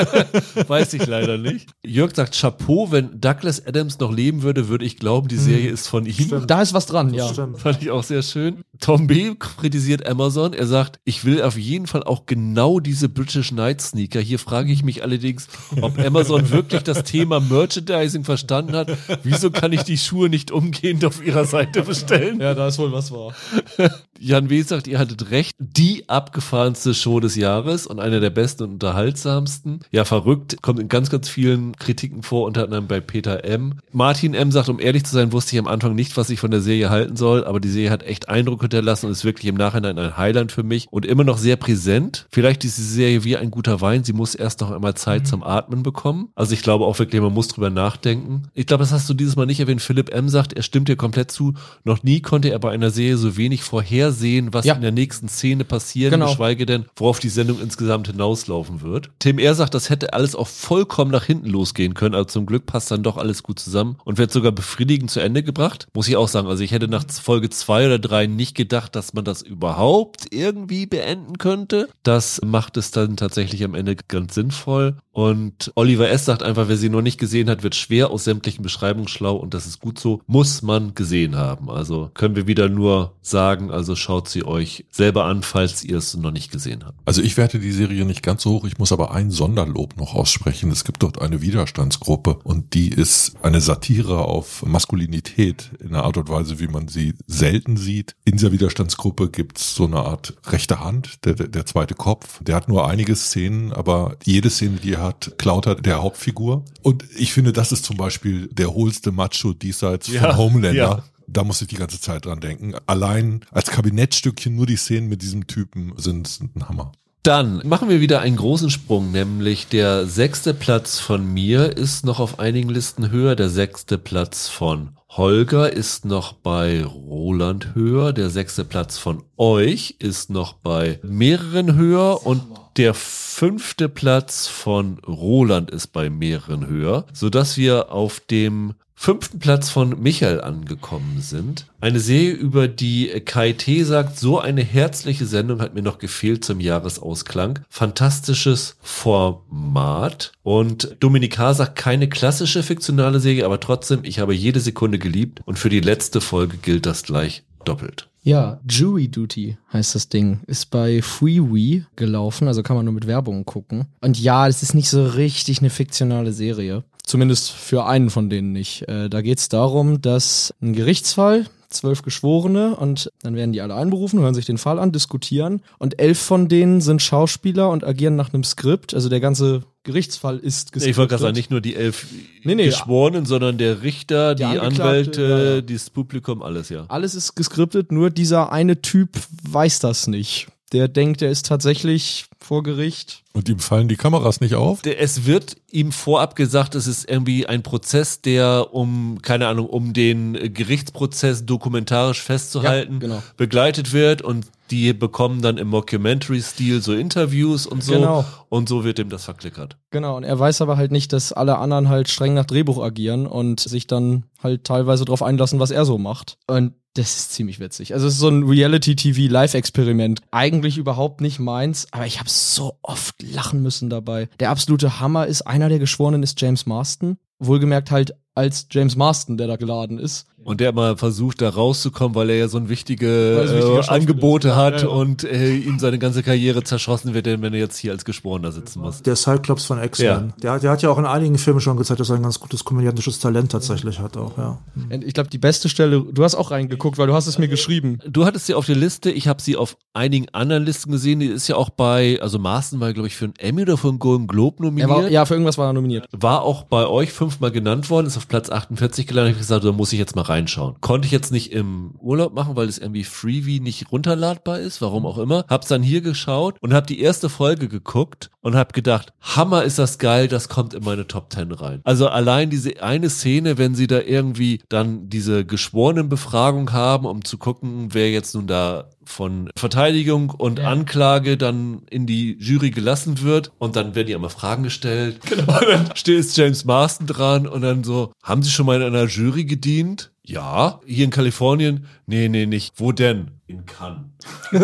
Weiß ich leider nicht. Jörg sagt, Chapeau, wenn Douglas Adams noch leben würde, würde ich glauben, die Serie ist von ihm. Stimmt. Da ist was dran, ja. Stimmt. Fand ich auch sehr schön. Tom B. kritisiert Amazon. Er sagt, ich will auf jeden Fall auch genau diese British Night Sneaker. Hier frage ich mich allerdings, ob Amazon wirklich das Thema Merchandising verstanden hat. Wieso kann ich die Schuhe nicht umgehend auf ihrer Seite bestellen? Ja, da ist wohl was wahr. Jan W. sagt, ihr hattet recht. Die abgefahrenste Show des Jahres und eine der besten und unterhaltsamsten. Ja, verrückt. Kommt in ganz, ganz vielen Kritiken vor, unter anderem bei Peter M. Martin M. sagt, um ehrlich zu sein, wusste ich am Anfang nicht, was ich von der Serie halten soll, aber die Serie hat echt Eindruck hinterlassen und ist wirklich im Nachhinein ein Highlight für mich und immer noch sehr präsent. Vielleicht ist die Serie wie ein guter Wein. Sie muss erst noch einmal Zeit zum Atmen bekommen. Also ich glaube auch wirklich, man muss drüber nachdenken. Ich glaube, das hast du dieses Mal nicht erwähnt. Philipp M. sagt, er stimmt dir komplett zu. Noch nie konnte er bei einer Serie so wenig vorhersehen, was Ja. in der nächsten Szene passieren, Genau. geschweige denn, worauf die Sendung insgesamt hinauslaufen wird. Tim R. sagt, das hätte alles auch vollkommen nach hinten losgehen können, aber zum Glück passt dann doch alles gut zusammen und wird sogar befriedigend zu Ende gebracht. Muss ich auch sagen, also ich hätte nach Folge zwei oder drei nicht gedacht, dass man das überhaupt irgendwie beenden könnte. Das macht es dann tatsächlich am Ende ganz sinnvoll. Und Oliver S. sagt einfach, wer sie noch nicht gesehen hat, wird schwer aus sämtlichen Beschreibungen schlau und das ist gut so. Muss man gesehen haben. Also können wir wieder nur sagen, also schaut sie euch selber an, falls ihr es noch nicht gesehen habt. Also ich werte die Serie nicht ganz so hoch. Ich muss aber ein Sonderlob noch aussprechen. Es gibt dort eine Widerstandsgruppe und die ist eine Satire auf Maskulinität in einer Art und Weise, wie man sie selten sieht. In dieser Widerstandsgruppe gibt's so eine Art rechte Hand, der, der, der zweite Kopf. Der hat nur einige Szenen, aber jede Szene, die er hat, klaut er der Hauptfigur. Und ich finde, das ist zum Beispiel der hohlste Macho diesseits Ja, von Homelander. ja. Da muss ich die ganze Zeit dran denken. Allein als Kabinettstückchen nur die Szenen mit diesem Typen sind, sind ein Hammer. Dann machen wir wieder einen großen Sprung, nämlich der sechste Platz von mir ist noch auf einigen Listen höher, der sechste Platz von Holger ist noch bei Roland höher, der sechste Platz von euch ist noch bei mehreren höher und der fünfte Platz von Roland ist bei mehreren höher, so dass wir auf dem fünften Platz von Michael angekommen sind. Eine Serie, über die Kai T. sagt, so eine herzliche Sendung hat mir noch gefehlt zum Jahresausklang. Fantastisches Format. Und Dominika sagt, keine klassische fiktionale Serie, aber trotzdem, ich habe jede Sekunde geliebt und für die letzte Folge gilt das gleich doppelt. Ja, Jury Duty heißt das Ding. Ist bei FreeWee gelaufen, also kann man nur mit Werbung gucken. Und ja, es ist nicht so richtig eine fiktionale Serie. Zumindest für einen von denen nicht. Äh, da geht es darum, dass ein Gerichtsfall, zwölf Geschworene und dann werden die alle einberufen, hören sich den Fall an, diskutieren und elf von denen sind Schauspieler und agieren nach einem Skript. Also der ganze Gerichtsfall ist geskriptet. Ich wollte gerade sagen, nicht nur die elf nee, nee, Geschworenen, sondern der Richter, die, die Anwälte, ja, ja. das Publikum, alles, ja. Alles ist geskriptet, nur dieser eine Typ weiß das nicht. Der denkt, er ist tatsächlich vor Gericht. Und ihm fallen die Kameras nicht auf? Es wird ihm vorab gesagt, es ist irgendwie ein Prozess, der um, keine Ahnung, um den Gerichtsprozess dokumentarisch festzuhalten, ja, genau. begleitet wird und die bekommen dann im Mockumentary-Stil so Interviews und so. Genau. Und so wird ihm das verklickert. Genau, und er weiß aber halt nicht, dass alle anderen halt streng nach Drehbuch agieren und sich dann halt teilweise darauf einlassen, was er so macht. Und das ist ziemlich witzig. Also es ist so ein Reality-TV-Live-Experiment. Eigentlich überhaupt nicht meins, aber ich habe so oft lachen müssen dabei. Der absolute Hammer ist, einer der Geschworenen ist James Marston. Wohlgemerkt halt als James Marston, der da geladen ist. Und der mal versucht, da rauszukommen, weil er ja so ein wichtige äh, Angebote hat ja, ja. und äh, ihm seine ganze Karriere zerschossen wird, wenn er jetzt hier als Geschworener sitzen muss. Der Cyclops von X-Men. Ja. Der, der, hat ja auch in einigen Filmen schon gezeigt, dass er ein ganz gutes komödiantisches Talent tatsächlich hat auch, ja. Ich glaube, die beste Stelle, du hast auch reingeguckt, weil du hast es mir geschrieben. Du hattest sie auf der Liste, ich habe sie auf einigen anderen Listen gesehen, die ist ja auch bei, also Marston war, glaube ich, für einen Emmy oder für einen Golden Globe nominiert. War, ja, für irgendwas war er nominiert. War auch bei euch fünfmal genannt worden, ist auf Platz 48 gelandet. Ich habe gesagt, da muss ich jetzt mal reinschauen. Konnte ich jetzt nicht im Urlaub machen, weil es irgendwie Freebie nicht runterladbar ist, warum auch immer. Hab's dann hier geschaut und hab die erste Folge geguckt und hab gedacht, Hammer ist das geil, das kommt in meine Top 10 rein. Also allein diese eine Szene, wenn sie da irgendwie dann diese geschworenen Befragung haben, um zu gucken, wer jetzt nun da von Verteidigung und ja. Anklage dann in die Jury gelassen wird und dann werden die einmal Fragen gestellt. Genau. Und dann steht James Marston dran und dann so, haben Sie schon mal in einer Jury gedient? Ja. Hier in Kalifornien? Nee, nee, nicht. Wo denn? In Cannes. das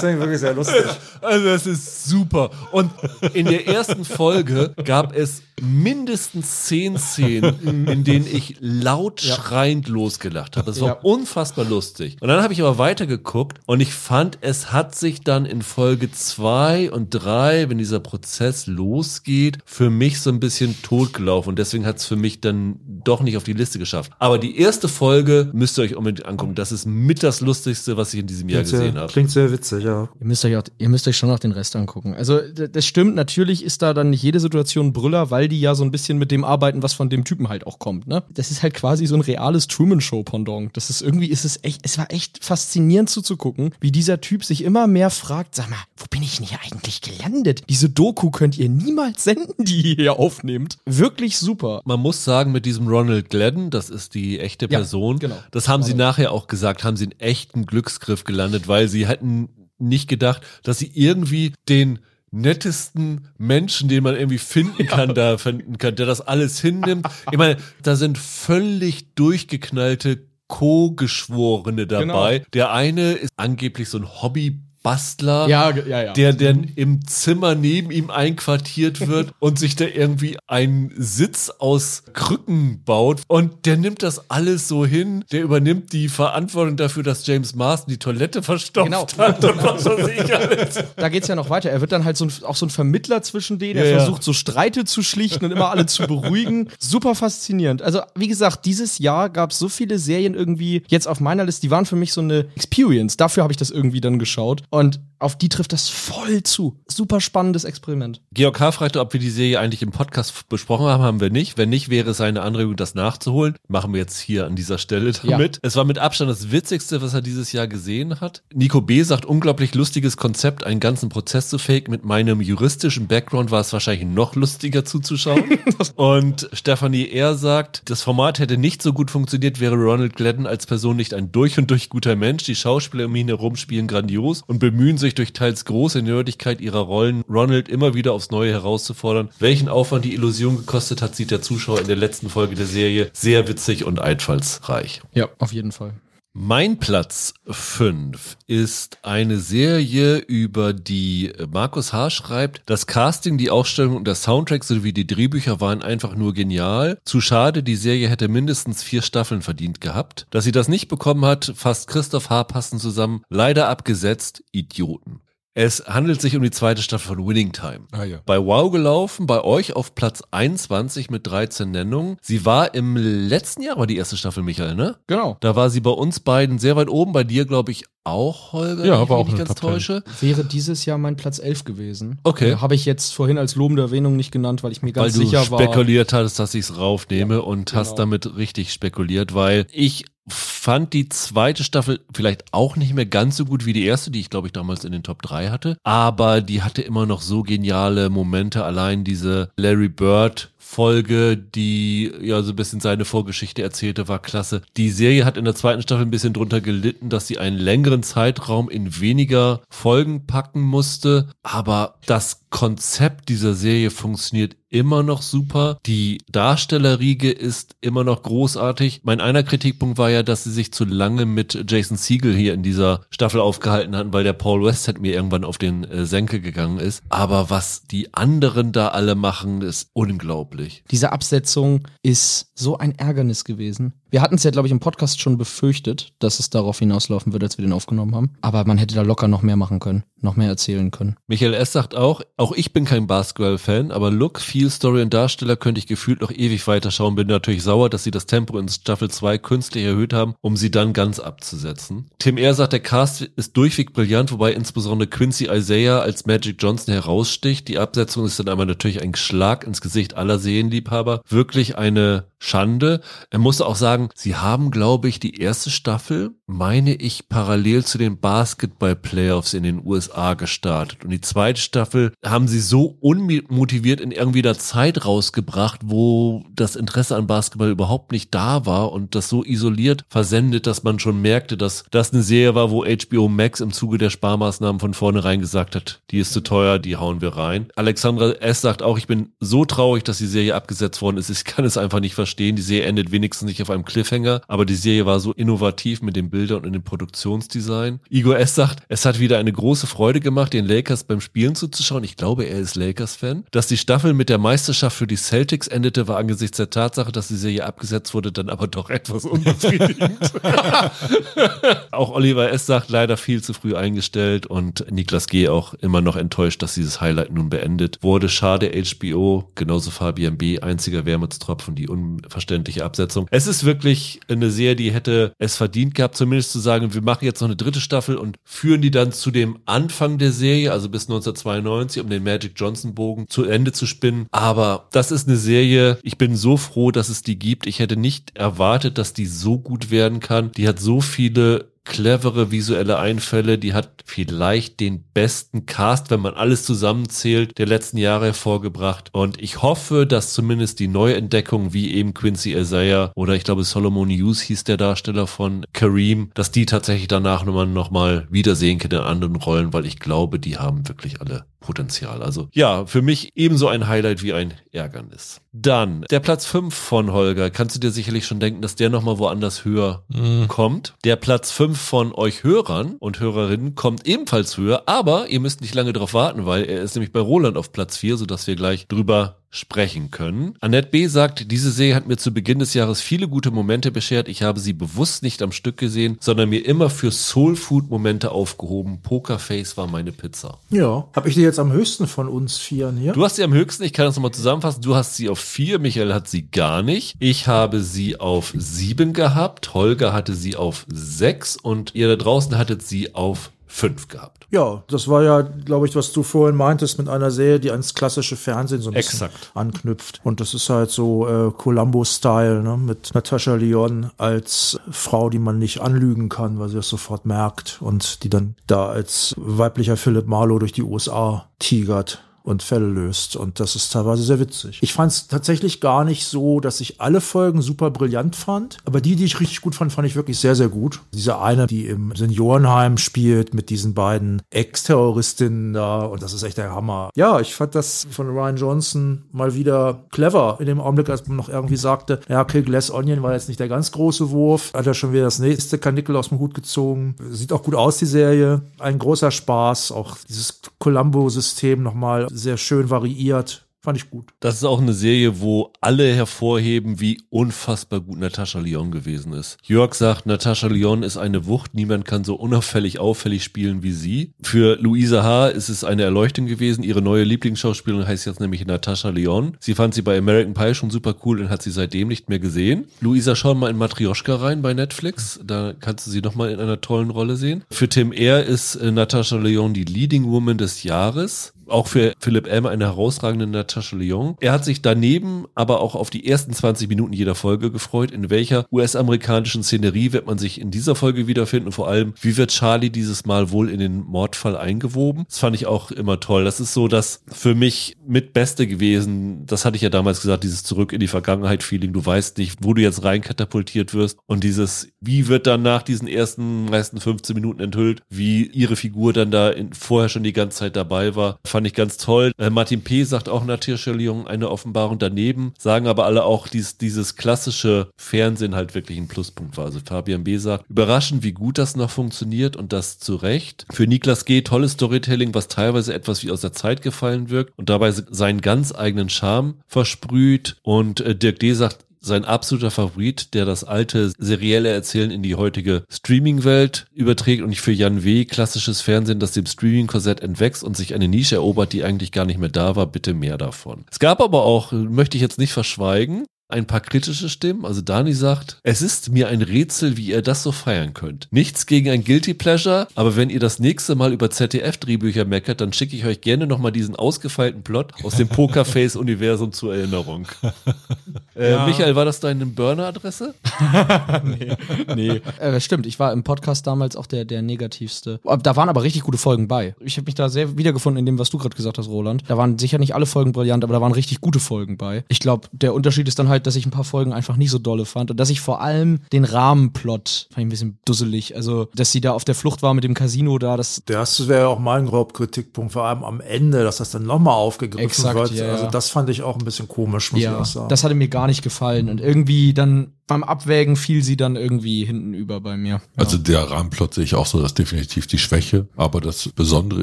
finde ich wirklich sehr lustig. Also das ist super. Und in der ersten Folge gab es mindestens zehn Szenen, in denen ich laut ja. schreiend losgelacht habe. Das war ja. unfassbar lustig. Und dann habe ich aber weitergeguckt und ich fand, es hat sich dann in Folge zwei und drei, wenn dieser Prozess losgeht, für mich so ein bisschen totgelaufen. Und deswegen hat es für mich dann doch nicht auf die Liste geschafft. Aber die erste Folge müsst ihr euch unbedingt angucken. Das ist mit das Lustigste, was ich in diesem Jahr gesehen habe. Klingt sehr witzig, ja. Ihr müsst, euch auch, ihr müsst euch schon noch den Rest angucken. Also das stimmt, natürlich ist da dann nicht jede Situation Brüller, weil die ja so ein bisschen mit dem arbeiten, was von dem Typen halt auch kommt. Ne? Das ist halt quasi so ein reales Truman-Show-Pendant. Das ist irgendwie, ist es echt, es war echt faszinierend zuzugucken, wie dieser Typ sich immer mehr fragt, sag mal, wo bin ich denn hier eigentlich gelandet? Diese Doku könnt ihr niemals senden, die ihr hier aufnehmt. Wirklich super. Man muss sagen, mit diesem Ronald Gladden, das ist die echte Person, ja, genau. das haben sie nachher auch gesagt, haben sie einen echten Glücksgriff gelandet, weil sie hätten nicht gedacht, dass sie irgendwie den nettesten Menschen, den man irgendwie finden kann, ja. da finden kann, der das alles hinnimmt. Ich meine, da sind völlig durchgeknallte Co-Geschworene dabei. Genau. Der eine ist angeblich so ein Hobby Bastler, ja, ja, ja. der dann im Zimmer neben ihm einquartiert wird und sich da irgendwie einen Sitz aus Krücken baut. Und der nimmt das alles so hin. Der übernimmt die Verantwortung dafür, dass James Marston die Toilette verstopft genau. hat und was weiß ich alles. Da geht's ja noch weiter. Er wird dann halt so ein, auch so ein Vermittler zwischen denen. Er versucht so Streite zu schlichten und immer alle zu beruhigen. Super faszinierend. Also, wie gesagt, dieses Jahr gab es so viele Serien irgendwie jetzt auf meiner Liste, die waren für mich so eine Experience. Dafür habe ich das irgendwie dann geschaut. Und auf die trifft das voll zu. Super spannendes Experiment. Georg K. fragte, ob wir die Serie eigentlich im Podcast besprochen haben. Haben wir nicht. Wenn nicht, wäre es eine Anregung, das nachzuholen. Machen wir jetzt hier an dieser Stelle damit. Ja. Es war mit Abstand das Witzigste, was er dieses Jahr gesehen hat. Nico B. sagt, unglaublich lustiges Konzept, einen ganzen Prozess zu fake. Mit meinem juristischen Background war es wahrscheinlich noch lustiger zuzuschauen. Und Stefanie R. sagt, das Format hätte nicht so gut funktioniert, wäre Ronald Gladden als Person nicht ein durch und durch guter Mensch. Die Schauspieler um ihn herum spielen grandios und bemühen sich durch teils große Nerdigkeit ihrer Rollen, Ronald immer wieder aufs Neue herauszufordern. Welchen Aufwand die Illusion gekostet hat, sieht der Zuschauer in der letzten Folge der Serie sehr witzig und einfallsreich. Ja, auf jeden Fall. Mein Platz 5 ist eine Serie, über die Markus Haar schreibt. Das Casting, die Aufstellung und der Soundtrack sowie die Drehbücher waren einfach nur genial. Zu schade, die Serie hätte mindestens vier Staffeln verdient gehabt. Dass sie das nicht bekommen hat, fasst Christoph Haar passend zusammen. Leider abgesetzt, Idioten. Es handelt sich um die zweite Staffel von Winning Time. Ah, ja. Bei Wow gelaufen, bei euch auf Platz 21 mit 13 Nennungen. Sie war im letzten Jahr war die erste Staffel, Michael, ne? Genau. Da war sie bei uns beiden sehr weit oben, bei dir glaube ich auch, Holger, Ja, wenn ich war mich auch nicht ganz täusche. Wäre dieses Jahr mein Platz 11 gewesen. Okay. Äh, Habe ich jetzt vorhin als lobende Erwähnung nicht genannt, weil ich mir Weil ganz du sicher war. spekuliert hattest, dass ich es raufnehme Ja, und hast genau. damit richtig spekuliert, weil ich fand die zweite Staffel vielleicht auch nicht mehr ganz so gut wie die erste, die ich glaube ich damals in den Top 3 hatte, aber die hatte immer noch so geniale Momente, allein diese Larry Bird Folge, die ja so ein bisschen seine Vorgeschichte erzählte, war klasse. Die Serie hat in der zweiten Staffel ein bisschen drunter gelitten, dass sie einen längeren Zeitraum in weniger Folgen packen musste, aber das Konzept dieser Serie funktioniert immer noch super. Die Darstellerriege ist immer noch großartig. Mein einer Kritikpunkt war ja, dass sie sich zu lange mit Jason Siegel hier in dieser Staffel aufgehalten hatten, weil der Paul Westhead mir irgendwann auf den äh, Senkel gegangen ist. Aber was die anderen da alle machen, ist unglaublich. Diese Absetzung ist so ein Ärgernis gewesen. Wir hatten es ja, glaube ich, im Podcast schon befürchtet, dass es darauf hinauslaufen wird, als wir den aufgenommen haben. Aber man hätte da locker noch mehr machen können, noch mehr erzählen können. Michael S. sagt auch, auch ich bin kein Basketball-Fan, aber Look, Feel, Story und Darsteller könnte ich gefühlt noch ewig weiterschauen. Bin natürlich sauer, dass sie das Tempo in Staffel 2 künstlich erhöht haben, um sie dann ganz abzusetzen. Tim R. sagt, der Cast ist durchweg brillant, wobei insbesondere Quincy Isaiah als Magic Johnson heraussticht. Die Absetzung ist dann aber natürlich ein Schlag ins Gesicht aller Serienliebhaber. Wirklich eine Schande. Er musste auch sagen, sie haben, glaube ich, die erste Staffel, meine ich, parallel zu den Basketball-Playoffs in den USA gestartet. Und die zweite Staffel haben sie so unmotiviert in irgendwie der Zeit rausgebracht, wo das Interesse an Basketball überhaupt nicht da war und das so isoliert versendet, dass man schon merkte, dass das eine Serie war, wo HBO Max im Zuge der Sparmaßnahmen von vornherein gesagt hat, die ist zu teuer, die hauen wir rein. Alexandra S. sagt auch, ich bin so traurig, dass die Serie abgesetzt worden ist. Ich kann es einfach nicht verstehen. Die Serie endet wenigstens nicht auf einem Cliffhanger, aber die Serie war so innovativ mit den Bildern und dem Produktionsdesign. Igor S. sagt, es hat wieder eine große Freude gemacht, den Lakers beim Spielen zuzuschauen. Ich glaube, er ist Lakers-Fan. Dass die Staffel mit der Meisterschaft für die Celtics endete, war angesichts der Tatsache, dass die Serie abgesetzt wurde, dann aber doch etwas unbefriedigend. auch Oliver S. sagt, leider viel zu früh eingestellt und Niklas G. auch immer noch enttäuscht, dass dieses Highlight nun beendet wurde. Schade, HBO, genauso Fabian B., einziger Wermutstropfen, die unverständliche Absetzung. Es ist wirklich eine Serie, die hätte es verdient gehabt, zumindest zu sagen, wir machen jetzt noch eine dritte Staffel und führen die dann zu dem Anfang der Serie, also bis 1992, um den Magic Johnson Bogen zu Ende zu spinnen. Aber das ist eine Serie, ich bin so froh, dass es die gibt. Ich hätte nicht erwartet, dass die so gut werden kann. Die hat so viele clevere visuelle Einfälle, die hat vielleicht den besten Cast, wenn man alles zusammenzählt, der letzten Jahre hervorgebracht. Und ich hoffe, dass zumindest die Neuentdeckungen wie eben Quincy Isaiah oder ich glaube Solomon Hughes hieß der Darsteller von Kareem, dass die tatsächlich danach nochmal noch mal wiedersehen können in anderen Rollen, weil ich glaube, die haben wirklich alle Potenzial. Also ja, für mich ebenso ein Highlight wie ein Ärgernis. Dann der Platz 5 von Holger. Kannst du dir sicherlich schon denken, dass der nochmal woanders höher kommt. Der Platz 5 von euch Hörern und Hörerinnen kommt ebenfalls höher, aber ihr müsst nicht lange darauf warten, weil er ist nämlich bei Roland auf Platz 4, sodass wir gleich drüber sprechen können. Annette B. sagt, diese Serie hat mir zu Beginn des Jahres viele gute Momente beschert. Ich habe sie bewusst nicht am Stück gesehen, sondern mir immer für Soul Food Momente aufgehoben. Pokerface war meine Pizza. Ja. Habe ich die jetzt am höchsten von uns Vieren hier? Du hast sie am höchsten, ich kann das nochmal zusammenfassen. Du hast sie auf vier, Michael hat sie gar nicht. Ich habe sie auf sieben gehabt, Holger hatte sie auf sechs und ihr da draußen hattet sie auf fünf gehabt. Ja, das war ja, glaube ich, was du vorhin meintest mit einer Serie, die ans klassische Fernsehen so ein bisschen Exakt. anknüpft. Und das ist halt so äh, Columbo-Style, ne? mit Natascha Lyon als Frau, die man nicht anlügen kann, weil sie das sofort merkt und die dann da als weiblicher Philip Marlowe durch die USA tigert und Fälle löst. Und das ist teilweise sehr witzig. Ich fand es tatsächlich gar nicht so, dass ich alle Folgen super brillant fand. Aber die, die ich richtig gut fand, fand ich wirklich sehr, sehr gut. Diese eine, die im Seniorenheim spielt mit diesen beiden Ex-Terroristinnen da. Und das ist echt der Hammer. Ja, ich fand das von Ryan Johnson mal wieder clever. In dem Augenblick, als man noch irgendwie sagte, ja, Kill Glass Onion war jetzt nicht der ganz große Wurf. Hat er schon wieder das nächste Kanickel aus dem Hut gezogen. Sieht auch gut aus, die Serie. Ein großer Spaß. Auch dieses Columbo-System nochmal sehr schön variiert. Fand ich gut. Das ist auch eine Serie, wo alle hervorheben, wie unfassbar gut Natascha Lyon gewesen ist. Jörg sagt, Natascha Lyon ist eine Wucht, niemand kann so unauffällig auffällig spielen wie sie. Für Luisa H. ist es eine Erleuchtung gewesen. Ihre neue Lieblingsschauspielerin heißt jetzt nämlich Natascha Lyon. Sie fand sie bei American Pie schon super cool und hat sie seitdem nicht mehr gesehen. Luisa, schau mal in Matrioschka rein bei Netflix. Da kannst du sie nochmal in einer tollen Rolle sehen. Für Tim Eyre ist äh, Natascha Lyon die Leading Woman des Jahres auch für Philipp Elmer eine herausragende Natascha Lyon. Er hat sich daneben aber auch auf die ersten 20 Minuten jeder Folge gefreut. In welcher US-amerikanischen Szenerie wird man sich in dieser Folge wiederfinden? Und vor allem, wie wird Charlie dieses Mal wohl in den Mordfall eingewoben? Das fand ich auch immer toll. Das ist so das für mich mit Beste gewesen. Das hatte ich ja damals gesagt, dieses Zurück in die Vergangenheit-Feeling. Du weißt nicht, wo du jetzt reinkatapultiert wirst. Und dieses, wie wird dann nach diesen ersten meisten 15 Minuten enthüllt, wie ihre Figur dann da in, vorher schon die ganze Zeit dabei war, fand ich ganz toll. Äh, Martin P. sagt auch Naturschillion eine Offenbarung daneben, sagen aber alle auch, dies, dieses klassische Fernsehen halt wirklich ein Pluspunkt war. Also Fabian B. sagt, überraschend, wie gut das noch funktioniert und das zu Recht. Für Niklas G. tolles Storytelling, was teilweise etwas wie aus der Zeit gefallen wirkt und dabei seinen ganz eigenen Charme versprüht. Und äh, Dirk D. sagt, sein absoluter Favorit, der das alte serielle Erzählen in die heutige Streaming-Welt überträgt und ich für Jan W. klassisches Fernsehen, das dem Streaming-Korsett entwächst und sich eine Nische erobert, die eigentlich gar nicht mehr da war, bitte mehr davon. Es gab aber auch, möchte ich jetzt nicht verschweigen, ein paar kritische Stimmen. Also Dani sagt, es ist mir ein Rätsel, wie ihr das so feiern könnt. Nichts gegen ein Guilty Pleasure, aber wenn ihr das nächste Mal über ZDF-Drehbücher meckert, dann schicke ich euch gerne nochmal diesen ausgefeilten Plot aus dem Pokerface-Universum zur Erinnerung. äh, ja. Michael, war das deine Burner-Adresse? nee. nee. Äh, stimmt, ich war im Podcast damals auch der, der negativste. Da waren aber richtig gute Folgen bei. Ich habe mich da sehr wiedergefunden in dem, was du gerade gesagt hast, Roland. Da waren sicher nicht alle Folgen brillant, aber da waren richtig gute Folgen bei. Ich glaube, der Unterschied ist dann halt, dass ich ein paar Folgen einfach nicht so dolle fand und dass ich vor allem den Rahmenplot fand ich ein bisschen dusselig. Also, dass sie da auf der Flucht war mit dem Casino da, das. Das wäre auch mein Hauptkritikpunkt, vor allem am Ende, dass das dann nochmal aufgegriffen Exakt, wird. Ja, also, das fand ich auch ein bisschen komisch, muss ja, ich auch sagen. Das hatte mir gar nicht gefallen und irgendwie dann beim Abwägen fiel sie dann irgendwie hinten über bei mir. Also der Rahmenplot sehe ich auch so, das ist definitiv die Schwäche. Aber das Besondere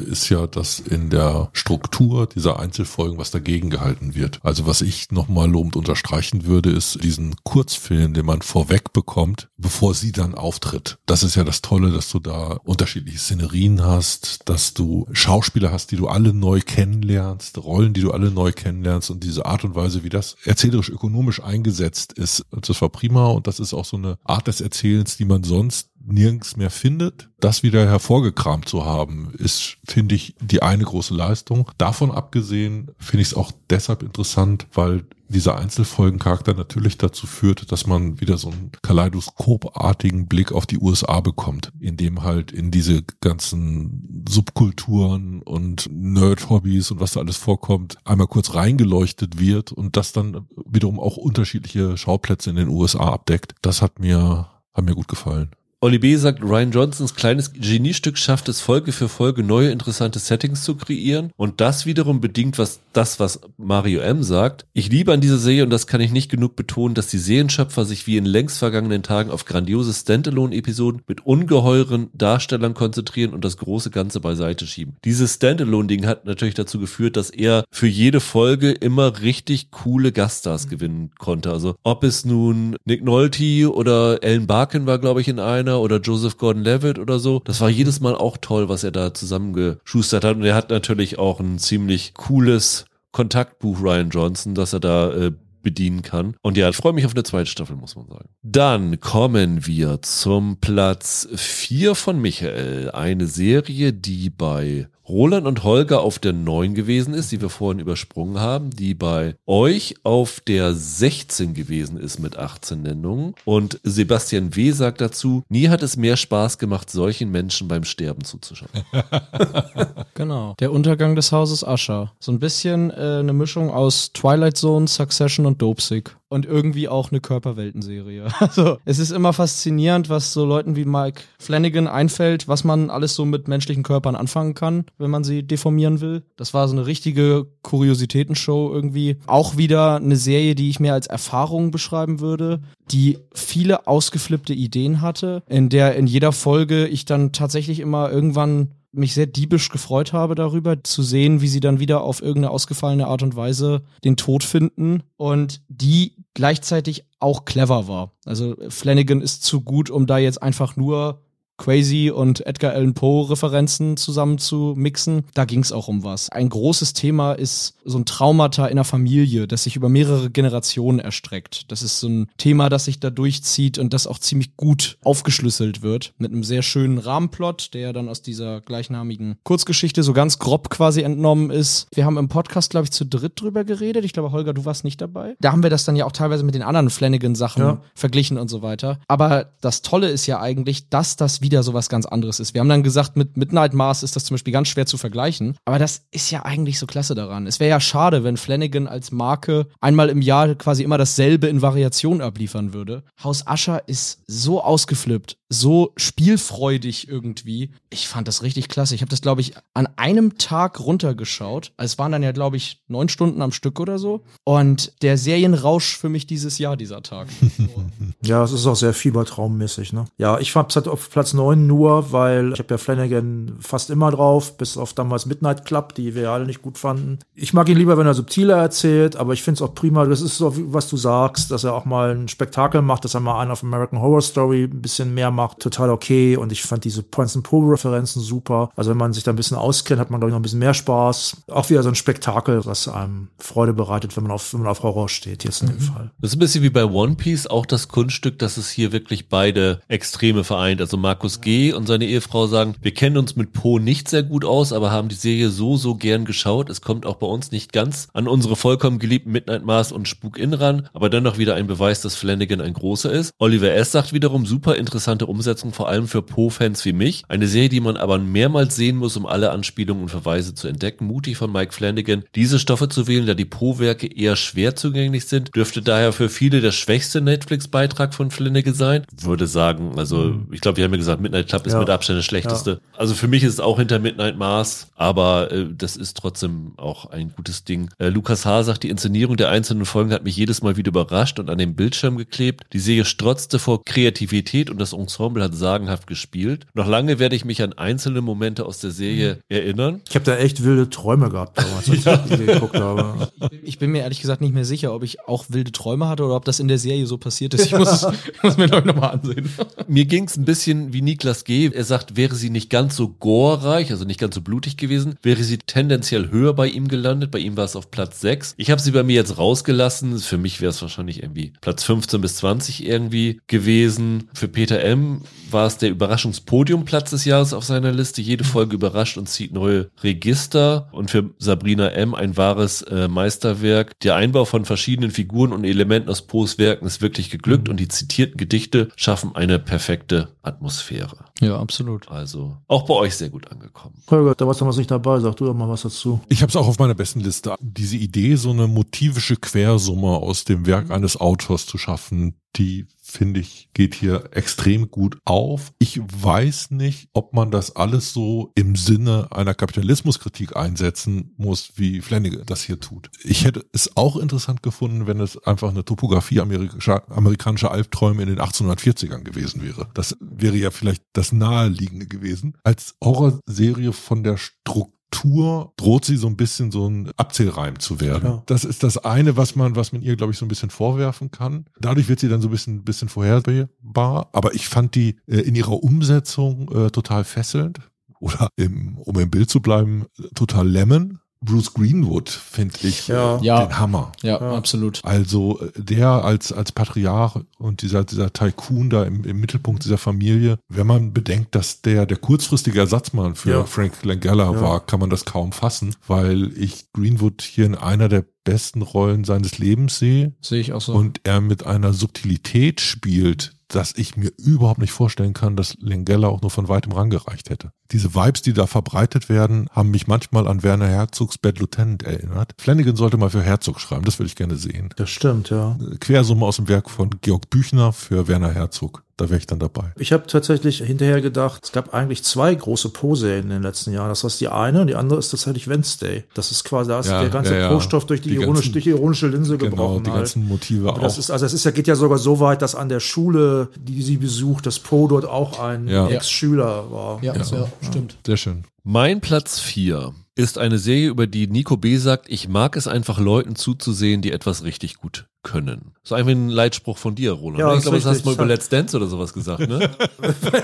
ist ja, dass in der Struktur dieser Einzelfolgen was dagegen gehalten wird. Also was ich nochmal lobend unterstreichen würde, ist diesen Kurzfilm, den man vorweg bekommt, bevor sie dann auftritt. Das ist ja das Tolle, dass du da unterschiedliche Szenerien hast, dass du Schauspieler hast, die du alle neu kennenlernst, Rollen, die du alle neu kennenlernst und diese Art und Weise, wie das erzählerisch ökonomisch eingesetzt ist, das war prima Thema und das ist auch so eine Art des Erzählens, die man sonst nirgends mehr findet. Das wieder hervorgekramt zu haben, ist, finde ich, die eine große Leistung. Davon abgesehen finde ich es auch deshalb interessant, weil dieser Einzelfolgencharakter natürlich dazu führt, dass man wieder so einen kaleidoskopartigen Blick auf die USA bekommt, in dem halt in diese ganzen Subkulturen und Nerd-Hobbys und was da alles vorkommt, einmal kurz reingeleuchtet wird und das dann wiederum auch unterschiedliche Schauplätze in den USA abdeckt. Das hat mir, hat mir gut gefallen. Oli B. sagt, Ryan Johnsons kleines Geniestück schafft es Folge für Folge neue interessante Settings zu kreieren und das wiederum bedingt was das, was Mario M. sagt. Ich liebe an dieser Serie und das kann ich nicht genug betonen, dass die Serienschöpfer sich wie in längst vergangenen Tagen auf grandiose Standalone-Episoden mit ungeheuren Darstellern konzentrieren und das große Ganze beiseite schieben. Dieses Standalone-Ding hat natürlich dazu geführt, dass er für jede Folge immer richtig coole Gaststars gewinnen konnte. Also ob es nun Nick Nolte oder Ellen Barkin war, glaube ich, in einer Turner oder Joseph Gordon-Levitt oder so. Das war jedes Mal auch toll, was er da zusammengeschustert hat. Und er hat natürlich auch ein ziemlich cooles Kontaktbuch Ryan Johnson, dass er da äh, bedienen kann. Und ja, ich freue mich auf eine zweite Staffel, muss man sagen. Dann kommen wir zum Platz 4 von Michael. Eine Serie, die bei Roland und Holger auf der 9 gewesen ist, die wir vorhin übersprungen haben, die bei euch auf der 16 gewesen ist mit 18 Nennungen. Und Sebastian W. sagt dazu, nie hat es mehr Spaß gemacht, solchen Menschen beim Sterben zuzuschauen. genau. Der Untergang des Hauses Usher. So ein bisschen äh, eine Mischung aus Twilight Zone, Succession und Dopesick und irgendwie auch eine Körperweltenserie. Also es ist immer faszinierend, was so Leuten wie Mike Flanagan einfällt, was man alles so mit menschlichen Körpern anfangen kann, wenn man sie deformieren will. Das war so eine richtige Kuriositätenshow irgendwie. Auch wieder eine Serie, die ich mir als Erfahrung beschreiben würde, die viele ausgeflippte Ideen hatte, in der in jeder Folge ich dann tatsächlich immer irgendwann mich sehr diebisch gefreut habe darüber, zu sehen, wie sie dann wieder auf irgendeine ausgefallene Art und Weise den Tod finden und die gleichzeitig auch clever war. Also Flanagan ist zu gut, um da jetzt einfach nur Crazy und Edgar Allan Poe Referenzen zusammen zu mixen. Da ging es auch um was. Ein großes Thema ist so ein Traumata in der Familie, das sich über mehrere Generationen erstreckt. Das ist so ein Thema, das sich da durchzieht und das auch ziemlich gut aufgeschlüsselt wird mit einem sehr schönen Rahmenplot, der dann aus dieser gleichnamigen Kurzgeschichte so ganz grob quasi entnommen ist. Wir haben im Podcast, glaube ich, zu dritt drüber geredet. Ich glaube, Holger, du warst nicht dabei. Da haben wir das dann ja auch teilweise mit den anderen Flanagan-Sachen ja. verglichen und so weiter. Aber das Tolle ist ja eigentlich, dass das wieder wieder sowas ganz anderes ist. Wir haben dann gesagt, mit Midnight Mars ist das zum Beispiel ganz schwer zu vergleichen. Aber das ist ja eigentlich so klasse daran. Es wäre ja schade, wenn Flanagan als Marke einmal im Jahr quasi immer dasselbe in Variation abliefern würde. Haus Ascher ist so ausgeflippt, so spielfreudig irgendwie. Ich fand das richtig klasse. Ich habe das, glaube ich, an einem Tag runtergeschaut. Also es waren dann ja, glaube ich, neun Stunden am Stück oder so. Und der Serienrausch für mich dieses Jahr, dieser Tag. ja, es ist auch sehr fiebertraummäßig. Ne? Ja, ich fand es halt auf Platz neun nur, weil ich habe ja Flanagan fast immer drauf, bis auf damals Midnight Club, die wir alle nicht gut fanden. Ich mag ihn lieber, wenn er subtiler erzählt, aber ich finde es auch prima. Das ist so, was du sagst, dass er auch mal ein Spektakel macht, dass er mal einen auf American Horror Story ein bisschen mehr macht macht, total okay. Und ich fand diese Points and Poe-Referenzen super. Also wenn man sich da ein bisschen auskennt, hat man, glaube ich, noch ein bisschen mehr Spaß. Auch wieder so ein Spektakel, was einem Freude bereitet, wenn man auf, wenn man auf Horror steht, jetzt in mhm. dem Fall. Das ist ein bisschen wie bei One Piece, auch das Kunststück, dass es hier wirklich beide Extreme vereint. Also Markus G. und seine Ehefrau sagen, wir kennen uns mit Poe nicht sehr gut aus, aber haben die Serie so, so gern geschaut. Es kommt auch bei uns nicht ganz an unsere vollkommen geliebten Midnight Mars und Spuk In ran, aber dennoch wieder ein Beweis, dass Flanagan ein großer ist. Oliver S. sagt wiederum, super interessante Umsetzung, vor allem für Po-Fans wie mich. Eine Serie, die man aber mehrmals sehen muss, um alle Anspielungen und Verweise zu entdecken. Mutig von Mike Flanagan, diese Stoffe zu wählen, da die Po-Werke eher schwer zugänglich sind, dürfte daher für viele der schwächste Netflix-Beitrag von Flanagan sein. Würde sagen, also mhm. ich glaube, wir haben ja gesagt, Midnight Club ist ja. mit Abstand das schlechteste. Ja. Also für mich ist es auch hinter Midnight Mars, aber äh, das ist trotzdem auch ein gutes Ding. Äh, Lukas H. sagt, die Inszenierung der einzelnen Folgen hat mich jedes Mal wieder überrascht und an den Bildschirm geklebt. Die Serie strotzte vor Kreativität und das Ensemble hat sagenhaft gespielt. Noch lange werde ich mich an einzelne Momente aus der Serie mhm. erinnern. Ich habe da echt wilde Träume gehabt damals, als ja. ich geguckt habe. Ich bin mir ehrlich gesagt nicht mehr sicher, ob ich auch wilde Träume hatte oder ob das in der Serie so passiert ist. Ich muss, es, ich muss mir glaube nochmal ansehen. Mir ging es ein bisschen wie Niklas G. Er sagt, wäre sie nicht ganz so gorereich, also nicht ganz so blutig gewesen, wäre sie tendenziell höher bei ihm gelandet. Bei ihm war es auf Platz 6. Ich habe sie bei mir jetzt rausgelassen. Für mich wäre es wahrscheinlich irgendwie Platz 15 bis 20 irgendwie gewesen. Für Peter M. war es der Überraschungspodiumplatz des Jahres auf seiner Liste. Jede Folge überrascht und zieht neue Register. Und für Sabrina M. ein wahres äh, Meisterwerk. Der Einbau von verschiedenen Figuren und Elementen aus Poes Werken ist wirklich geglückt und die zitierten Gedichte schaffen eine perfekte Atmosphäre. Ja, absolut. Also auch bei euch sehr gut angekommen. Holger, da warst du nicht dabei. Sag du doch mal was dazu. Ich habe es auch auf meiner besten Liste. Diese Idee, so eine motivische Quersumme aus dem Werk eines Autors zu schaffen, die finde ich, geht hier extrem gut auf. Ich weiß nicht, ob man das alles so im Sinne einer Kapitalismuskritik einsetzen muss, wie Flanagan das hier tut. Ich hätte es auch interessant gefunden, wenn es einfach eine Topografie amerikanischer, amerikanischer Albträume in den 1840ern gewesen wäre. Das wäre ja vielleicht das Naheliegende gewesen. Als Horrorserie von der Struktur Tour droht sie so ein bisschen so ein Abzählreim zu werden. Ja. Das ist das eine, was man, was man ihr, glaube ich, so ein bisschen vorwerfen kann. Dadurch wird sie dann so ein bisschen, bisschen vorhersehbar. Aber ich fand die äh, in ihrer Umsetzung äh, total fesselnd. Oder im, um im Bild zu bleiben, total lemon Bruce Greenwood finde ich Ja. äh, Ja. den Hammer. Ja, absolut. Also äh, der als, als Patriarch und dieser, dieser Tycoon da im, im Mittelpunkt dieser Familie, wenn man bedenkt, dass der der kurzfristige Ersatzmann für Ja. Frank Langella Ja. war, kann man das kaum fassen, weil ich Greenwood hier in einer der besten Rollen seines Lebens sehe Sehe ich auch so. und er mit einer Subtilität spielt, dass ich mir überhaupt nicht vorstellen kann, dass Langella auch nur von weitem rangereicht hätte. Diese Vibes, die da verbreitet werden, haben mich manchmal an Werner Herzogs Bad Lieutenant erinnert. Flanagan sollte mal für Herzog schreiben, das würde ich gerne sehen. Das stimmt, ja. Quersumme aus dem Werk von Georg Büchner für Werner Herzog. Da wäre ich dann dabei. Ich habe tatsächlich hinterher gedacht, es gab eigentlich zwei große Pro-Serien in den letzten Jahren. Das ist die eine und die andere ist tatsächlich Wednesday. Das ist quasi, da ist Ja, der ganze ja, ja. Pro-Stoff durch die, Die ironische, ganzen- durch die ironische Linse Genau, gebrochen. die halt. ganzen Motive Aber das auch. ist, also es ist ja, geht ja sogar so weit, dass an der Schule, die sie besucht, das Pro dort auch ein Ja. Ex-Schüler war. ja, ja, stimmt. Sehr schön. Mein Platz 4 ist eine Serie, über die Nico B. sagt, ich mag es einfach Zuleuten zuzusehen, die etwas richtig gut können. So einfach ein Leitspruch von dir, Roland. Ja, ich glaube, das hast du mal über Let's Dance oder sowas gesagt, ne?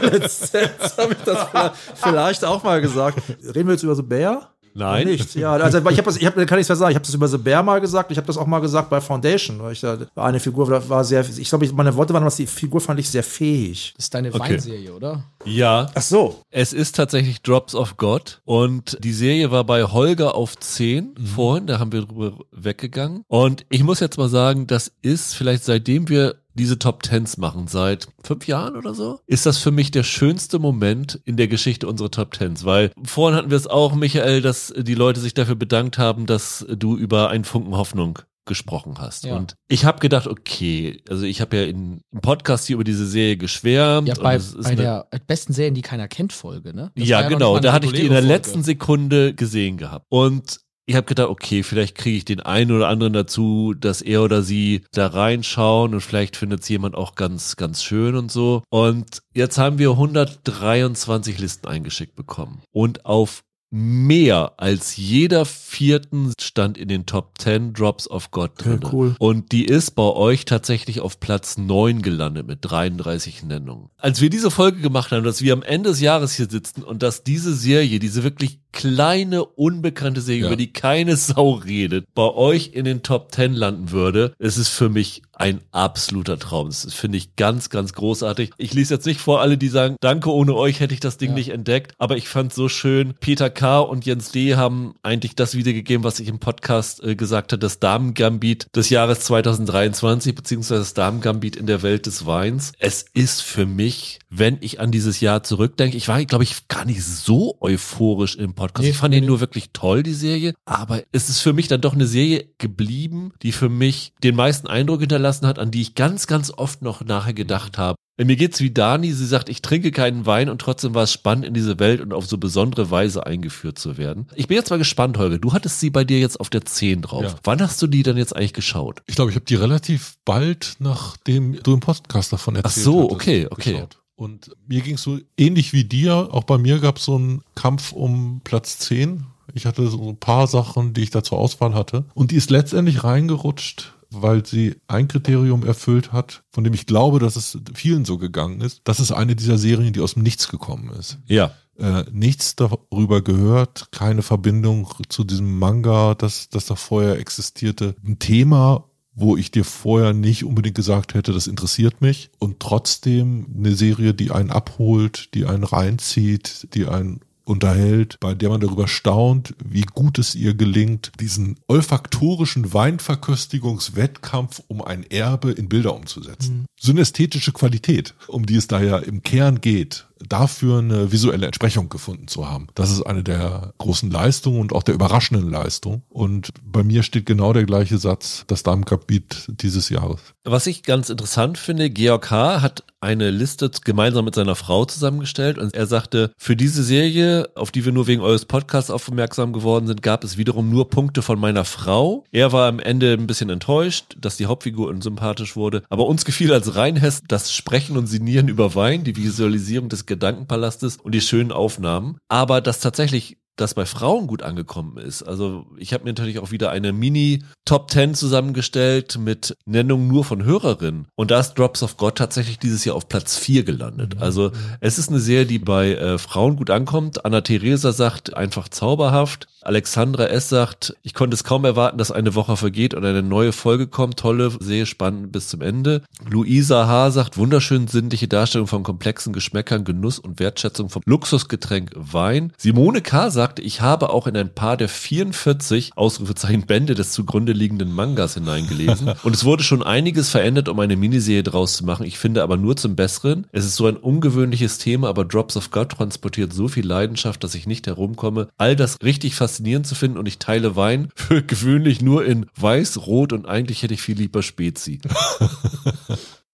Letztens habe ich das vielleicht- vielleicht auch mal gesagt. Reden wir jetzt über The Bear? Nein. Nicht, ja. Also ich habe das, ich hab, kann ich sagen, ich habe das über The Bear mal gesagt, ich habe das auch mal gesagt bei Foundation, weil ich da eine Figur da war sehr, ich glaube, meine Worte waren, was die Figur fand ich sehr fähig. Das ist deine Okay. Weinserie, oder? Ja, Ach so. es ist tatsächlich Drops of God und die Serie war bei Holger auf 10 Mhm. vorhin, da haben wir drüber weggegangen. Und ich muss jetzt mal sagen, das ist vielleicht seitdem wir diese Top Tens machen, seit fünf Jahren oder so, ist das für mich der schönste Moment in der Geschichte unserer Top Tens, weil vorhin hatten wir es auch, Michael, dass die Leute sich dafür bedankt haben, dass du über einen Funken Hoffnung gesprochen hast. Ja. Und ich habe gedacht, okay, also ich habe ja in, im Podcast hier über diese Serie geschwärmt. Ja, bei, bei der besten Serien, die keiner kennt, Folge, ne? Das ja, genau. Da hatte ich die in der letzten Sekunde gesehen gehabt. Und ich habe gedacht, okay, vielleicht kriege ich den einen oder anderen dazu, dass er oder sie da reinschauen und vielleicht findet es jemand auch ganz, ganz schön und so. Und jetzt haben wir 123 Listen eingeschickt bekommen. Und auf mehr als jeder vierten stand in den Top 10 Drops of God drin. cool. Und die ist bei euch tatsächlich auf Platz 9 gelandet mit 33 Nennungen. Als wir diese Folge gemacht haben, dass wir am Ende des Jahres hier sitzen und dass diese Serie, diese wirklich kleine, unbekannte Serie, Ja. über die keine Sau redet, bei euch in den Top 10 landen würde, es ist für mich ein absoluter Traum. Das finde ich ganz, ganz großartig. Ich lese jetzt nicht vor alle, die sagen, danke, ohne euch hätte ich das Ding Ja. nicht entdeckt, aber ich fand so schön. Peter K. und Jens D. haben eigentlich das wiedergegeben, was ich im Podcast äh, gesagt habe, das Damen-Gambit des Jahres 2023, beziehungsweise das Damen-Gambit in der Welt des Weins. Es ist für mich, wenn ich an dieses Jahr zurückdenke, ich war, glaube ich, gar nicht so euphorisch im Podcast. Nee, ich fand nee, ihn nur wirklich toll, die Serie, aber es ist für mich dann doch eine Serie geblieben, die für mich den meisten Eindruck hinterlassen hat, an die ich ganz, ganz oft noch nachher gedacht habe. Mir geht's wie Dani, sie sagt, ich trinke keinen Wein und trotzdem war es spannend, in diese Welt und auf so besondere Weise eingeführt zu werden. Ich bin jetzt mal gespannt, Holger. Du hattest sie bei dir jetzt auf der 10 drauf. Ja. Wann hast du die dann jetzt eigentlich geschaut? Ich glaube, ich habe die relativ bald, nachdem du im Podcast davon erzählt Ach so, okay, okay. geschaut. Und mir ging es so ähnlich wie dir. Auch bei mir gab es so einen Kampf um Platz 10. Ich hatte so ein paar Sachen, die ich da zur Auswahl hatte. Und die ist letztendlich reingerutscht, weil sie ein Kriterium erfüllt hat, von dem ich glaube, dass es vielen so gegangen ist. Das ist eine dieser Serien, die aus dem Nichts gekommen ist. Ja. Äh, nichts darüber gehört, keine Verbindung zu diesem Manga, das, das da vorher existierte. Ein Thema, wo ich dir vorher nicht unbedingt gesagt hätte, das interessiert mich. Und trotzdem eine Serie, die einen abholt, die einen reinzieht, die einen unterhält, bei der man darüber staunt, wie gut es ihr gelingt, diesen olfaktorischen Weinverköstigungswettkampf um ein Erbe in Bilder umzusetzen. Synästhetische Qualität, um die es da ja im Kern geht, dafür eine visuelle Entsprechung gefunden zu haben. Das ist eine der großen Leistungen und auch der überraschenden Leistungen. Und bei mir steht genau der gleiche Satz, das Darmgebiet dieses Jahres. Was ich ganz interessant finde, Georg H. hat eine Liste gemeinsam mit seiner Frau zusammengestellt und er sagte, für diese Serie, auf die wir nur wegen eures Podcasts aufmerksam geworden sind, gab es wiederum nur Punkte von meiner Frau. Er war am Ende ein bisschen enttäuscht, dass die Hauptfigur unsympathisch wurde, aber uns gefiel als Reinhest das Sprechen und Sinieren über Wein, die Visualisierung des Gedankenpalastes und die schönen Aufnahmen, aber dass tatsächlich das bei Frauen gut angekommen ist. Also ich habe mir natürlich auch wieder eine Mini-Top 10 zusammengestellt mit Nennungen nur von Hörerinnen. Und da ist Drops of God tatsächlich dieses Jahr auf Platz 4 gelandet. Also es ist eine Serie, die bei äh, Frauen gut ankommt. Anna Theresa sagt einfach zauberhaft. Alexandra S. sagt, ich konnte es kaum erwarten, dass eine Woche vergeht und eine neue Folge kommt. Tolle, sehr spannend bis zum Ende. Luisa H. sagt, wunderschön sinnliche Darstellung von komplexen Geschmäckern, Genuss und Wertschätzung vom Luxusgetränk Wein. Simone K. sagt, ich habe auch in ein paar der 44 Ausrufezeichen Bände des zugrunde liegenden Mangas hineingelesen und es wurde schon einiges verändert, um eine Miniserie draus zu machen. Ich finde aber nur zum Besseren. Es ist so ein ungewöhnliches Thema, aber Drops of God transportiert so viel Leidenschaft, dass ich nicht herumkomme, all das richtig faszinierend zu finden und ich teile Wein für gewöhnlich nur in weiß, rot und eigentlich hätte ich viel lieber Spezi.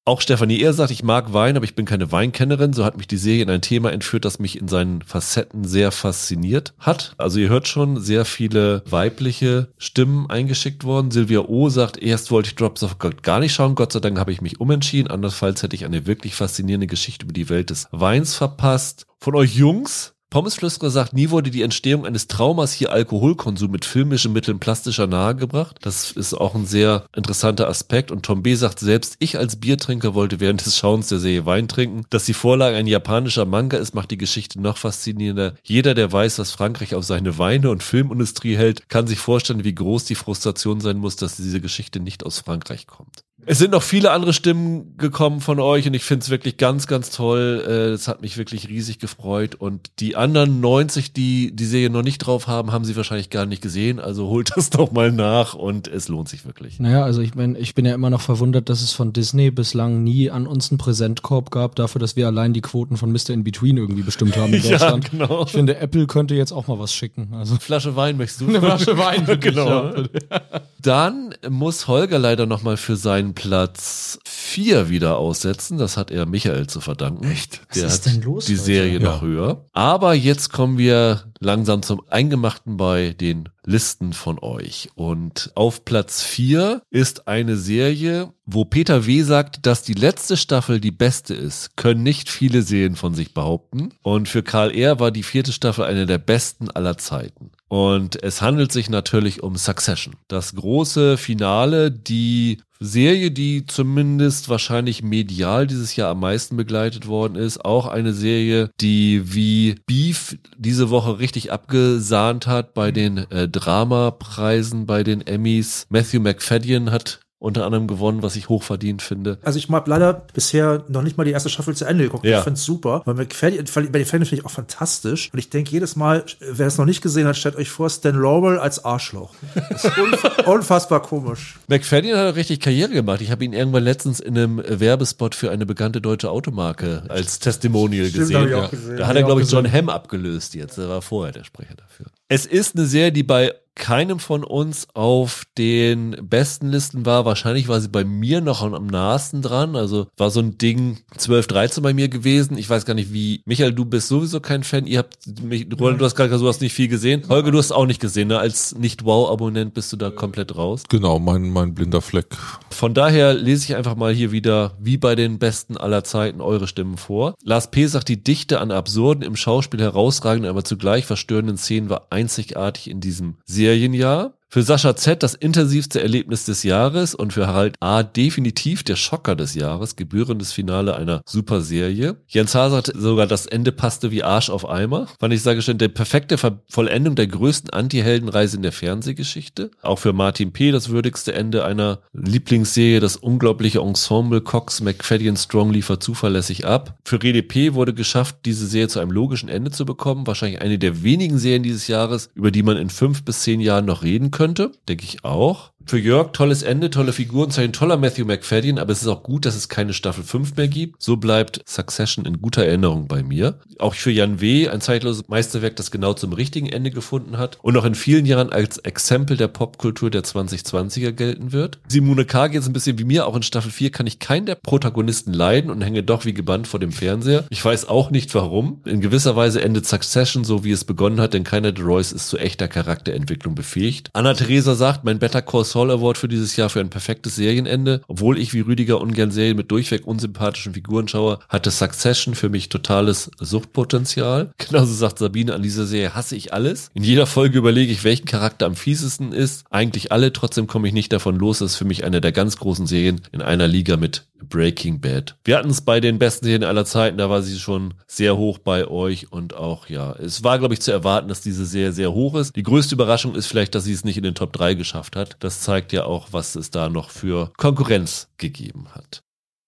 Auch Stefanie Ehr sagt, ich mag Wein, aber ich bin keine Weinkennerin. So hat mich die Serie in ein Thema entführt, das mich in seinen Facetten sehr fasziniert hat. Also ihr hört schon sehr viele weibliche Stimmen eingeschickt worden. Silvia O sagt, erst wollte ich Drops of God gar nicht schauen. Gott sei Dank habe ich mich umentschieden. Andernfalls hätte ich eine wirklich faszinierende Geschichte über die Welt des Weins verpasst. Von euch Jungs Pommesflüsterer sagt, nie wurde die Entstehung eines Traumas hier Alkoholkonsum mit filmischen Mitteln plastischer nahegebracht. Das ist auch ein sehr interessanter Aspekt. Und Tom B. sagt, selbst ich als Biertrinker wollte während des Schauens der Serie Wein trinken. Dass die Vorlage ein japanischer Manga ist, macht die Geschichte noch faszinierender. Jeder, der weiß, was Frankreich auf seine Weine und Filmindustrie hält, kann sich vorstellen, wie groß die Frustration sein muss, dass diese Geschichte nicht aus Frankreich kommt. Es sind noch viele andere Stimmen gekommen von euch und ich finde es wirklich ganz, ganz toll. Es hat mich wirklich riesig gefreut. Und die anderen 90, die die Serie noch nicht drauf haben, haben sie wahrscheinlich gar nicht gesehen. Also holt das doch mal nach und es lohnt sich wirklich. Naja, also ich meine, ich bin ja immer noch verwundert, dass es von Disney bislang nie an uns einen Präsentkorb gab, dafür, dass wir allein die Quoten von Mr. In Between irgendwie bestimmt haben in Deutschland. ja, genau. Ich finde, Apple könnte jetzt auch mal was schicken. Also Flasche Wein möchtest du? eine Flasche Wein. genau. ja. Dann muss Holger leider nochmal für seinen Platz 4 wieder aussetzen. Das hat er Michael zu verdanken. Echt? Der Was ist hat denn los die heute? Serie Ja. noch höher. Aber jetzt kommen wir langsam zum Eingemachten bei den Listen von euch. Und auf Platz 4 ist eine Serie, wo Peter W. sagt, dass die letzte Staffel die beste ist. Können nicht viele Serien von sich behaupten. Und für Karl R. war die vierte Staffel eine der besten aller Zeiten. Und es handelt sich natürlich um Succession. Das große Finale, die Serie, die zumindest wahrscheinlich medial dieses Jahr am meisten begleitet worden ist. Auch eine Serie, die wie Beef diese Woche richtig abgesahnt hat bei den äh, Dramapreisen, bei den Emmys. Matthew McFadden hat unter anderem gewonnen, was ich hochverdient finde. Also ich habe leider bisher noch nicht mal die erste Staffel zu Ende geguckt. Ja. Ich finde es super, weil McFadden, bei den Fan finde ich auch fantastisch. Und ich denke jedes Mal, wer es noch nicht gesehen hat, stellt euch vor, Stan Laurel als Arschloch. Das ist unf unfassbar komisch. McFadden hat richtig Karriere gemacht. Ich habe ihn irgendwann letztens in einem Werbespot für eine bekannte deutsche Automarke als Testimonial Stimmt, gesehen. auch Ja. gesehen. Da hat er, auch glaube ich. John Hamm abgelöst jetzt. Der war vorher der Sprecher dafür. Es ist eine Serie, die bei keinem von uns auf den besten Listen war. Wahrscheinlich war sie bei mir noch am nahesten dran. Also war so ein Ding 12, 13 bei mir gewesen. Ich weiß gar nicht wie. Michael, du bist sowieso kein Fan. Ihr habt mich, Roland, du hast gerade gesagt, du hast nicht viel gesehen. Holger, du hast auch nicht gesehen. Ne? Als Nicht-Wow-Abonnent bist du da komplett raus. Genau, mein, mein blinder Fleck. Von daher lese ich einfach mal hier wieder, wie bei den Besten aller Zeiten, eure Stimmen vor. Lars P. sagt, die Dichte an absurden, im Schauspiel herausragenden, aber zugleich verstörenden Szenen war einzigartig in diesem Serienjahr. Für Sascha Z das intensivste Erlebnis des Jahres und für Harald A definitiv der Schocker des Jahres, gebührendes Finale einer Superserie. Jens H. sagt sogar, das Ende passte wie Arsch auf Eimer. Fand ich, sage schon, der perfekte Ver Vollendung der größten Anti-Heldenreise in der Fernsehgeschichte. Auch für Martin P. das würdigste Ende einer Lieblingsserie, das unglaubliche Ensemble Cox, McFadden, Strong liefert zuverlässig ab. Für RDP wurde geschafft, diese Serie zu einem logischen Ende zu bekommen. Wahrscheinlich eine der wenigen Serien dieses Jahres, über die man in fünf bis zehn Jahren noch reden könnte. Denke ich auch. Für Jörg tolles Ende, tolle Figuren, zwar ein toller Matthew McFadden, aber es ist auch gut, dass es keine Staffel 5 mehr gibt. So bleibt Succession in guter Erinnerung bei mir. Auch für Jan W., ein zeitloses Meisterwerk, das genau zum richtigen Ende gefunden hat und noch in vielen Jahren als Exempel der Popkultur der 2020er gelten wird. Simone K. geht es ein bisschen wie mir, auch in Staffel 4 kann ich keinen der Protagonisten leiden und hänge doch wie gebannt vor dem Fernseher. Ich weiß auch nicht warum. In gewisser Weise endet Succession so, wie es begonnen hat, denn keiner der Royce ist zu echter Charakterentwicklung befähigt. Anna Theresa sagt, mein Better Call Saul Award für dieses Jahr für ein perfektes Serienende. Obwohl ich wie Rüdiger ungern Serien mit durchweg unsympathischen Figuren schaue, hatte Succession für mich totales Suchtpotenzial. Genauso sagt Sabine, an dieser Serie hasse ich alles. In jeder Folge überlege ich, welchen Charakter am fiesesten ist. Eigentlich alle, trotzdem komme ich nicht davon los. Das ist für mich eine der ganz großen Serien in einer Liga mit Breaking Bad. Wir hatten es bei den besten Serien aller Zeiten, da war sie schon sehr hoch bei euch und auch, ja, es war, glaube ich, zu erwarten, dass diese Serie sehr hoch ist. Die größte Überraschung ist vielleicht, dass sie es nicht in den Top 3 geschafft hat. Das zeigt ja auch, was es da noch für Konkurrenz gegeben hat.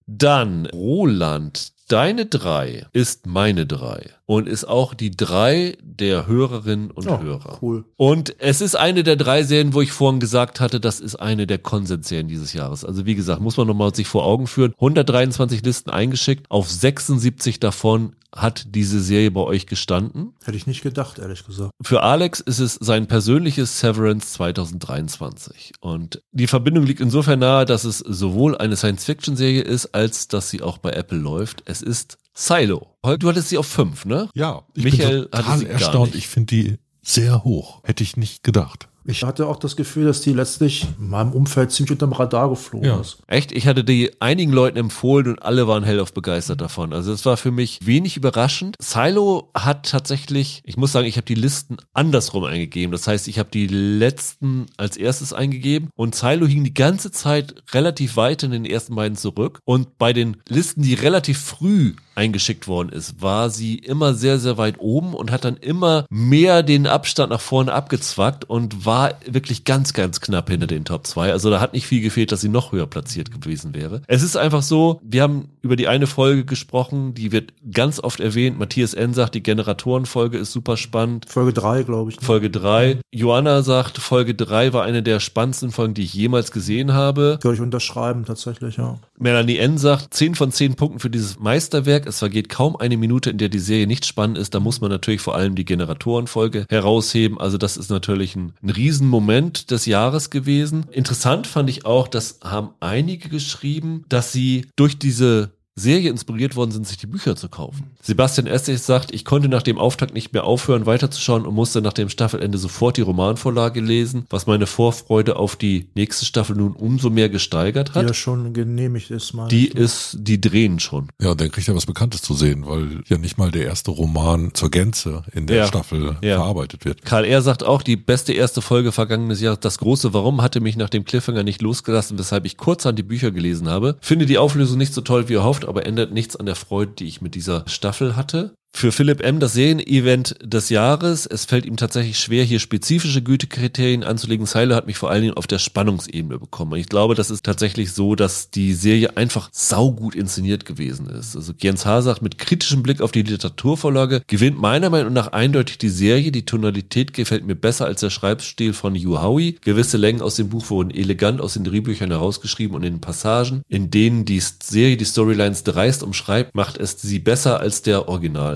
Dann Roland, deine drei ist meine drei und ist auch die drei der Hörerinnen und Oh, Hörer. cool. Und es ist eine der drei Serien, wo ich vorhin gesagt hatte, das ist eine der Konsensserien dieses Jahres. Also wie gesagt, muss man nochmal sich vor Augen führen. 123 Listen eingeschickt, auf 76 davon hat diese Serie bei euch gestanden. Hätte ich nicht gedacht, ehrlich gesagt. Für Alex ist es sein persönliches Severance 2023. Und die Verbindung liegt insofern nahe, dass es sowohl eine Science-Fiction-Serie ist, als dass sie auch bei Apple läuft. Es ist Silo. Du hattest sie auf fünf, ne? Ja, ich Michael bin hatte total erstaunt. nicht. Ich finde die sehr hoch. Hätte ich nicht gedacht. Ich hatte auch das Gefühl, dass die letztlich in meinem Umfeld ziemlich unterm Radar geflogen Ja. ist. Echt? Ich hatte die einigen Leuten empfohlen und alle waren hellauf begeistert davon. Also es war für mich wenig überraschend. Silo hat tatsächlich, ich muss sagen, ich habe die Listen andersrum eingegeben. Das heißt, ich habe die letzten als erstes eingegeben und Silo hing die ganze Zeit relativ weit in den ersten beiden zurück. Und bei den Listen, die relativ früh eingeschickt worden ist, war sie immer sehr, sehr weit oben und hat dann immer mehr den Abstand nach vorne abgezwackt und war wirklich ganz, ganz knapp hinter den Top 2. Also da hat nicht viel gefehlt, dass sie noch höher platziert gewesen wäre. Es ist einfach so, wir haben über die eine Folge gesprochen, die wird ganz oft erwähnt. Matthias N. sagt, die Generatorenfolge ist super spannend. Folge 3, glaube ich. ne? Folge 3. Joanna sagt, Folge 3 war eine der spannendsten Folgen, die ich jemals gesehen habe. Würde ich unterschreiben, tatsächlich, ja. Melanie N. sagt, 10 von 10 Punkten für dieses Meisterwerk. Es vergeht kaum eine Minute, in der die Serie nicht spannend ist. Da muss man natürlich vor allem die Generatorenfolge herausheben. Also das ist natürlich ein, ein Riesenmoment des Jahres gewesen. Interessant fand ich auch, das haben einige geschrieben, dass sie durch diese Serie inspiriert worden sind, sich die Bücher zu kaufen. Sebastian Essig sagt, ich konnte nach dem Auftakt nicht mehr aufhören, weiterzuschauen und musste nach dem Staffelende sofort die Romanvorlage lesen, was meine Vorfreude auf die nächste Staffel nun umso mehr gesteigert Die hat. ja schon genehmigt ist, meine Die ich. ist, die drehen schon. Ja, und dann kriegt er was Bekanntes zu sehen, weil ja nicht mal der erste Roman zur Gänze in der Ja. Staffel Ja. verarbeitet wird. Karl R. sagt auch, die beste erste Folge vergangenes Jahr, das große Warum hatte mich nach dem Cliffhanger nicht losgelassen, weshalb ich kurz an die Bücher gelesen habe. Finde die Auflösung nicht so toll wie erhofft, aber ändert nichts an der Freude, die ich mit dieser Staffel hatte. Für Philipp M. das Serienevent des Jahres. Es fällt ihm tatsächlich schwer, hier spezifische Gütekriterien anzulegen. Silo hat mich vor allen Dingen auf der Spannungsebene bekommen. Und ich glaube, das ist tatsächlich so, dass die Serie einfach saugut inszeniert gewesen ist. Also Jens H. sagt, mit kritischem Blick auf die Literaturvorlage gewinnt meiner Meinung nach eindeutig die Serie. Die Tonalität gefällt mir besser als der Schreibstil von Yu Howie. Gewisse Längen aus dem Buch wurden elegant aus den Drehbüchern herausgeschrieben und in Passagen, in denen die Serie die Storylines dreist umschreibt, macht es sie besser als der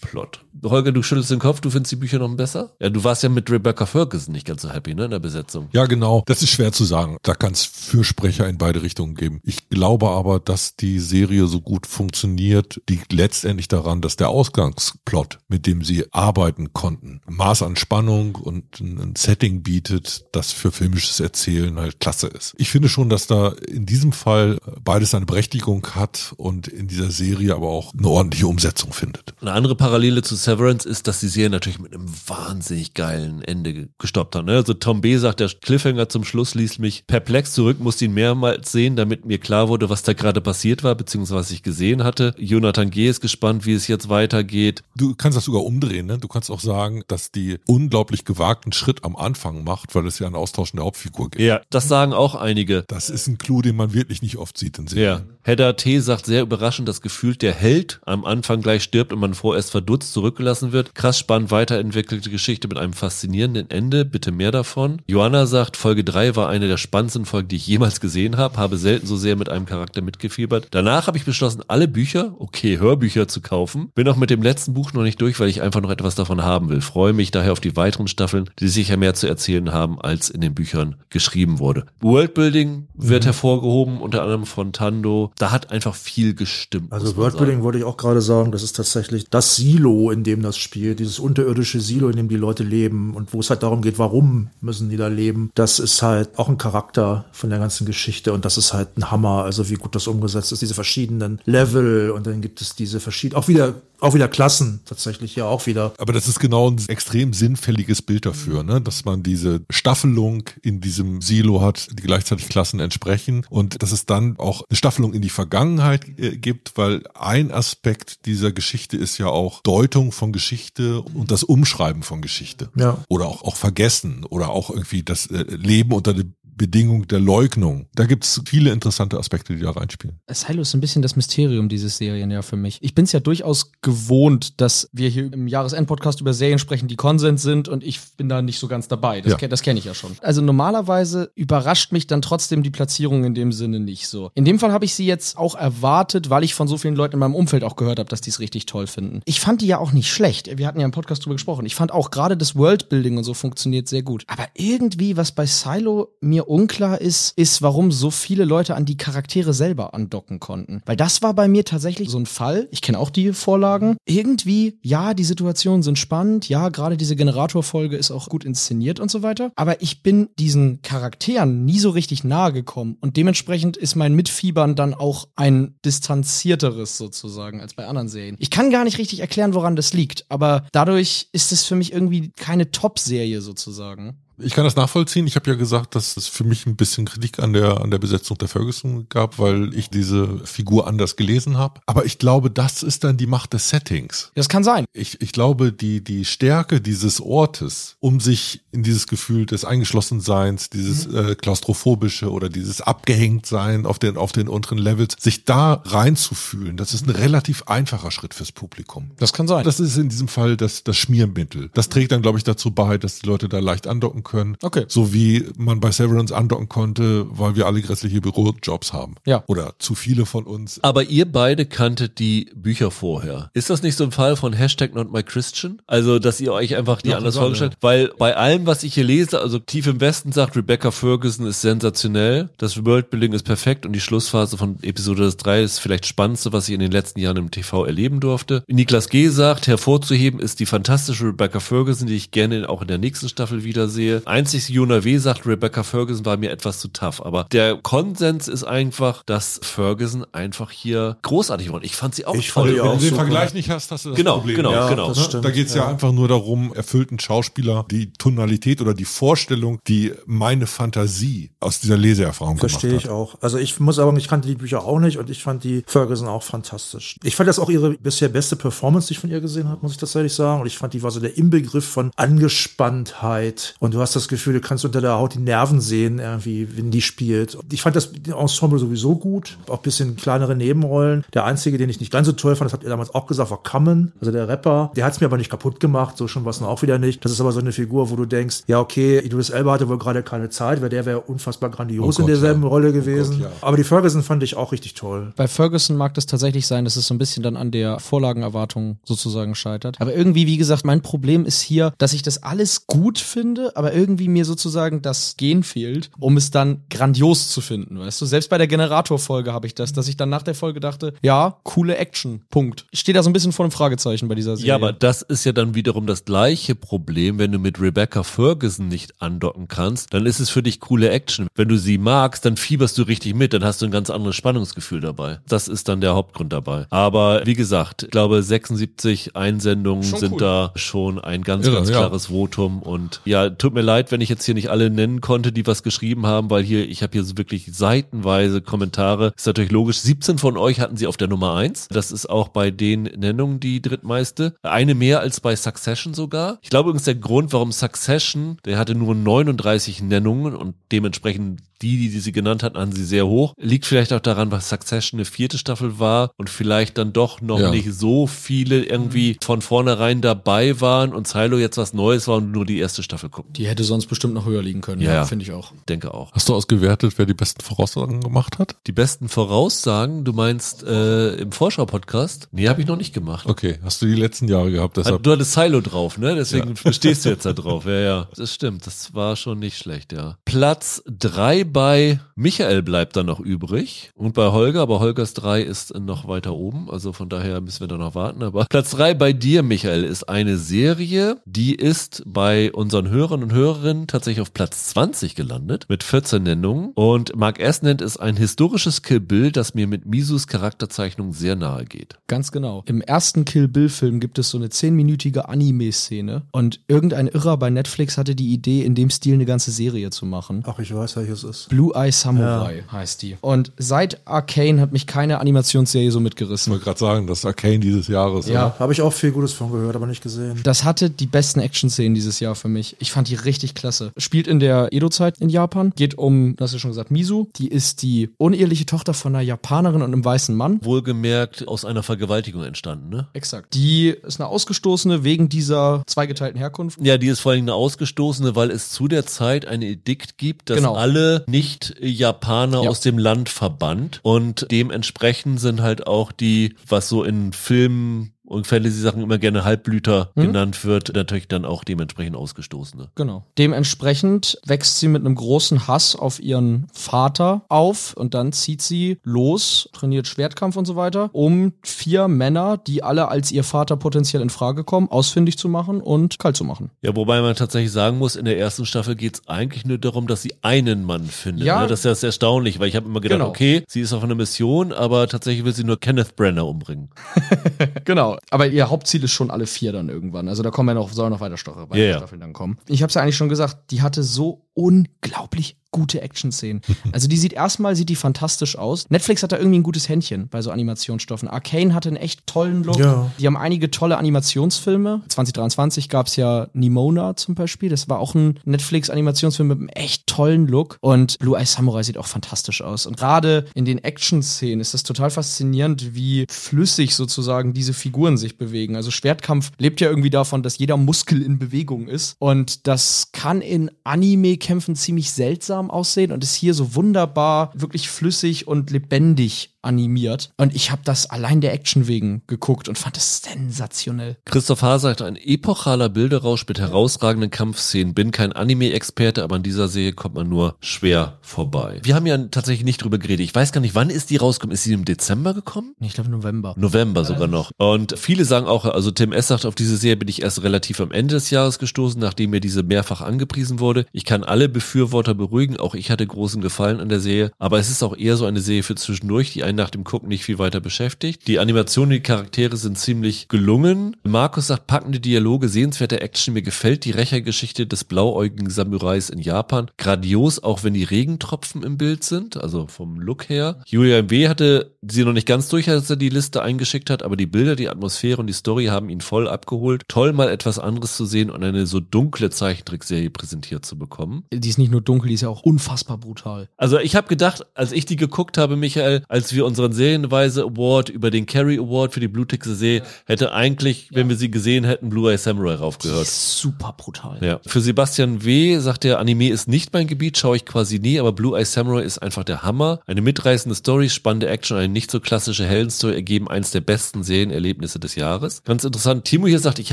Originalplot. Holger, du schüttelst den Kopf, du findest die Bücher noch besser? Ja, du warst ja mit Rebecca Ferguson nicht ganz so happy, ne, in der Besetzung. Ja, genau. Das ist schwer zu sagen. Da kann es Fürsprecher in beide Richtungen geben. Ich glaube aber, dass die Serie so gut funktioniert, liegt letztendlich daran, dass der Ausgangsplot, mit dem sie arbeiten konnten, Maß an Spannung und ein Setting bietet, das für filmisches Erzählen halt klasse ist. Ich finde schon, dass da in diesem Fall beides seine Berechtigung hat und in dieser Serie aber auch eine ordentliche Umsetzung findet. Eine andere Parallele zu Severance ist, dass die Serie natürlich mit einem wahnsinnig geilen Ende ge- gestoppt hat. Ne? Also Tom B. sagt, der Cliffhanger zum Schluss ließ mich perplex zurück, musste ihn mehrmals sehen, damit mir klar wurde, was da gerade passiert war, beziehungsweise was ich gesehen hatte. Jonathan G. ist gespannt, wie es jetzt weitergeht. Du kannst das sogar umdrehen, ne? Du kannst auch sagen, dass die unglaublich gewagten Schritt am Anfang macht, weil es ja einen Austausch in der Hauptfigur gibt. Ja, das sagen auch einige. Das ist ein Clou, den man wirklich nicht oft sieht in Serien. Ja. Hedda T. sagt sehr überraschend, dass gefühlt der Held am Anfang gleich stirbt und man vorerst verdutzt zurückgelassen wird. Krass spannend weiterentwickelte Geschichte mit einem faszinierenden Ende. Bitte mehr davon. Joanna sagt, Folge 3 war eine der spannendsten Folgen, die ich jemals gesehen habe. Habe selten so sehr mit einem Charakter mitgefiebert. Danach habe ich beschlossen, alle Bücher, okay, Hörbücher zu kaufen. Bin auch mit dem letzten Buch noch nicht durch, weil ich einfach noch etwas davon haben will. Freue mich daher auf die weiteren Staffeln, die sicher mehr zu erzählen haben, als in den Büchern geschrieben wurde. Worldbuilding wird hervorgehoben, unter anderem von Tando. Da hat einfach viel gestimmt. Also Worldbuilding wollte ich auch gerade sagen, das ist tatsächlich das Silo, in dem das spielt, dieses unterirdische Silo, in dem die Leute leben und wo es halt darum geht, warum müssen die da leben. Das ist halt auch ein Charakter von der ganzen Geschichte und das ist halt ein Hammer, also wie gut das umgesetzt ist, diese verschiedenen Level und dann gibt es diese verschiedenen, auch wieder auch wieder Klassen tatsächlich ja auch wieder. Aber das ist genau ein extrem sinnfälliges Bild dafür, ne? dass man diese Staffelung in diesem Silo hat, die gleichzeitig Klassen entsprechen und dass es dann auch eine Staffelung in die Vergangenheit äh, gibt, weil ein Aspekt dieser Geschichte ist ja auch Deutung von Geschichte und das Umschreiben von Geschichte. Ja. Oder auch, auch Vergessen oder auch irgendwie das äh, Leben unter den Bedingung der Leugnung. Da gibt es viele interessante Aspekte, die da reinspielen. Silo ist ein bisschen das Mysterium dieses Serien ja für mich. Ich bin es ja durchaus gewohnt, dass wir hier im Jahresendpodcast über Serien sprechen, die Konsens sind und ich bin da nicht so ganz dabei. Das, Ja. das kenne ich ja schon. Also normalerweise überrascht mich dann trotzdem die Platzierung in dem Sinne nicht so. In dem Fall habe ich sie jetzt auch erwartet, weil ich von so vielen Leuten in meinem Umfeld auch gehört habe, dass die es richtig toll finden. Ich fand die ja auch nicht schlecht. Wir hatten ja im Podcast drüber gesprochen. Ich fand auch gerade das Worldbuilding und so funktioniert sehr gut. Aber irgendwie, was bei Silo mir unklar ist, ist, warum so viele Leute an die Charaktere selber andocken konnten. Weil das war bei mir tatsächlich so ein Fall. Ich kenne auch die Vorlagen. Irgendwie, ja, die Situationen sind spannend. Ja, gerade diese Generatorfolge ist auch gut inszeniert und so weiter. Aber ich bin diesen Charakteren nie so richtig nahe gekommen. Und dementsprechend ist mein Mitfiebern dann auch ein distanzierteres sozusagen als bei anderen Serien. Ich kann gar nicht richtig erklären, woran das liegt. Aber dadurch ist es für mich irgendwie keine Top-Serie sozusagen. Ich kann das nachvollziehen. Ich habe ja gesagt, dass es für mich ein bisschen Kritik an der an der Besetzung der Ferguson gab, weil ich diese Figur anders gelesen habe. Aber ich glaube, das ist dann die Macht des Settings. Das kann sein. Ich, ich glaube, die, die Stärke dieses Ortes, um sich in dieses Gefühl des Eingeschlossenseins, dieses äh, klaustrophobische oder dieses Abgehängtsein auf den, auf den unteren Levels, sich da reinzufühlen, das ist ein relativ einfacher Schritt fürs Publikum. Das kann sein. Das ist in diesem Fall das, das Schmiermittel. Das trägt dann, glaube ich, dazu bei, dass die Leute da leicht andocken können. Okay. So wie man bei Severance andocken konnte, weil wir alle grässliche Bürojobs haben. Ja. Oder zu viele von uns. Aber ihr beide kanntet die Bücher vorher. Ist das nicht so ein Fall von Hashtag not my Christian? Also, dass ihr euch einfach die Ja, anders vorgestellt Weil bei allem, was ich hier lese, also tief im Westen sagt, Rebecca Ferguson ist sensationell, das Worldbuilding ist perfekt und die Schlussphase von Episode 3 ist vielleicht spannendste, was ich in den letzten Jahren im TV erleben durfte. Niklas G. sagt, hervorzuheben ist die fantastische Rebecca Ferguson, die ich gerne auch in der nächsten Staffel wiedersehe. Einzig Jona W. sagt, Rebecca Ferguson war mir etwas zu tough. Aber der Konsens ist einfach, dass Ferguson einfach hier großartig war. Und ich fand sie auch Ich toll. fand die Wenn auch du den super. Vergleich nicht hast, hast du das Genau, Problem. genau, Ja, genau. das Ne? Da geht es ja. Ja. einfach nur darum, erfüllten Schauspieler die Tonalität oder die Vorstellung, die meine Fantasie aus dieser Leseerfahrung Verstehe gemacht ich hat. auch. Also ich muss sagen, ich kannte die Bücher auch nicht und ich fand die Ferguson auch fantastisch. Ich fand das auch ihre bisher beste Performance, die ich von ihr gesehen habe, muss ich tatsächlich sagen. Und ich fand, die war so der Inbegriff von Angespanntheit. Und du hast das Gefühl, du kannst unter der Haut die Nerven sehen, irgendwie, wenn die spielt. Ich fand das Ensemble sowieso gut. Auch ein bisschen kleinere Nebenrollen. Der einzige, den ich nicht ganz so toll fand, das habt ihr damals auch gesagt, war Common, also der Rapper. Der hat es mir aber nicht kaputt gemacht, so schon was auch wieder nicht. Das ist aber so eine Figur, wo du denkst, ja, okay, Idris Elba hatte wohl gerade keine Zeit, weil der wäre unfassbar grandios Oh in Gott, derselben ja. Rolle gewesen. Gott, ja. Aber die Ferguson fand ich auch richtig toll. Bei Ferguson mag das tatsächlich sein, dass es so ein bisschen dann an der Vorlagenerwartung sozusagen scheitert. Aber irgendwie, wie gesagt, mein Problem ist hier, dass ich das alles gut finde, aber irgendwie mir sozusagen das Gen fehlt, um es dann grandios zu finden, weißt du? Selbst bei der Generator-Folge habe ich das, dass ich dann nach der Folge dachte, ja, coole Action, Punkt. Ich stehe da so ein bisschen vor einem Fragezeichen bei dieser Serie. Ja, aber das ist ja dann wiederum das gleiche Problem, wenn du mit Rebecca Ferguson nicht andocken kannst, dann ist es für dich coole Action. Wenn du sie magst, dann fieberst du richtig mit, dann hast du ein ganz anderes Spannungsgefühl dabei. Das ist dann der Hauptgrund dabei. Aber wie gesagt, ich glaube 76 Einsendungen Schon sind cool. da schon ein ganz, Irre, ganz ja. klares Votum und ja, tut mir leid, wenn ich jetzt hier nicht alle nennen konnte, die was geschrieben haben, weil hier, ich habe hier so wirklich seitenweise Kommentare. Ist natürlich logisch. 17 von euch hatten sie auf der Nummer 1. Das ist auch bei den Nennungen die drittmeiste. Eine mehr als bei Succession sogar. Ich glaube übrigens der Grund, warum Succession, der hatte nur 39 Nennungen und dementsprechend die, die, die sie genannt hatten, an sie sehr hoch. Liegt vielleicht auch daran, weil Succession eine vierte Staffel war und vielleicht dann doch noch Ja. nicht so viele irgendwie von vornherein dabei waren und Silo jetzt was Neues war und nur die erste Staffel gucken. Die hätte sonst bestimmt noch höher liegen können, Ja, ja, ja. finde ich auch. Denke auch. Hast du ausgewertet, wer die besten Voraussagen gemacht hat? Die besten Voraussagen, du meinst äh, im Vorschau-Podcast? Nee, habe ich noch nicht gemacht. Okay, hast du die letzten Jahre gehabt, Ah, deshalb. Du hattest Silo drauf, ne? Deswegen stehst du jetzt da drauf. Ja, ja. Das stimmt. Das war schon nicht schlecht, ja. Platz drei bei Michael bleibt dann noch übrig und bei Holger, aber Holgers 3 ist noch weiter oben, also von daher müssen wir da noch warten. Aber Platz 3 bei dir, Michael, ist eine Serie, die ist bei unseren Hörern und Hörerinnen tatsächlich auf Platz 20 gelandet mit 14 Nennungen und Mark S. nennt es ein historisches Kill Bill, das mir mit Misus Charakterzeichnung sehr nahe geht. Ganz genau. Im ersten Kill Bill-Film gibt es so eine zehnminütige Anime-Szene und irgendein Irrer bei Netflix hatte die Idee, in dem Stil eine ganze Serie zu machen. Ach, ich weiß, welches ist. Blue Eye Samurai heißt die. Und seit Arcane hat mich keine Animationsserie so Ich mitgerissen. wollte gerade sagen, das ist Arcane dieses Jahres. Ja. Habe ich auch viel Gutes von gehört, aber nicht gesehen. Das hatte die besten Action-Szenen dieses Jahr für mich. Ich fand die richtig klasse. Spielt in der Edo-Zeit in Japan. Geht um, das hast du schon gesagt, Misu. Die ist die uneheliche Tochter von einer Japanerin und einem weißen Mann. Wohlgemerkt aus einer Vergewaltigung entstanden, ne? Exakt. Die ist eine Ausgestoßene wegen dieser zweigeteilten Herkunft. Ja, die ist vor allem eine ausgestoßene, weil es zu der Zeit ein Edikt gibt, das Genau. alle Nicht-Japaner Ja. aus dem Land verbannt. Und dementsprechend sind halt auch die, was so in Filmen und Fantasy-Sachen immer gerne Halbblüter Mhm. genannt wird, natürlich dann auch dementsprechend Ausgestoßene. Genau. Dementsprechend wächst sie mit einem großen Hass auf ihren Vater auf und dann zieht sie los, trainiert Schwertkampf und so weiter, um vier Männer, die alle als ihr Vater potenziell in Frage kommen, ausfindig zu machen und kalt zu machen. Ja, wobei man tatsächlich sagen muss, in der ersten Staffel geht's eigentlich nur darum, dass sie einen Mann findet. Ja. Ne? Das ist ja sehr erstaunlich, weil ich habe immer gedacht, Genau. okay, sie ist auf einer Mission, aber tatsächlich will sie nur Kenneth Brenner umbringen. Genau. Aber ihr Hauptziel ist schon alle vier dann irgendwann. Also da kommen ja noch, sollen noch weiter Stoffe, ja. Staffeln dann kommen. Ich habe es ja eigentlich schon gesagt, die hatte so unglaublich gute Action-Szenen. Also die sieht erstmal, sieht die fantastisch aus. Netflix hat da irgendwie ein gutes Händchen bei so Animationsstoffen. Arcane hatte einen echt tollen Look. Ja. Die haben einige tolle Animationsfilme. 2023 gab's ja Nimona zum Beispiel. Das war auch ein Netflix-Animationsfilm mit einem echt tollen Look. Und Blue Eye Samurai sieht auch fantastisch aus. Und gerade in den Action-Szenen ist das total faszinierend, wie flüssig sozusagen diese Figuren sich bewegen. Also Schwertkampf lebt ja irgendwie davon, dass jeder Muskel in Bewegung ist. Und das kann in Anime-Kämpfen ziemlich seltsam aussehen und ist hier so wunderbar, wirklich flüssig und lebendig animiert. Und ich habe das allein der Action wegen geguckt und fand das sensationell. Christoph Haar sagt, ein epochaler Bilderrausch mit herausragenden Kampfszenen. Bin kein Anime-Experte, aber an dieser Serie kommt man nur schwer vorbei. Wir haben ja tatsächlich nicht drüber geredet. Ich weiß gar nicht, wann ist die rausgekommen? Ist sie im Dezember gekommen? Ich glaube November. November sogar noch. Und viele sagen auch, also Tim S. sagt, auf diese Serie bin ich erst relativ am Ende des Jahres gestoßen, nachdem mir diese mehrfach angepriesen wurde. Ich kann alle Befürworter beruhigen, auch ich hatte großen Gefallen an der Serie, aber es ist auch eher so eine Serie für zwischendurch, die einen nach dem Gucken nicht viel weiter beschäftigt. Die Animationen, die Charaktere sind ziemlich gelungen. Markus sagt, packende Dialoge, sehenswerte Action, mir gefällt die Rächergeschichte des blauäugigen Samurais in Japan. Grandios, auch wenn die Regentropfen im Bild sind, also vom Look her. Julian W. hatte sie noch nicht ganz durch, als er die Liste eingeschickt hat, aber die Bilder, die Atmosphäre und die Story haben ihn voll abgeholt. Toll, mal etwas anderes zu sehen und eine so dunkle Zeichentrickserie präsentiert zu bekommen. Die ist nicht nur dunkel, die ist ja auch unfassbar brutal. Also ich habe gedacht, als ich die geguckt habe, Michael, als wir unseren Serienweise Award über den Carry Award für die blutige See, hätte eigentlich, wenn wir sie gesehen hätten, Blue Eye Samurai raufgehört. super brutal. Ja. Für Sebastian W. sagt er, Anime ist nicht mein Gebiet, schaue ich quasi nie, aber Blue Eye Samurai ist einfach der Hammer. Eine mitreißende Story, spannende Action, eine nicht so klassische Heldenstory ergeben eins der besten Serienerlebnisse des Jahres. Ganz interessant, Timo hier sagt, ich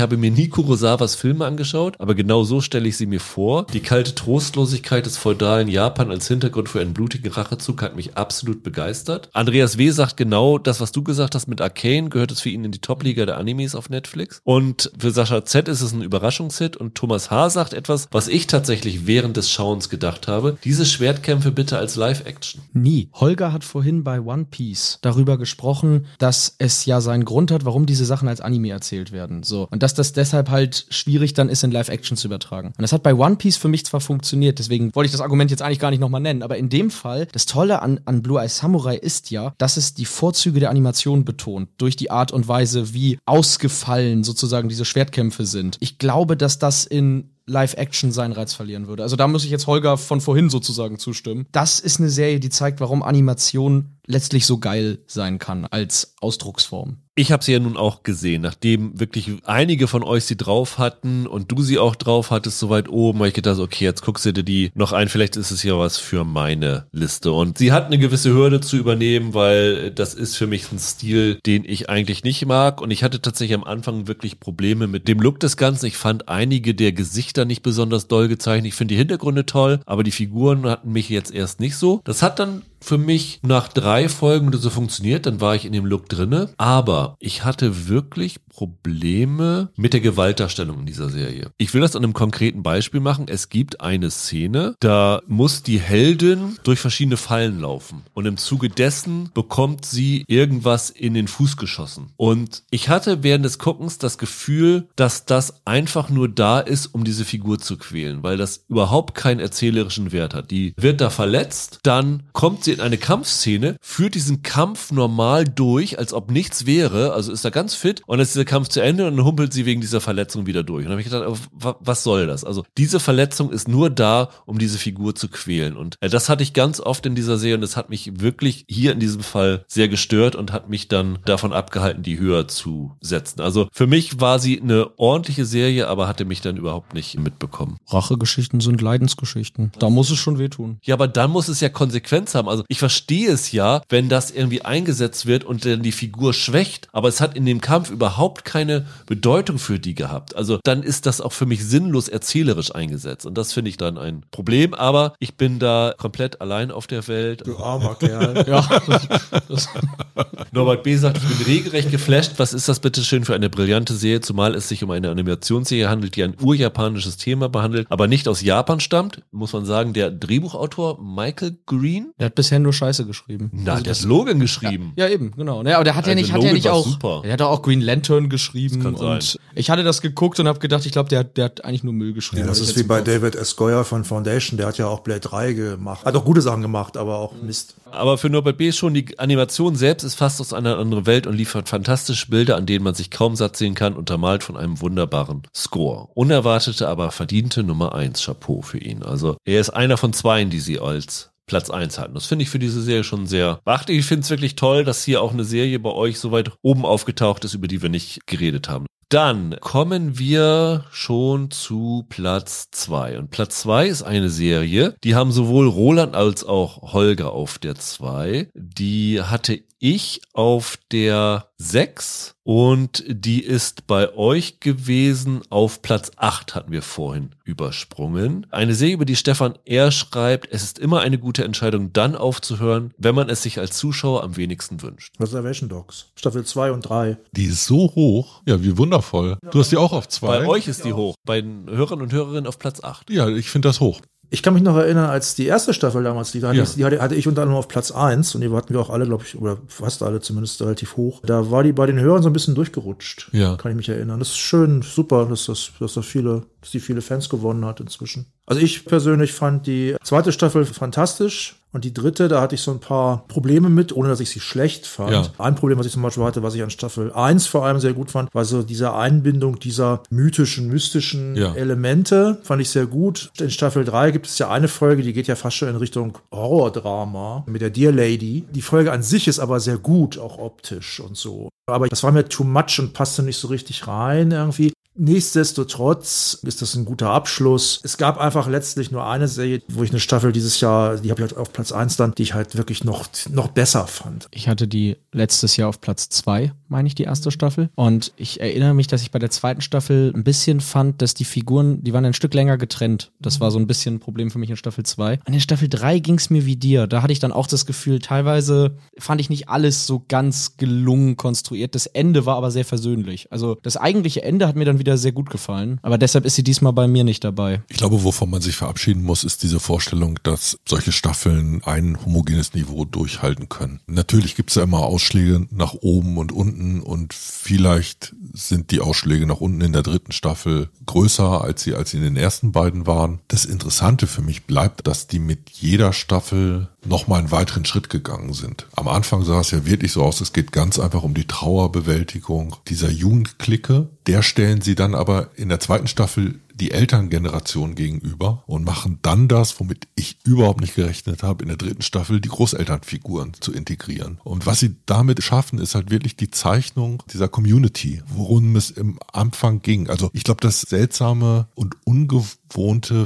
habe mir nie Kurosawas Filme angeschaut, aber genau so stelle ich sie mir vor. Die kalte Trostlosigkeit des feudalen Japan als Hintergrund für einen blutigen Rachezug hat mich absolut begeistert. Andreas W. sagt genau das, was du gesagt hast mit Arcane, gehört es für ihn in die Top-Liga der Animes auf Netflix. Und für Sascha Z ist es ein Überraschungshit und Thomas H. sagt etwas, was ich tatsächlich während des Schauens gedacht habe. Diese Schwertkämpfe bitte als Live-Action. Nie. Holger hat vorhin bei One Piece darüber gesprochen, dass es ja seinen Grund hat, warum diese Sachen als Anime erzählt werden. So. Und dass das deshalb halt schwierig dann ist, in Live-Action zu übertragen. Und das hat bei One Piece für mich zwar funktioniert, deswegen wollte ich das Argument jetzt eigentlich gar nicht nochmal nennen, aber in dem Fall, das Tolle an, an Blue Eye Samurai ist ja, dass es die Vorzüge der Animation betont, durch die Art und Weise, wie ausgefallen sozusagen diese Schwertkämpfe sind. Ich glaube, dass das in Live-Action seinen Reiz verlieren würde. Also da muss ich jetzt Holger von vorhin sozusagen zustimmen. Das ist eine Serie, die zeigt, warum Animation letztlich so geil sein kann als Ausdrucksform. Ich habe sie ja nun auch gesehen, nachdem wirklich einige von euch sie drauf hatten und du sie auch drauf hattest, so weit oben, habe ich gedacht, okay, jetzt guckst du dir die noch ein, vielleicht ist es ja was für meine Liste. Und sie hat eine gewisse Hürde zu übernehmen, weil das ist für mich ein Stil, den ich eigentlich nicht mag. Und ich hatte tatsächlich am Anfang wirklich Probleme mit dem Look des Ganzen. Ich fand einige der Gesichter nicht besonders doll gezeichnet. Ich finde die Hintergründe toll, aber die Figuren hatten mich jetzt erst nicht so. Das hat dann für mich nach drei Folgen so funktioniert, dann war ich in dem Look drinne. Aber ich hatte wirklich Probleme mit der Gewaltdarstellung in dieser Serie. Ich will das an einem konkreten Beispiel machen. Es gibt eine Szene, da muss die Heldin durch verschiedene Fallen laufen. Und im Zuge dessen bekommt sie irgendwas in den Fuß geschossen. Und ich hatte während des Guckens das Gefühl, dass das einfach nur da ist, um diese Figur zu quälen, weil das überhaupt keinen erzählerischen Wert hat. Die wird da verletzt, dann kommt sie in eine Kampfszene, führt diesen Kampf normal durch, als ob nichts wäre, also ist da ganz fit und ist dieser Kampf zu Ende und dann humpelt sie wegen dieser Verletzung wieder durch. Und habe ich gedacht, was soll das? Also diese Verletzung ist nur da, um diese Figur zu quälen. Und äh, das hatte ich ganz oft in dieser Serie und das hat mich wirklich hier in diesem Fall sehr gestört und hat mich dann davon abgehalten, die höher zu setzen. Also für mich war sie eine ordentliche Serie, aber hatte mich dann überhaupt nicht mitbekommen. Rachegeschichten sind Leidensgeschichten. Da muss es schon wehtun. Ja, aber dann muss es ja Konsequenz haben. Also ich verstehe es ja, wenn das irgendwie eingesetzt wird und dann die Figur schwächt, aber es hat in dem Kampf überhaupt keine Bedeutung für die gehabt. Also dann ist das auch für mich sinnlos erzählerisch eingesetzt und das finde ich dann ein Problem, aber ich bin da komplett allein auf der Welt. Du armer Kerl. ja. Norbert B. sagt, ich bin regelrecht geflasht. Was ist das bitte schön für eine brillante Serie, zumal es sich um eine Animationsserie handelt, die ein urjapanisches Thema behandelt, aber nicht aus Japan stammt, muss man sagen, der Drehbuchautor Michael Green. Der hat bisher nur Scheiße geschrieben. Na, also der hat Logan geschrieben. Ja, ja, eben, genau. Ja, aber der hat also ja nicht, hat ja nicht auch, super. der hat auch Green Lantern geschrieben. Das kann und sein. ich hatte das geguckt und habe gedacht, ich glaube, der, der hat eigentlich nur Müll geschrieben. Ja, das ist wie bei David S. Goyer von Foundation, der hat ja auch Blade 3 gemacht. Hat auch gute Sachen gemacht, aber auch Mist. Aber für Norbert B. schon, die Animation selbst ist fast aus einer anderen Welt und liefert fantastische Bilder, an denen man sich kaum satt sehen kann, untermalt von einem wunderbaren Score. Unerwartete, aber verdiente Nummer 1 Chapeau für ihn. Also er ist einer von zweien, die sie als Platz 1 hatten. Das finde ich für diese Serie schon sehr beachtlich. Ich finde es wirklich toll, dass hier auch eine Serie bei euch so weit oben aufgetaucht ist, über die wir nicht geredet haben. Dann kommen wir schon zu Platz zwei Und Platz zwei ist eine Serie, die haben sowohl Roland als auch Holger auf der zwei. Die hatte ich auf der 6 und die ist bei euch gewesen auf Platz 8 hatten wir vorhin übersprungen. Eine Serie, über die Stefan R. schreibt, es ist immer eine gute Entscheidung, dann aufzuhören, wenn man es sich als Zuschauer am wenigsten wünscht. Reservation Dogs, Staffel 2 und 3. Die ist so hoch. Ja, wie wundervoll. Du hast die auch auf 2. Bei euch ist die hoch, bei den Hörern und Hörerinnen auf Platz 8. Ja, ich finde das hoch. Ich kann mich noch erinnern, als die erste Staffel damals, die, ja. die hatte, hatte, ich unter anderem auf Platz eins und die hatten wir auch alle, glaube ich, oder fast alle zumindest relativ hoch. Da war die bei den Hörern so ein bisschen durchgerutscht. Ja. Kann ich mich erinnern. Das ist schön, super, dass das, dass das viele, dass die viele Fans gewonnen hat inzwischen. Also ich persönlich fand die zweite Staffel fantastisch. Und die dritte, da hatte ich so ein paar Probleme mit, ohne dass ich sie schlecht fand. Ja. Ein Problem, was ich zum Beispiel hatte, was ich an Staffel 1 vor allem sehr gut fand, war so diese Einbindung dieser mythischen, mystischen ja. Elemente. Fand ich sehr gut. In Staffel 3 gibt es ja eine Folge, die geht ja fast schon in Richtung Horrordrama mit der Dear Lady. Die Folge an sich ist aber sehr gut, auch optisch und so. Aber das war mir too much und passte nicht so richtig rein irgendwie. Nichtsdestotrotz ist das ein guter Abschluss. Es gab einfach letztlich nur eine Serie, wo ich eine Staffel dieses Jahr, die habe ich halt auf Platz eins dann, die ich halt wirklich noch, noch besser fand. Ich hatte die letztes Jahr auf Platz zwei, meine ich, die erste Staffel. Und ich erinnere mich, dass ich bei der zweiten Staffel ein bisschen fand, dass die Figuren, die waren ein Stück länger getrennt. Das war so ein bisschen ein Problem für mich in Staffel zwei. An der Staffel drei ging es mir wie dir. Da hatte ich dann auch das Gefühl, teilweise fand ich nicht alles so ganz gelungen konstruiert. Das Ende war aber sehr versöhnlich. Also das eigentliche Ende hat mir dann wieder wieder sehr gut gefallen. Aber deshalb ist sie diesmal bei mir nicht dabei. Ich glaube, wovon man sich verabschieden muss, ist diese Vorstellung, dass solche Staffeln ein homogenes Niveau durchhalten können. Natürlich gibt es ja immer Ausschläge nach oben und unten und vielleicht sind die Ausschläge nach unten in der dritten Staffel größer, als sie, als sie in den ersten beiden waren. Das Interessante für mich bleibt, dass die mit jeder Staffel nochmal einen weiteren Schritt gegangen sind. Am Anfang sah es ja wirklich so aus, es geht ganz einfach um die Trauerbewältigung dieser Jugendklicke. Der stellen sie dann aber in der zweiten Staffel die Elterngeneration gegenüber und machen dann das, womit ich überhaupt nicht gerechnet habe, in der dritten Staffel die Großelternfiguren zu integrieren. Und was sie damit schaffen, ist halt wirklich die Zeichnung dieser Community, worum es im Anfang ging. Also ich glaube, das Seltsame und Ungewohnte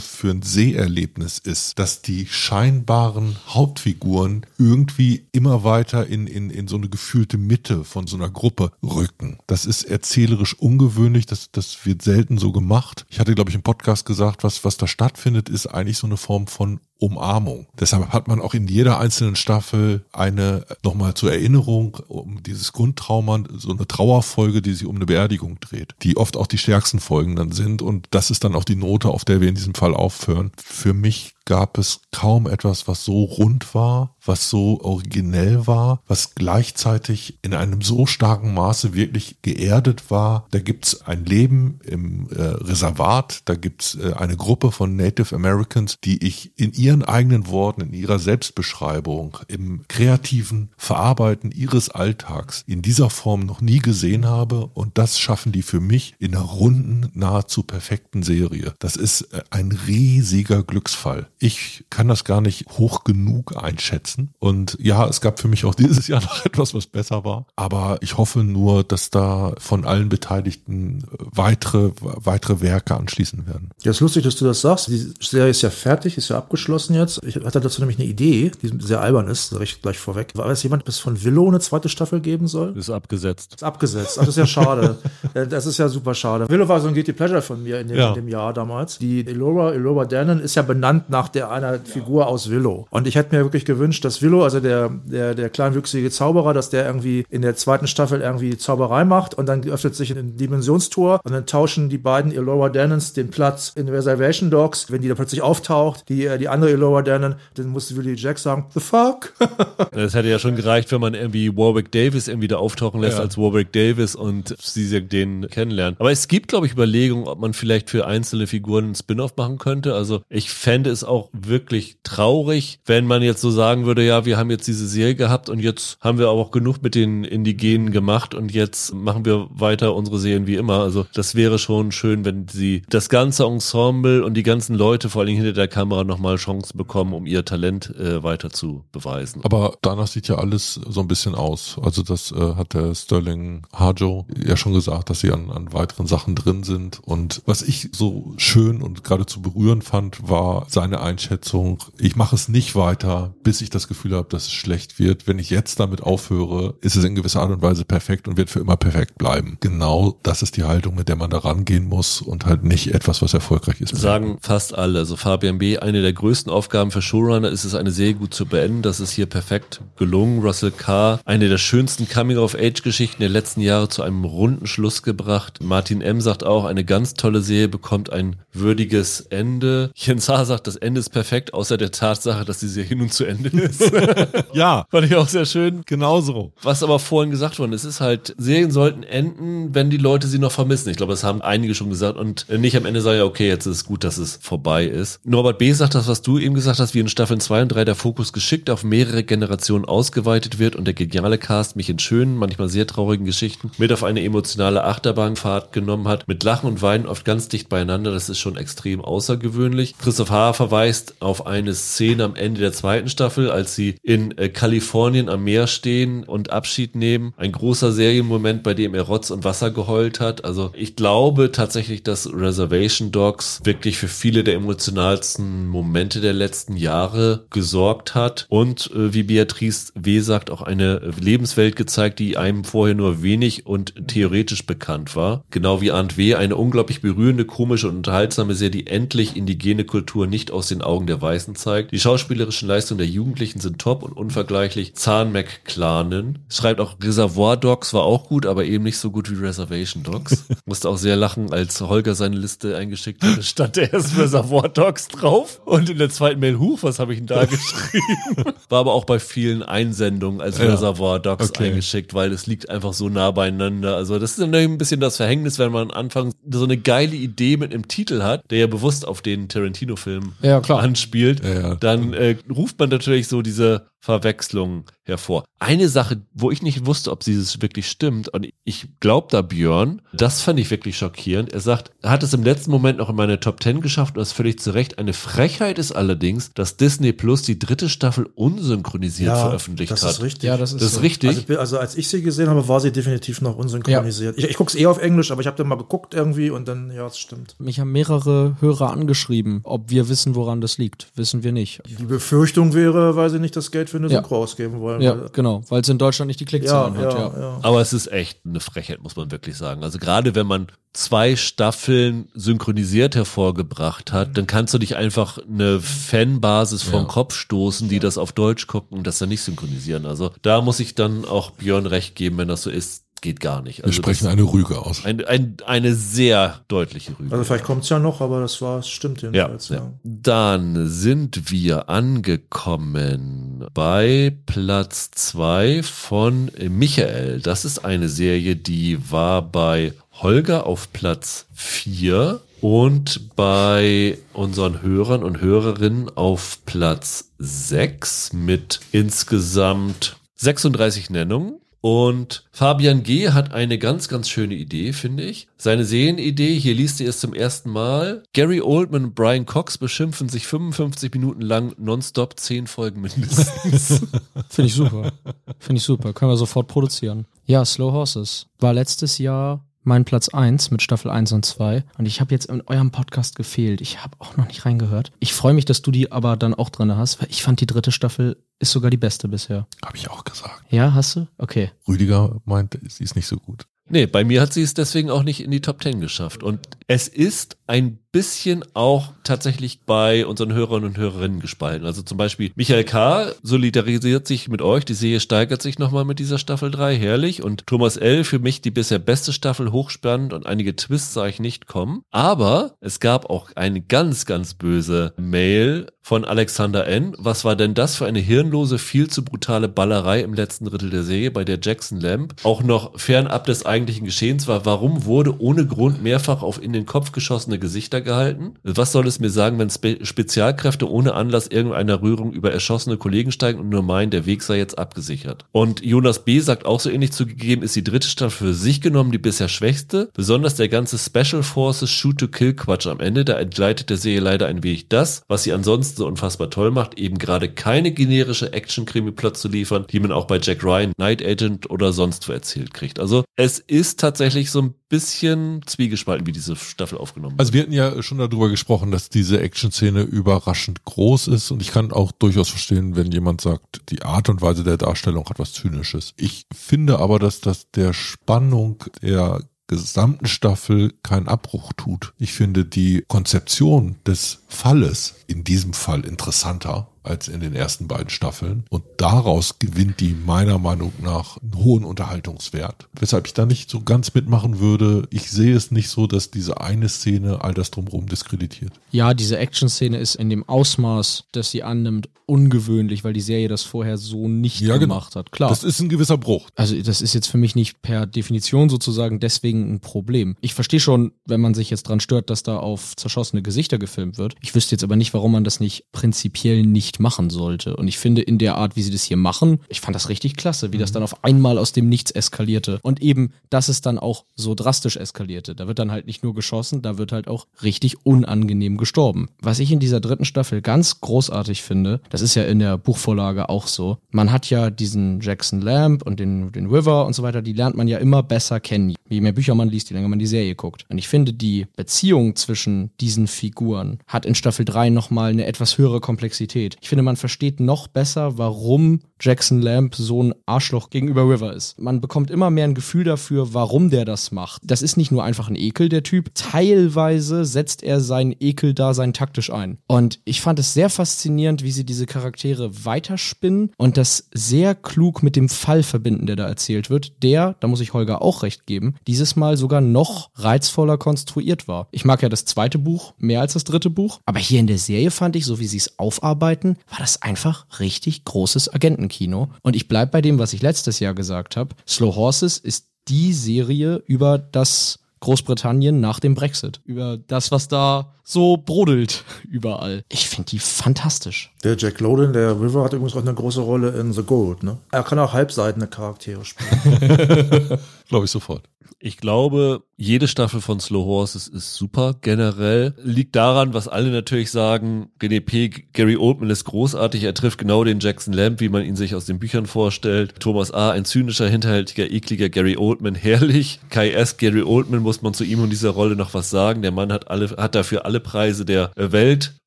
für ein Seherlebnis ist, dass die scheinbaren Hauptfiguren irgendwie immer weiter in, in, in so eine gefühlte Mitte von so einer Gruppe rücken. Das ist erzählerisch ungewöhnlich, das, das wird selten so gemacht. Ich hatte, glaube ich, im Podcast gesagt, was, was da stattfindet, ist eigentlich so eine Form von Umarmung. Deshalb hat man auch in jeder einzelnen Staffel eine, nochmal zur Erinnerung, um dieses Grundtrauma, so eine Trauerfolge, die sich um eine Beerdigung dreht, die oft auch die stärksten Folgen dann sind. Und das ist dann auch die Note, auf der wir in diesem Fall aufhören. Für mich gab es kaum etwas, was so rund war, was so originell war, was gleichzeitig in einem so starken Maße wirklich geerdet war. Da gibt's ein Leben im äh, Reservat, da gibt's äh, eine Gruppe von Native Americans, die ich in ihren eigenen Worten, in ihrer Selbstbeschreibung, im kreativen Verarbeiten ihres Alltags in dieser Form noch nie gesehen habe. Und das schaffen die für mich in einer runden, nahezu perfekten Serie. Das ist äh, ein riesiger Glücksfall. Ich kann das gar nicht hoch genug einschätzen. Und ja, es gab für mich auch dieses Jahr noch etwas, was besser war. Aber ich hoffe nur, dass da von allen Beteiligten weitere, weitere Werke anschließen werden. Ja, ist lustig, dass du das sagst. Die Serie ist ja fertig, ist ja abgeschlossen jetzt. Ich hatte dazu nämlich eine Idee, die sehr albern ist, recht gleich vorweg. Weiß jemand, ob es von Willow eine zweite Staffel geben soll? Ist abgesetzt. Ist abgesetzt. Ach, das ist ja schade. das ist ja super schade. Willow war so ein Guilty Pleasure von mir in dem, ja. in dem Jahr damals. Die Elora, Elora Dannon ist ja benannt nach der einer Figur aus Willow. Und ich hätte mir wirklich gewünscht, dass Willow, also der, der, der kleinwüchsige Zauberer, dass der irgendwie in der zweiten Staffel irgendwie Zauberei macht und dann öffnet sich ein Dimensionstor und dann tauschen die beiden Elora Dannons den Platz in Reservation Dogs. Wenn die da plötzlich auftaucht, die, äh, die andere Elora Dannon, dann musste Willie Jack sagen, the fuck? das hätte ja schon gereicht, wenn man irgendwie Warwick Davis irgendwie da auftauchen lässt ja. als Warwick Davis und sie den kennenlernen. Aber es gibt, glaube ich, Überlegungen, ob man vielleicht für einzelne Figuren einen Spin-off machen könnte. Also ich fände es auch wirklich traurig, wenn man jetzt so sagen würde, ja, wir haben jetzt diese Serie gehabt und jetzt haben wir auch genug mit den Indigenen gemacht und jetzt machen wir weiter unsere Serien wie immer. Also das wäre schon schön, wenn sie das ganze Ensemble und die ganzen Leute, vor allem hinter der Kamera, nochmal Chancen bekommen, um ihr Talent äh, weiter zu beweisen. Aber danach sieht ja alles so ein bisschen aus. Also das äh, hat der Sterling Harjo ja schon gesagt, dass sie an, an weiteren Sachen drin sind. Und was ich so schön und geradezu berührend fand, war seine Einschätzung, ich mache es nicht weiter, bis ich das Gefühl habe, dass es schlecht wird. Wenn ich jetzt damit aufhöre, ist es in gewisser Art und Weise perfekt und wird für immer perfekt bleiben. Genau das ist die Haltung, mit der man da rangehen muss und halt nicht etwas, was erfolgreich ist. Sagen fast alle. Also Fabian B., eine der größten Aufgaben für Showrunner ist es, eine Serie gut zu beenden. Das ist hier perfekt gelungen. Russell K., eine der schönsten Coming-of-Age-Geschichten der letzten Jahre zu einem runden Schluss gebracht. Martin M. sagt auch, eine ganz tolle Serie bekommt ein würdiges Ende. Jens H. sagt, das Ende ist perfekt, außer der Tatsache, dass die Serie nun zu Ende ist. ja. Fand ich auch sehr schön. Genauso. Was aber vorhin gesagt worden ist, ist halt, Serien sollten enden, wenn die Leute sie noch vermissen. Ich glaube, das haben einige schon gesagt und nicht am Ende sagen, ja, okay, jetzt ist es gut, dass es vorbei ist. Norbert B. sagt das, was du eben gesagt hast, wie in Staffeln 2 und 3 der Fokus geschickt auf mehrere Generationen ausgeweitet wird und der geniale Cast mich in schönen, manchmal sehr traurigen Geschichten mit auf eine emotionale Achterbahnfahrt genommen hat, mit Lachen und Weinen oft ganz dicht beieinander. Das ist schon extrem außergewöhnlich. Christoph H. verweist auf eine Szene am Ende der zweiten Staffel, als sie in äh, Kalifornien am Meer stehen und Abschied nehmen. Ein großer Serienmoment, bei dem er Rotz und Wasser geheult hat. Also ich glaube tatsächlich, dass Reservation Dogs wirklich für viele der emotionalsten Momente der letzten Jahre gesorgt hat und äh, wie Beatrice W. sagt, auch eine Lebenswelt gezeigt, die einem vorher nur wenig und theoretisch bekannt war. Genau wie Arndt W. eine unglaublich berührende, komische und unterhaltsame Serie, die endlich indigene Kultur nicht aus den Augen der Weißen zeigt. Die schauspielerischen Leistungen der Jugendlichen sind top und unvergleichlich. Zahn McClanen schreibt auch Reservoir Dogs war auch gut, aber eben nicht so gut wie Reservation Dogs. Musste auch sehr lachen, als Holger seine Liste eingeschickt hatte, stand erst Reservoir Dogs drauf und in der zweiten Mail, huch, was habe ich denn da geschrieben? War aber auch bei vielen Einsendungen als ja, Reservoir Dogs okay. eingeschickt, weil es liegt einfach so nah beieinander. Also das ist natürlich ein bisschen das Verhängnis, wenn man anfangs so eine geile Idee mit einem Titel hat, der ja bewusst auf den Tarantino-Film ja, anspielt, ja, dann äh, ruft man natürlich so diese Verwechslungen hervor. Eine Sache, wo ich nicht wusste, ob dieses wirklich stimmt, und ich glaube da Björn, das fand ich wirklich schockierend. Er sagt, er hat es im letzten Moment noch in meine Top 10 geschafft und das völlig zu Recht. Eine Frechheit ist allerdings, dass Disney Plus die dritte Staffel unsynchronisiert veröffentlicht das hat. Ist richtig. Ja, das ist, Das ist so. richtig. Also, also als ich sie gesehen habe, war sie definitiv noch unsynchronisiert. Ich, ich gucke es eh auf Englisch, aber ich habe dann mal geguckt irgendwie und dann, ja, es stimmt. Mich haben mehrere Hörer angeschrieben, ob wir wissen, woran das liegt. Wissen wir nicht. Die Befürchtung wäre, weil sie nicht das Geld für eine Ja. Synchro ausgeben wollen. Ja, weil- genau, weil es in Deutschland nicht die ja, Klickzahlen ja, hat. ja, Ja. Aber es ist echt eine Frechheit, muss man wirklich sagen. Also gerade wenn man zwei Staffeln synchronisiert hervorgebracht hat, dann kannst du dich einfach eine Fanbasis vom Ja. Kopf stoßen, die das auf Deutsch gucken und das dann nicht synchronisieren. Also da muss ich dann auch Björn recht geben, wenn das so ist, geht gar nicht. Wir Also sprechen das, eine Rüge aus. ein, ein, eine sehr deutliche Rüge. Also vielleicht kommt es ja noch, aber das war, es stimmt Ja, jedenfalls. ja. Dann sind wir angekommen bei Platz zwei von Michael. Das ist eine Serie, die war bei Holger auf Platz vier und bei unseren Hörern und Hörerinnen auf Platz sechs mit insgesamt 36 Nennungen. Und Fabian G. hat eine ganz, ganz schöne Idee, finde ich. Seine Serienidee, hier liest er es zum ersten Mal. Gary Oldman und Brian Cox beschimpfen sich 55 Minuten lang nonstop 10 Folgen mindestens. Finde ich super. Finde ich super. Können wir sofort produzieren. Ja, Slow Horses war letztes Jahr mein Platz 1 mit Staffel 1 und 2 und ich habe jetzt in eurem Podcast gefehlt. Ich habe auch noch nicht reingehört. Ich freue mich, dass du die aber dann auch drin hast, weil ich fand die dritte Staffel ist sogar die beste bisher. Habe ich auch gesagt. Ja, hast du? Okay. Rüdiger meint, sie ist nicht so gut. nee, bei mir hat sie es deswegen auch nicht in die Top 10 geschafft. Und es ist ein bisschen auch tatsächlich bei unseren Hörern und Hörerinnen gespalten. Also zum Beispiel Michael K. solidarisiert sich mit euch. Die Serie steigert sich nochmal mit dieser Staffel 3. Herrlich. Und Thomas L. für mich die bisher beste Staffel hochspannend und einige Twists sah ich nicht kommen. Aber es gab auch eine ganz, ganz böse Mail von Alexander N. Was war denn das für eine hirnlose, viel zu brutale Ballerei im letzten Drittel der Serie, bei der Jackson Lamb auch noch fernab des eigentlichen Geschehens war? Warum wurde ohne Grund mehrfach auf in den Kopf geschossene Gesichter gehalten? Was soll es mir sagen, wenn Spe Spezialkräfte ohne Anlass irgendeiner Rührung über erschossene Kollegen steigen und nur meinen, der Weg sei jetzt abgesichert? Und Jonas B. sagt auch so ähnlich zugegeben, ist die dritte Staffel für sich genommen die bisher schwächste. Besonders der ganze Special Forces Shoot-to-Kill-Quatsch am Ende, da entgleitet der Serie leider ein wenig das, was sie ansonsten so unfassbar toll macht, eben gerade keine generische Action-Krimi-Plot zu liefern, die man auch bei Jack Ryan, Night Agent oder sonst wo erzählt kriegt. Also es ist tatsächlich so ein bisschen zwiegespalten, wie diese Staffel aufgenommen wird. Also wir hatten ja schon darüber gesprochen, dass diese Action-Szene überraschend groß ist und ich kann auch durchaus verstehen, wenn jemand sagt, die Art und Weise der Darstellung hat was Zynisches. Ich finde aber, dass das der Spannung der gesamten Staffel keinen Abbruch tut. Ich finde die Konzeption des Falles in diesem Fall interessanter als in den ersten beiden Staffeln. Und daraus gewinnt die meiner Meinung nach einen hohen Unterhaltungswert. Weshalb ich da nicht so ganz mitmachen würde. Ich sehe es nicht so, dass diese eine Szene all das drumherum diskreditiert. Ja, diese Action-Szene ist in dem Ausmaß, das sie annimmt, ungewöhnlich, weil die Serie das vorher so nicht Ja, genau. gemacht hat. Klar. Das ist ein gewisser Bruch. Also das ist jetzt für mich nicht per Definition sozusagen deswegen ein Problem. Ich verstehe schon, wenn man sich jetzt dran stört, dass da auf zerschossene Gesichter gefilmt wird. Ich wüsste jetzt aber nicht, warum man das nicht prinzipiell nicht machen sollte. Und ich finde in der Art, wie sie das hier machen, ich fand das richtig klasse, wie das dann auf einmal aus dem Nichts eskalierte. Und eben, dass es dann auch so drastisch eskalierte. Da wird dann halt nicht nur geschossen, da wird halt auch richtig unangenehm gestorben. Was ich in dieser dritten Staffel ganz großartig finde, das ist ja in der Buchvorlage auch so. Man hat ja diesen Jackson Lamb und den, den River und so weiter, die lernt man ja immer besser kennen. Je mehr Bücher man liest, je länger man die Serie guckt. Und ich finde, die Beziehung zwischen diesen Figuren hat in Staffel 3 nochmal eine etwas höhere Komplexität. Ich finde, man versteht noch besser, warum Jackson Lamb so ein Arschloch gegenüber River ist. Man bekommt immer mehr ein Gefühl dafür, warum der das macht. Das ist nicht nur einfach ein Ekel, der Typ. Teilweise setzt er sein Ekeldasein taktisch ein. Und ich fand es sehr faszinierend, wie sie diese Charaktere weiterspinnen und das sehr klug mit dem Fall verbinden, der da erzählt wird, der, da muss ich Holger auch recht geben, dieses Mal sogar noch reizvoller konstruiert war. Ich mag ja das zweite Buch mehr als das dritte Buch, aber hier in der Serie fand ich, so wie sie es aufarbeiten, war das einfach richtig großes Agentenkino. Und ich bleib bei dem, was ich letztes Jahr gesagt habe. Slow Horses ist die Serie über das Großbritannien nach dem Brexit. Über das, was da so brodelt überall. Ich finde die fantastisch. Der Jack Lowden, der River, hat übrigens auch eine große Rolle in The Gold. Ne? Er kann auch halbseitene Charaktere spielen. Glaube ich sofort. Ich glaube, jede Staffel von Slow Horses ist super generell. Liegt daran, was alle natürlich sagen, René P. Gary Oldman ist großartig, er trifft genau den Jackson Lamb, wie man ihn sich aus den Büchern vorstellt. Thomas A., ein zynischer, hinterhältiger, ekliger Gary Oldman, herrlich. Kai S., Gary Oldman, muss man zu ihm und dieser Rolle noch was sagen. Der Mann hat alle, hat dafür alle Preise der Welt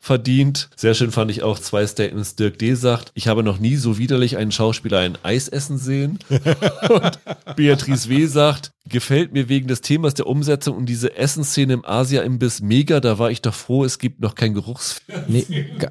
verdient. Sehr schön fand ich auch zwei Statements. Dirk D. sagt, ich habe noch nie so widerlich einen Schauspieler ein Eis essen sehen. und Beatrice W. sagt, gefällt mir wegen des Themas der Umsetzung und diese Essensszene im Asia-Imbiss mega. Da war ich doch froh, es gibt noch kein Geruchs. Nee,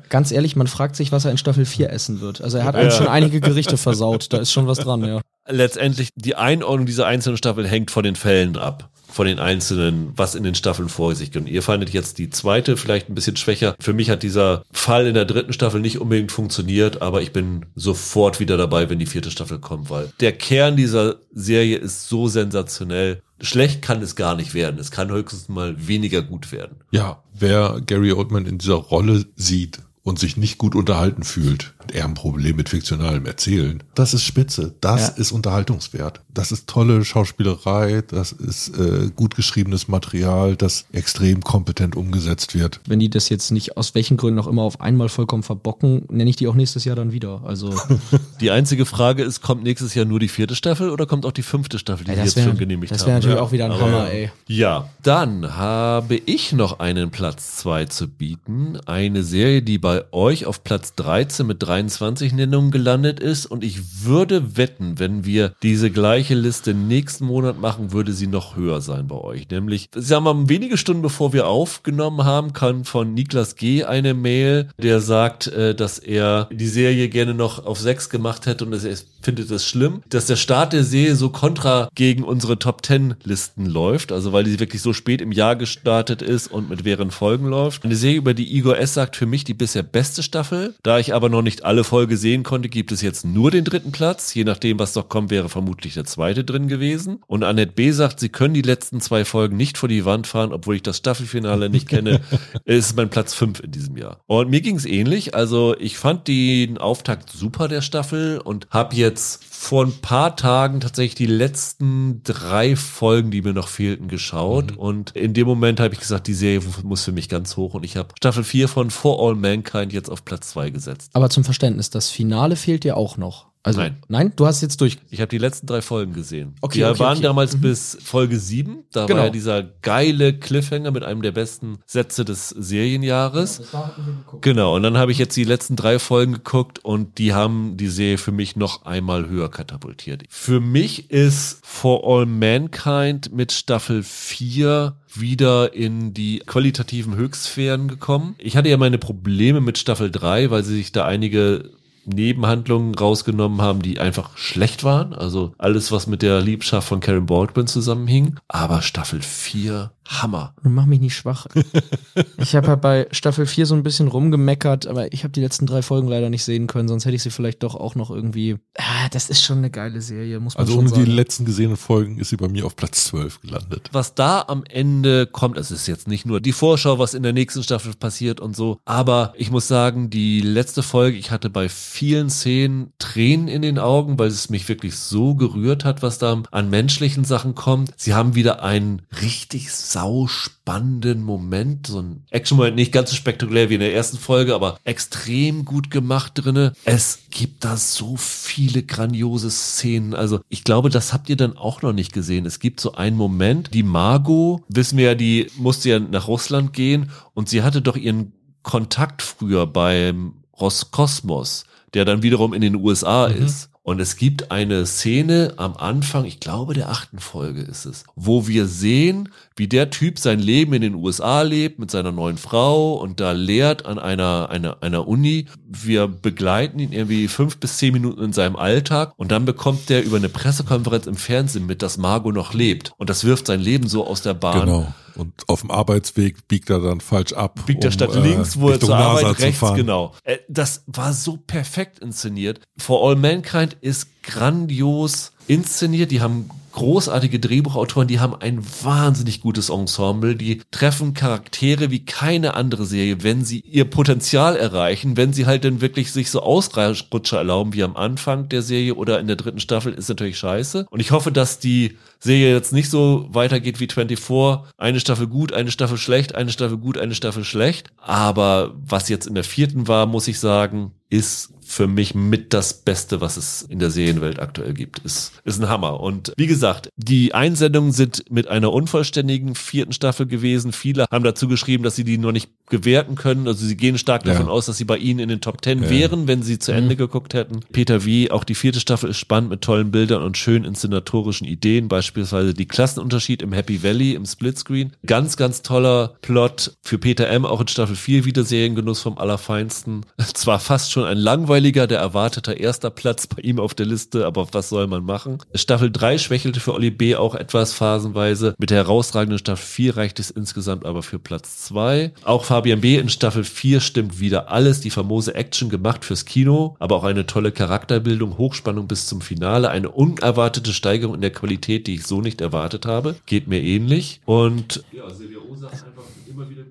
ganz ehrlich, man fragt sich, was er in Staffel 4 essen wird. Also er hat ja. schon einige Gerichte versaut. Da ist schon was dran, ja. Letztendlich, die Einordnung dieser einzelnen Staffeln hängt von den Fällen ab von den einzelnen, was in den Staffeln vor sich geht. Und ihr fandet jetzt die zweite vielleicht ein bisschen schwächer. Für mich hat dieser Fall in der dritten Staffel nicht unbedingt funktioniert, aber ich bin sofort wieder dabei, wenn die vierte Staffel kommt, weil der Kern dieser Serie ist so sensationell. Schlecht kann es gar nicht werden. Es kann höchstens mal weniger gut werden. Ja, wer Gary Oldman in dieser Rolle sieht, und sich nicht gut unterhalten fühlt, eher ein Problem mit fiktionalem Erzählen. Das ist spitze, das ja. ist Unterhaltungswert, das ist tolle Schauspielerei, das ist äh, gut geschriebenes Material, das extrem kompetent umgesetzt wird. Wenn die das jetzt nicht aus welchen Gründen auch immer auf einmal vollkommen verbocken, nenne ich die auch nächstes Jahr dann wieder. Also die einzige Frage ist, kommt nächstes Jahr nur die vierte Staffel oder kommt auch die fünfte Staffel, die ja, jetzt wär, schon genehmigt das haben? Das wäre natürlich ja. auch wieder ein Aber Hammer, ey. Ja, dann habe ich noch einen Platz 2 zu bieten, eine Serie, die bei euch auf Platz 13 mit 3 23-Nennungen gelandet ist. Und ich würde wetten, wenn wir diese gleiche Liste nächsten Monat machen, würde sie noch höher sein bei euch. Nämlich, sie haben mal, wenige Stunden bevor wir aufgenommen haben, kann von Niklas G. eine Mail, der sagt, äh, dass er die Serie gerne noch auf 6 gemacht hätte und dass er es findet es schlimm, dass der Start der Serie so kontra gegen unsere Top 10 Listen läuft, also weil die wirklich so spät im Jahr gestartet ist und mit mehreren Folgen läuft. Eine Serie, über die Igor S. sagt, für mich die bisher beste Staffel. Da ich aber noch nicht alle Folge sehen konnte, gibt es jetzt nur den dritten Platz. Je nachdem, was noch kommt, wäre vermutlich der zweite drin gewesen. Und Annette B. sagt, sie können die letzten zwei Folgen nicht vor die Wand fahren, obwohl ich das Staffelfinale nicht kenne. ist mein Platz fünf in diesem Jahr. Und mir ging es ähnlich. Also ich fand den Auftakt super der Staffel und habe jetzt vor ein paar Tagen tatsächlich die letzten drei Folgen, die mir noch fehlten, geschaut. Mhm. Und in dem Moment habe ich gesagt, die Serie muss für mich ganz hoch. Und ich habe Staffel 4 von For All Mankind jetzt auf Platz 2 gesetzt. Aber zum Verständnis, das Finale fehlt dir auch noch. Also, nein. Nein, du hast jetzt durch. Ich habe die letzten drei Folgen gesehen. Okay, Wir okay, waren okay. damals mhm. bis Folge sieben. Da genau. war ja dieser geile Cliffhanger mit einem der besten Sätze des Serienjahres. Ja, genau. Und dann habe ich jetzt die letzten drei Folgen geguckt und die haben die Serie für mich noch einmal höher katapultiert. Für mich ist For All Mankind mit Staffel 4 wieder in die qualitativen Höchstsphären gekommen. Ich hatte ja meine Probleme mit Staffel 3, weil sie sich da einige Nebenhandlungen rausgenommen haben, die einfach schlecht waren. Also alles, was mit der Liebschaft von Karen Baldwin zusammenhing. Aber Staffel 4 Hammer. Mach mich nicht schwach. ich habe ja bei Staffel 4 so ein bisschen rumgemeckert, aber ich habe die letzten drei Folgen leider nicht sehen können, sonst hätte ich sie vielleicht doch auch noch irgendwie. Ah, das ist schon eine geile Serie, muss man also schon sagen. Also ohne die letzten gesehenen Folgen ist sie bei mir auf Platz 12 gelandet. Was da am Ende kommt, es ist jetzt nicht nur die Vorschau, was in der nächsten Staffel passiert und so, aber ich muss sagen, die letzte Folge, ich hatte bei vielen Szenen Tränen in den Augen, weil es mich wirklich so gerührt hat, was da an menschlichen Sachen kommt. Sie haben wieder einen richtig sau spannenden Moment, so ein Action-Moment, nicht ganz so spektakulär wie in der ersten Folge, aber extrem gut gemacht drinne. Es gibt da so viele grandiose Szenen. Also ich glaube, das habt ihr dann auch noch nicht gesehen. Es gibt so einen Moment, die Margot, wissen wir ja, die musste ja nach Russland gehen und sie hatte doch ihren Kontakt früher beim Roskosmos, der dann wiederum in den USA mhm. ist. Und es gibt eine Szene am Anfang, ich glaube der achten Folge ist es, wo wir sehen, wie der Typ sein Leben in den USA lebt mit seiner neuen Frau und da lehrt an einer, einer, einer Uni. Wir begleiten ihn irgendwie fünf bis zehn Minuten in seinem Alltag und dann bekommt der über eine Pressekonferenz im Fernsehen mit, dass Margot noch lebt. Und das wirft sein Leben so aus der Bahn. Genau. Und auf dem Arbeitsweg biegt er dann falsch ab. Biegt er um, statt links, wo er zur NASA Arbeit rechts, genau. Äh, das war so perfekt inszeniert. For All Mankind ist grandios inszeniert. Die haben großartige Drehbuchautoren, die haben ein wahnsinnig gutes Ensemble, die treffen Charaktere wie keine andere Serie, wenn sie ihr Potenzial erreichen, wenn sie halt dann wirklich sich so Ausrutscher erlauben wie am Anfang der Serie oder in der dritten Staffel, ist natürlich scheiße. Und ich hoffe, dass die Serie jetzt nicht so weitergeht wie 24. Eine Staffel gut, eine Staffel schlecht, eine Staffel gut, eine Staffel schlecht. Aber was jetzt in der vierten war, muss ich sagen, ist für mich mit das Beste, was es in der Serienwelt aktuell gibt. Ist, ist ein Hammer. Und wie gesagt, die Einsendungen sind mit einer unvollständigen vierten Staffel gewesen. Viele haben dazu geschrieben, dass sie die noch nicht gewerten können. Also sie gehen stark davon Ja. aus, dass sie bei ihnen in den Top Ten Ja. wären, wenn sie zu Ende geguckt hätten. Peter W., auch die vierte Staffel ist spannend mit tollen Bildern und schön inszenatorischen Ideen. Beispielsweise die Klassenunterschied im Happy Valley im Splitscreen. Ganz, ganz toller Plot für Peter M. Auch in Staffel 4 wieder Seriengenuss vom Allerfeinsten. Zwar fast schon ein langweiliger, der erwarteter erster Platz bei ihm auf der Liste, aber was soll man machen? Staffel 3 schwächelte für Olli B. auch etwas phasenweise. Mit der herausragenden Staffel 4 reicht es insgesamt aber für Platz 2. Auch Fabian B. in Staffel 4 stimmt wieder alles. Die famose Action gemacht fürs Kino, aber auch eine tolle Charakterbildung, Hochspannung bis zum Finale, eine unerwartete Steigerung in der Qualität, die ich so nicht erwartet habe. Geht mir ähnlich. Und ja, Silvia O sagt einfach immer wieder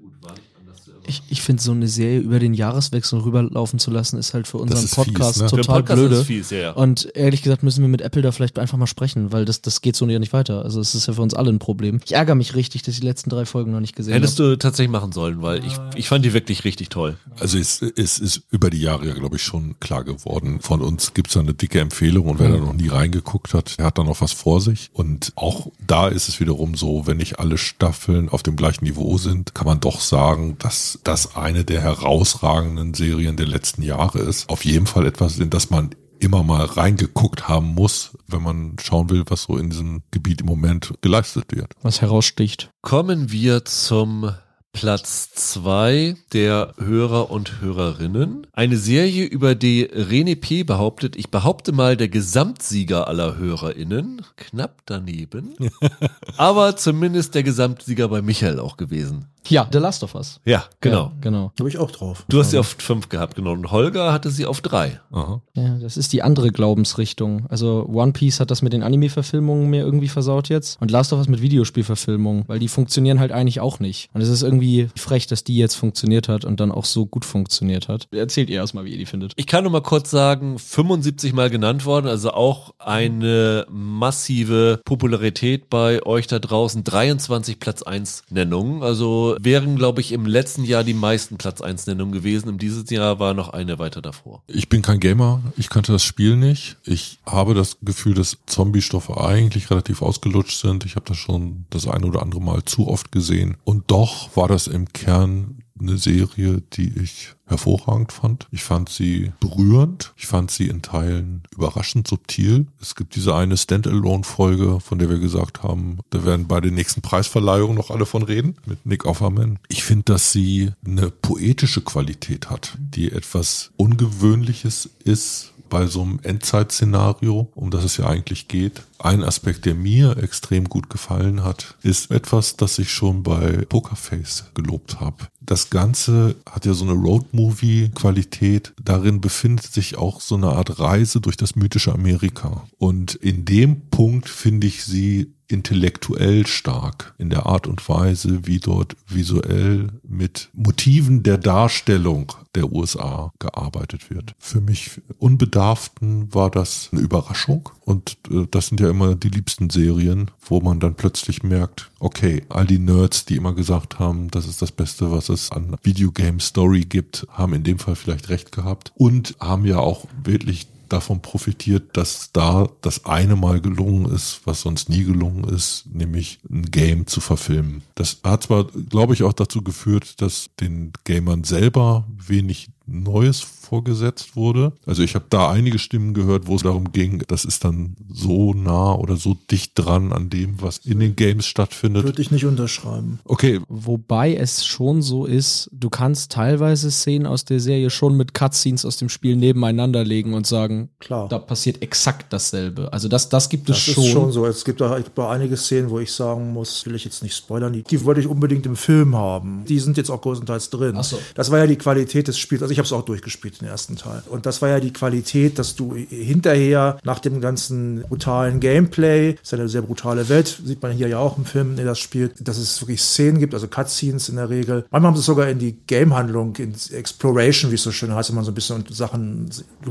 Ich, ich finde, so eine Serie über den Jahreswechsel rüberlaufen zu lassen, ist halt für unseren ist fies, Podcast ne? Total Podcast blöde. ist es fies, ja. Und ehrlich gesagt müssen wir mit Apple da vielleicht einfach mal sprechen, weil das, das geht so ja nicht weiter. Also es ist ja für uns alle ein Problem. Ich ärgere mich richtig, dass ich die letzten drei Folgen noch nicht gesehen Hättest habe. du tatsächlich machen sollen, weil ich, ich fand die wirklich richtig toll. Also es, es ist über die Jahre ja, glaube ich, schon klar geworden. Von uns gibt's da eine dicke Empfehlung und wer da noch nie reingeguckt hat, der hat da noch was vor sich. Und auch da ist es wiederum so, wenn nicht alle Staffeln auf dem gleichen Niveau sind, kann man doch sagen, dass das eine der herausragenden Serien der letzten Jahre ist. Auf jeden Fall etwas, in das man immer mal reingeguckt haben muss, wenn man schauen will, was so in diesem Gebiet im Moment geleistet wird. Was heraussticht. Kommen wir zum Platz zwei der Hörer und Hörerinnen. Eine Serie, über die René P. behauptet, ich behaupte mal der Gesamtsieger aller HörerInnen. Knapp daneben. aber zumindest der Gesamtsieger bei Michael auch gewesen. Ja, The Last of Us. Ja, genau. Ja, genau. Habe ich auch drauf. Du hast sie auf fünf gehabt, genau. Und Holger hatte sie auf drei. Aha. Ja, das ist die andere Glaubensrichtung. Also One Piece hat das mit den Anime-Verfilmungen mir irgendwie versaut jetzt. Und Last of Us mit Videospielverfilmungen, weil die funktionieren halt eigentlich auch nicht. Und es ist irgendwie frech, dass die jetzt funktioniert hat und dann auch so gut funktioniert hat. Erzählt ihr erstmal, wie ihr die findet. Ich kann nur mal kurz sagen, 75 Mal genannt worden, also auch eine massive Popularität bei euch da draußen. 23 Platz 1 Nennungen. Also wären, glaube ich, im letzten Jahr die meisten Platz 1 Nennungen gewesen. Im dieses Jahr war noch eine weiter davor. Ich bin kein Gamer, ich kannte das Spiel nicht. Ich habe das Gefühl, dass Zombie-Stoffe eigentlich relativ ausgelutscht sind. Ich habe das schon das ein oder andere Mal zu oft gesehen. Und doch war das im Kern eine Serie, die ich hervorragend fand. Ich fand sie berührend. Ich fand sie in Teilen überraschend subtil. Es gibt diese eine Standalone-Folge, von der wir gesagt haben, da werden bei den nächsten Preisverleihungen noch alle von reden, mit Nick Offerman. Ich finde, dass sie eine poetische Qualität hat, die etwas Ungewöhnliches ist bei so einem Endzeit-Szenario, um das es ja eigentlich geht. Ein Aspekt, der mir extrem gut gefallen hat, ist etwas, das ich schon bei Pokerface gelobt habe. Das Ganze hat ja so eine Roadmovie-Qualität. Darin befindet sich auch so eine Art Reise durch das mythische Amerika. Und in dem Punkt finde ich sie intellektuell stark in der Art und Weise, wie dort visuell mit Motiven der Darstellung der USA gearbeitet wird. Für mich Unbedarften war das eine Überraschung und äh, das sind ja immer die liebsten Serien, wo man dann plötzlich merkt, okay, all die Nerds, die immer gesagt haben, das ist das Beste, was es an Videogame Story gibt, haben in dem Fall vielleicht recht gehabt und haben ja auch wirklich davon profitiert, dass da das eine Mal gelungen ist, was sonst nie gelungen ist, nämlich ein Game zu verfilmen. Das hat zwar, glaube ich, auch dazu geführt, dass den Gamern selber wenig Neues vorgesetzt wurde. Also ich habe da einige Stimmen gehört, wo es darum ging, das ist dann so nah oder so dicht dran an dem, was in den Games stattfindet. Würde ich nicht unterschreiben. Okay, Wobei es schon so ist, du kannst teilweise Szenen aus der Serie schon mit Cutscenes aus dem Spiel nebeneinander legen und sagen, Klar. da passiert exakt dasselbe. Also das, das gibt es Das schon. ist schon so. Es gibt da einige Szenen, wo ich sagen muss, will ich jetzt nicht spoilern, die, die wollte ich unbedingt im Film haben. Die sind jetzt auch größtenteils drin. Ach so. Das war ja die Qualität des Spiels. Also ich habe es auch durchgespielt. Den ersten Teil. Und das war ja die Qualität, dass du hinterher nach dem ganzen brutalen Gameplay, ist ja eine sehr brutale Welt, sieht man hier ja auch im Film, der das spielt, dass es wirklich Szenen gibt, also Cutscenes in der Regel. Manchmal haben sie es sogar in die Gamehandlung, in Exploration, wie es so schön heißt, wenn man so ein bisschen Sachen,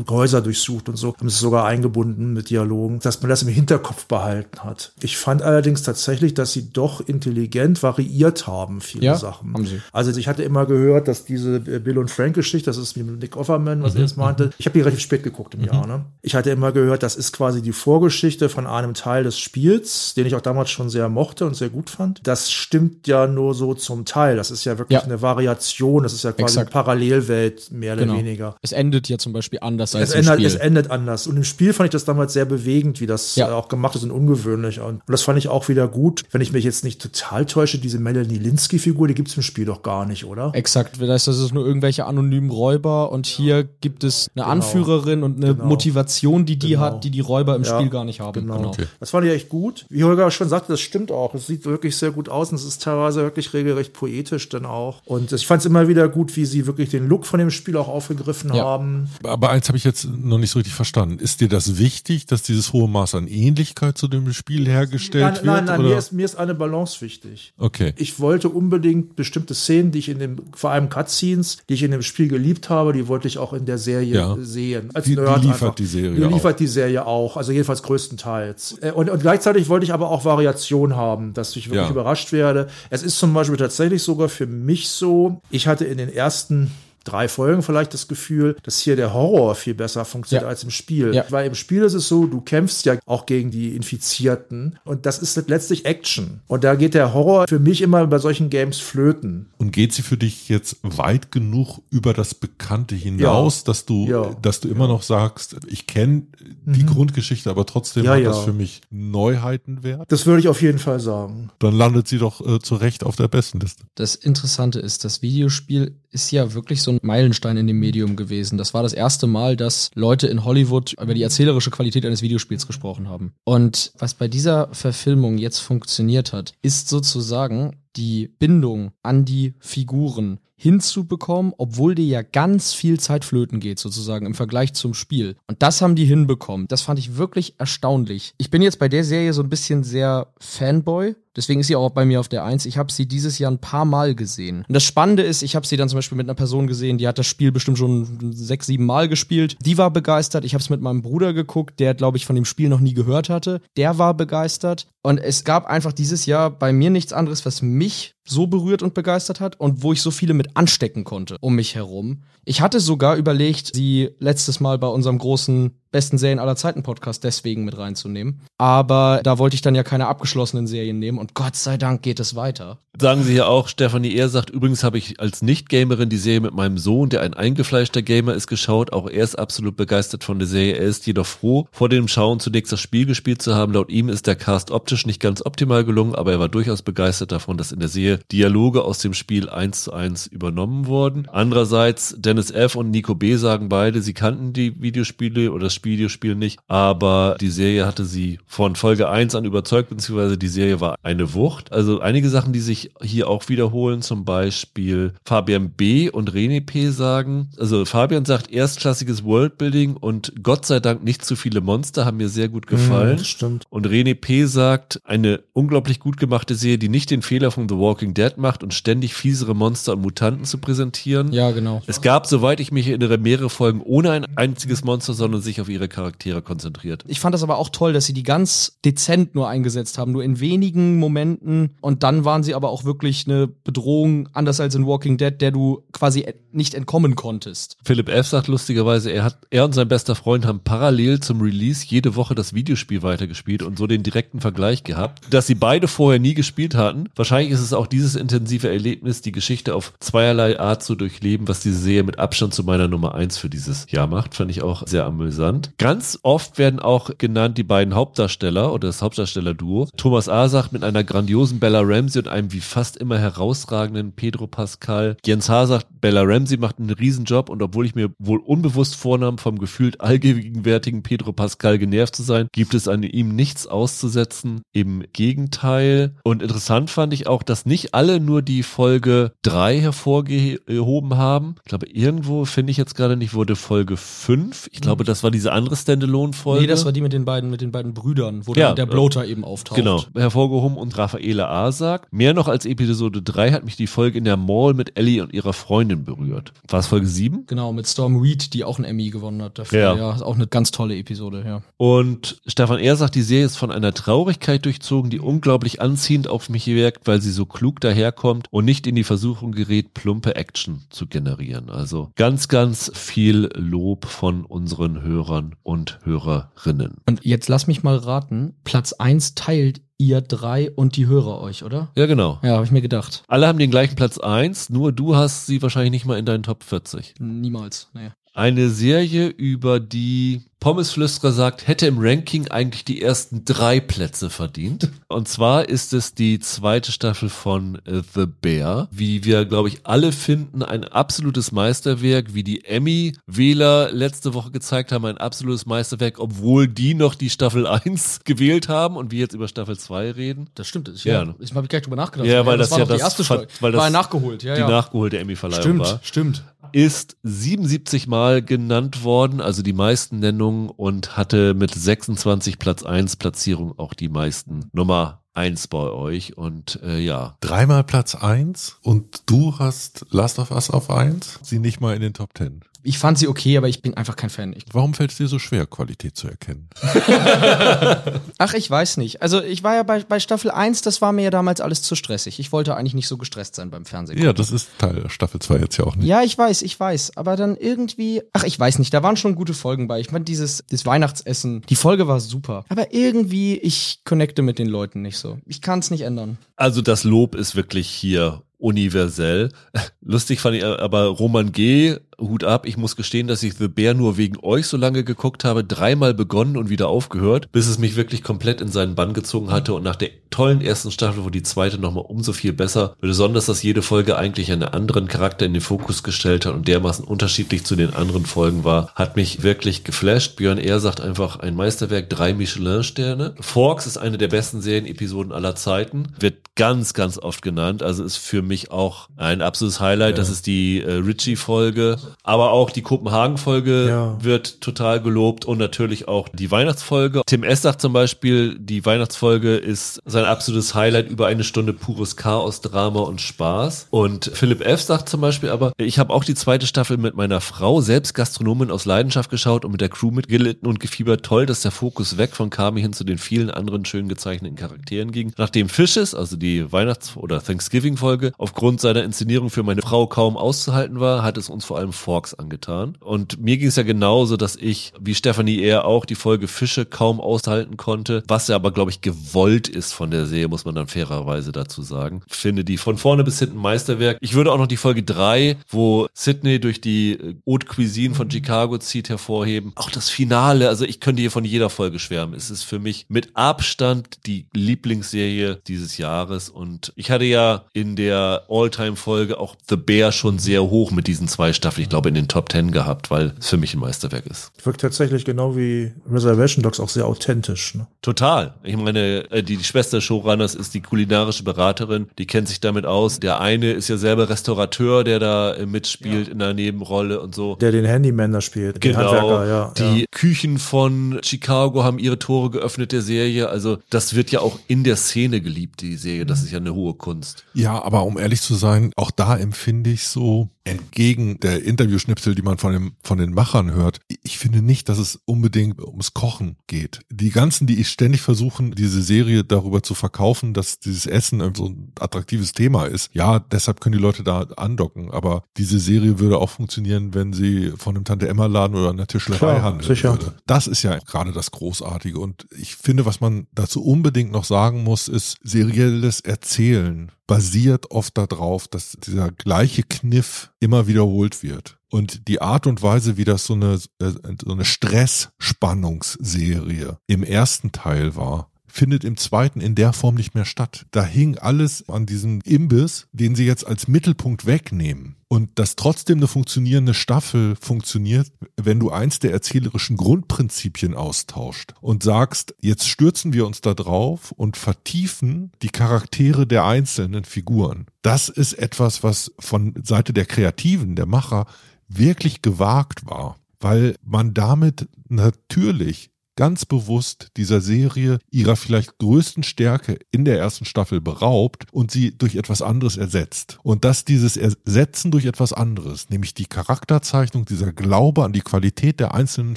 Häuser durchsucht und so, haben sie es sogar eingebunden mit Dialogen, dass man das im Hinterkopf behalten hat. Ich fand allerdings tatsächlich, dass sie doch intelligent variiert haben, viele ja, Sachen. Haben sie. Also ich hatte immer gehört, dass diese Bill und Frank Geschichte, das ist wie mit Nick Offerman, was mhm. er jetzt meinte. Ich habe die relativ spät geguckt im mhm. Jahr. Ne? Ich hatte immer gehört, das ist quasi die Vorgeschichte von einem Teil des Spiels, den ich auch damals schon sehr mochte und sehr gut fand. Das stimmt ja nur so zum Teil. Das ist ja wirklich ja. eine Variation. Das ist ja quasi Exakt. eine Parallelwelt, mehr genau. oder weniger. Es endet ja zum Beispiel anders als es im Spiel. Es endet anders. Und im Spiel fand ich das damals sehr bewegend, wie das ja. auch gemacht ist und ungewöhnlich. Und das fand ich auch wieder gut. Wenn ich mich jetzt nicht total täusche, diese Melanie Linsky-Figur, die gibt es im Spiel doch gar nicht, oder? Exakt. Das ist nur irgendwelche anonymen Räuber und hier gibt es eine genau. Anführerin und eine genau. Motivation, die die genau. hat, die die Räuber im ja. Spiel gar nicht haben. Genau. genau. Okay. Das fand ich echt gut. Wie Holger schon sagte, das stimmt auch. Es sieht wirklich sehr gut aus und es ist teilweise wirklich regelrecht poetisch dann auch. Und ich fand es immer wieder gut, wie sie wirklich den Look von dem Spiel auch aufgegriffen ja. haben. Aber eins habe ich jetzt noch nicht so richtig verstanden. Ist dir das wichtig, dass dieses hohe Maß an Ähnlichkeit zu dem Spiel hergestellt nein, wird? Nein, nein, mir ist, mir ist eine Balance wichtig. Okay. Ich wollte unbedingt bestimmte Szenen, die ich in dem, vor allem Cutscenes, die ich in dem Spiel geliebt habe, die wollte ich auch in der Serie ja. sehen. Als die, Nerd die liefert einfach. die Serie Die liefert auch. die Serie auch, also jedenfalls größtenteils. Äh, und, und gleichzeitig wollte ich aber auch Variation haben, dass ich wirklich ja. überrascht werde. Es ist zum Beispiel tatsächlich sogar für mich so, ich hatte in den ersten drei Folgen vielleicht das Gefühl, dass hier der Horror viel besser funktioniert ja. als im Spiel. Ja. Weil im Spiel ist es so, du kämpfst ja auch gegen die Infizierten und das ist letztlich Action. Und da geht der Horror für mich immer bei solchen Games flöten. Und geht sie für dich jetzt weit genug über das Bekannte hinaus, ja. dass du, dass du immer noch sagst, ich kenne die mhm. Grundgeschichte, aber trotzdem hat das für mich Neuheiten wert? Das würde ich auf jeden Fall sagen. Dann landet sie doch äh, zu Recht auf der besten Liste. Das Interessante ist, das Videospiel ist ja wirklich so ein Meilenstein in dem Medium gewesen. Das war das erste Mal, dass Leute in Hollywood über die erzählerische Qualität eines Videospiels gesprochen haben. Und was bei dieser Verfilmung jetzt funktioniert hat, ist sozusagen die Bindung an die Figuren hinzubekommen, obwohl dir ja ganz viel Zeit flöten geht, sozusagen im Vergleich zum Spiel. Und das haben die hinbekommen. Das fand ich wirklich erstaunlich. Ich bin jetzt bei der Serie so ein bisschen sehr Fanboy, Deswegen ist sie auch bei mir auf der Eins. Ich habe sie dieses Jahr ein paar Mal gesehen. Und das Spannende ist, ich habe sie dann zum Beispiel mit einer Person gesehen, die hat das Spiel bestimmt schon sechs, sieben Mal gespielt. Die war begeistert. Ich habe es mit meinem Bruder geguckt, der, glaube ich, von dem Spiel noch nie gehört hatte. Der war begeistert. Und es gab einfach dieses Jahr bei mir nichts anderes, was mich mich so berührt und begeistert hat und wo ich so viele mit anstecken konnte um mich herum. Ich hatte sogar überlegt, sie letztes Mal bei unserem großen besten Serien aller Zeiten Podcast deswegen mit reinzunehmen. Aber da wollte ich dann ja keine abgeschlossenen Serien nehmen und Gott sei Dank geht es weiter. Sagen Sie ja auch, Stefanie Er sagt, übrigens habe ich als Nicht-Gamerin die Serie mit meinem Sohn, der ein eingefleischter Gamer ist, geschaut. Auch er ist absolut begeistert von der Serie. Er ist jedoch froh, vor dem Schauen zunächst das Spiel gespielt zu haben. Laut ihm ist der Cast optisch nicht ganz optimal gelungen, aber er war durchaus begeistert davon, dass in der Serie Dialoge aus dem Spiel eins zu eins übernommen wurden. Andererseits, Dennis F. und Nico B. sagen beide, sie kannten die Videospiele oder das Videospiel nicht, aber die Serie hatte sie von Folge 1 an überzeugt, beziehungsweise die Serie war eine Wucht. Also einige Sachen, die sich hier auch wiederholen, zum Beispiel Fabian B. und René P. sagen, also Fabian sagt erstklassiges Worldbuilding und Gott sei Dank nicht zu viele Monster, haben mir sehr gut gefallen. Mm, stimmt. Und René P. sagt, eine unglaublich gut gemachte Serie, die nicht den Fehler von The Walking Dead macht und ständig fiesere Monster und Mutanten zu präsentieren. Ja, genau. Es gab, soweit ich mich erinnere, mehrere Folgen ohne ein einziges Monster, sondern sich auf ihre Charaktere konzentriert. Ich fand das aber auch toll, dass sie die ganz dezent nur eingesetzt haben, nur in wenigen Momenten und dann waren sie aber auch wirklich eine Bedrohung, anders als in Walking Dead, der du quasi nicht entkommen konntest. Philipp F. sagt lustigerweise, er hat, er und sein bester Freund haben parallel zum Release jede Woche das Videospiel weitergespielt und so den direkten Vergleich gehabt, dass sie beide vorher nie gespielt hatten. Wahrscheinlich ist es auch dieses intensive Erlebnis, die Geschichte auf zweierlei Art zu durchleben, was diese Serie mit Abstand zu meiner Nummer eins für dieses Jahr macht, fand ich auch sehr amüsant. Ganz oft werden auch genannt die beiden Hauptdarsteller oder das Hauptdarsteller-Duo. Thomas A. sagt mit einer grandiosen Bella Ramsey und einem wie fast immer herausragenden Pedro Pascal. Jens H. sagt, Bella Ramsey macht einen Riesenjob und obwohl ich mir wohl unbewusst vornahm, vom gefühlt allgegenwärtigen Pedro Pascal genervt zu sein, gibt es an ihm nichts auszusetzen. Im Gegenteil. Und interessant fand ich auch, dass nicht mich alle nur die Folge drei hervorgehoben haben. Ich glaube, irgendwo finde ich jetzt gerade nicht, wurde Folge fünf. Ich glaube, das war diese andere Standalone-Folge. Nee, das war die mit den beiden, mit den beiden Brüdern, wo Ja, der Bloater eben auftaucht. Genau, hervorgehoben und Raffaele A. sagt, mehr noch als Episode 3 hat mich die Folge in der Mall mit Ellie und ihrer Freundin berührt. War es Folge 7? Genau, mit Storm Reed, die auch einen Emmy gewonnen hat dafür. Ja. Ja. ist auch eine ganz tolle Episode, ja. Und Stefan R. sagt, die Serie ist von einer Traurigkeit durchzogen, die unglaublich anziehend auf mich wirkt, weil sie so klug daherkommt und nicht in die Versuchung gerät, plumpe Action zu generieren. Also ganz, ganz viel Lob von unseren Hörern und Hörerinnen. Und jetzt lass mich mal raten, Platz 1 teilt ihr drei und die Hörer euch, oder? Ja, genau. Ja, habe ich mir gedacht. Alle haben den gleichen Platz 1, nur du hast sie wahrscheinlich nicht mal in deinen Top 40. Niemals, nee. Eine Serie, über die Pommesflüsterer sagt, hätte im Ranking eigentlich die ersten drei Plätze verdient. Und zwar ist es die zweite Staffel von The Bear. Wie wir, glaube ich, alle finden, ein absolutes Meisterwerk, wie die Emmy-Wähler letzte Woche gezeigt haben, ein absolutes Meisterwerk, obwohl die noch die Staffel 1 gewählt haben und wir jetzt über Staffel 2 reden. Das stimmt. Ich, Ja. ja. Ich habe gleich drüber nachgedacht. Ja, weil das war ja doch die das erste Folge. weil das war ja nachgeholt, ja, die ja. nachgeholte Emmy-Verleihung stimmt, war. stimmt. Ist 77 Mal genannt worden, also die meisten Nennungen und hatte mit 26 Platz 1 Platzierung auch die meisten Nummer 1 bei euch und äh, ja. Dreimal Platz eins und du hast Last of Us auf eins, sie nicht mal in den Top Ten. Ich fand sie okay, aber ich bin einfach kein Fan. Ich, Warum fällt es dir so schwer, Qualität zu erkennen? ach, ich weiß nicht. Also ich war ja bei, bei Staffel 1, das war mir ja damals alles zu stressig. Ich wollte eigentlich nicht so gestresst sein beim Fernsehen. Ja, das ist Teil Staffel 2 jetzt ja auch nicht. Ja, ich weiß, ich weiß. Aber dann irgendwie, ach, ich weiß nicht, da waren schon gute Folgen bei. Ich meine, dieses das Weihnachtsessen, die Folge war super. Aber irgendwie, ich connecte mit den Leuten nicht so. Ich kann es nicht ändern. Also das Lob ist wirklich hier universell. Lustig fand ich aber Roman G. Hut ab. Ich muss gestehen, dass ich The Bear nur wegen euch so lange geguckt habe, dreimal begonnen und wieder aufgehört, bis es mich wirklich komplett in seinen Bann gezogen hatte und nach der tollen ersten Staffel, wo die zweite nochmal umso viel besser, besonders, dass jede Folge eigentlich einen anderen Charakter in den Fokus gestellt hat und dermaßen unterschiedlich zu den anderen Folgen war, hat mich wirklich geflasht. Björn R. sagt einfach ein Meisterwerk, drei Michelin-Sterne. Forks ist eine der besten Serienepisoden aller Zeiten, wird ganz, ganz oft genannt, also ist für mich auch ein absolutes Highlight. Das ist die äh, Ritchie-Folge, aber auch die Kopenhagen-Folge Ja. wird total gelobt und natürlich auch die Weihnachtsfolge. Tim S. sagt zum Beispiel, die Weihnachtsfolge ist sein absolutes Highlight über eine Stunde pures Chaos, Drama und Spaß. Und Philipp F. sagt zum Beispiel aber, ich habe auch die zweite Staffel mit meiner Frau, selbst Gastronomin aus Leidenschaft geschaut und mit der Crew mitgelitten und gefiebert. Toll, dass der Fokus weg von Kami hin zu den vielen anderen schön gezeichneten Charakteren ging. Nachdem Fishes, also die Weihnachts- oder Thanksgiving-Folge, aufgrund seiner Inszenierung für meine Frau kaum auszuhalten war, hat es uns vor allem Forks angetan. Und mir ging es ja genauso, dass ich, wie Stephanie eher auch, die Folge Fische kaum aushalten konnte, was ja aber, glaube ich, gewollt ist von der Serie, muss man dann fairerweise dazu sagen. Ich finde die von vorne bis hinten Meisterwerk. Ich würde auch noch die Folge drei, wo Sydney durch die äh, Haute Cuisine von Chicago zieht, hervorheben. Auch das Finale, also ich könnte hier von jeder Folge schwärmen. Es ist für mich mit Abstand die Lieblingsserie dieses Jahres und ich hatte ja in der All-Time-Folge auch The Bear schon sehr hoch mit diesen zwei Staffeln, ich glaube in den Top Ten gehabt, weil es für mich ein Meisterwerk ist. Wirkt tatsächlich genau wie Reservation Dogs auch sehr authentisch. Ne? Total. Ich meine, äh, die, die Schwester des Showrunners ist die kulinarische Beraterin, die kennt sich damit aus. Der eine ist ja selber Restaurateur, der da äh, mitspielt in der Nebenrolle und so. Der den Handyman da spielt. Den Genau, Handwerker, ja. die ja. Küchen von Chicago haben ihre Tore geöffnet der Serie. Also das wird ja auch in der Szene geliebt, die Serie. Das ist ja eine hohe Kunst. Ja, aber um ehrlich zu sein, auch da empfinde ich so, entgegen der Interviewschnipsel, die man von, dem, von den Machern hört, ich finde nicht, dass es unbedingt ums Kochen geht. Die ganzen, die ich ständig versuchen, diese Serie darüber zu verkaufen, dass dieses Essen so ein attraktives Thema ist. Ja, deshalb können die Leute da andocken, aber diese Serie würde auch funktionieren, wenn sie von einem Tante-Emma-Laden oder einer Tischlerei Klar, handeln sicher. würde. Das ist ja gerade das Großartige. Und ich finde, was man dazu unbedingt noch sagen muss, ist serielles Erzählen basiert oft darauf, dass dieser gleiche Kniff immer wiederholt wird. Und die Art und Weise, wie das so eine, äh, so eine Stressspannungsserie im ersten Teil war, findet im zweiten in der Form nicht mehr statt. Da hing alles an diesem Imbiss, den sie jetzt als Mittelpunkt wegnehmen. Und dass trotzdem eine funktionierende Staffel funktioniert, wenn du eins der erzählerischen Grundprinzipien austauscht und sagst, jetzt stürzen wir uns da drauf und vertiefen die Charaktere der einzelnen Figuren. Das ist etwas, was von Seite der Kreativen, der Macher, wirklich gewagt war, weil man damit natürlich ganz bewusst dieser Serie ihrer vielleicht größten Stärke in der ersten Staffel beraubt und sie durch etwas anderes ersetzt. Und dass dieses Ersetzen durch etwas anderes, nämlich die Charakterzeichnung, dieser Glaube an die Qualität der einzelnen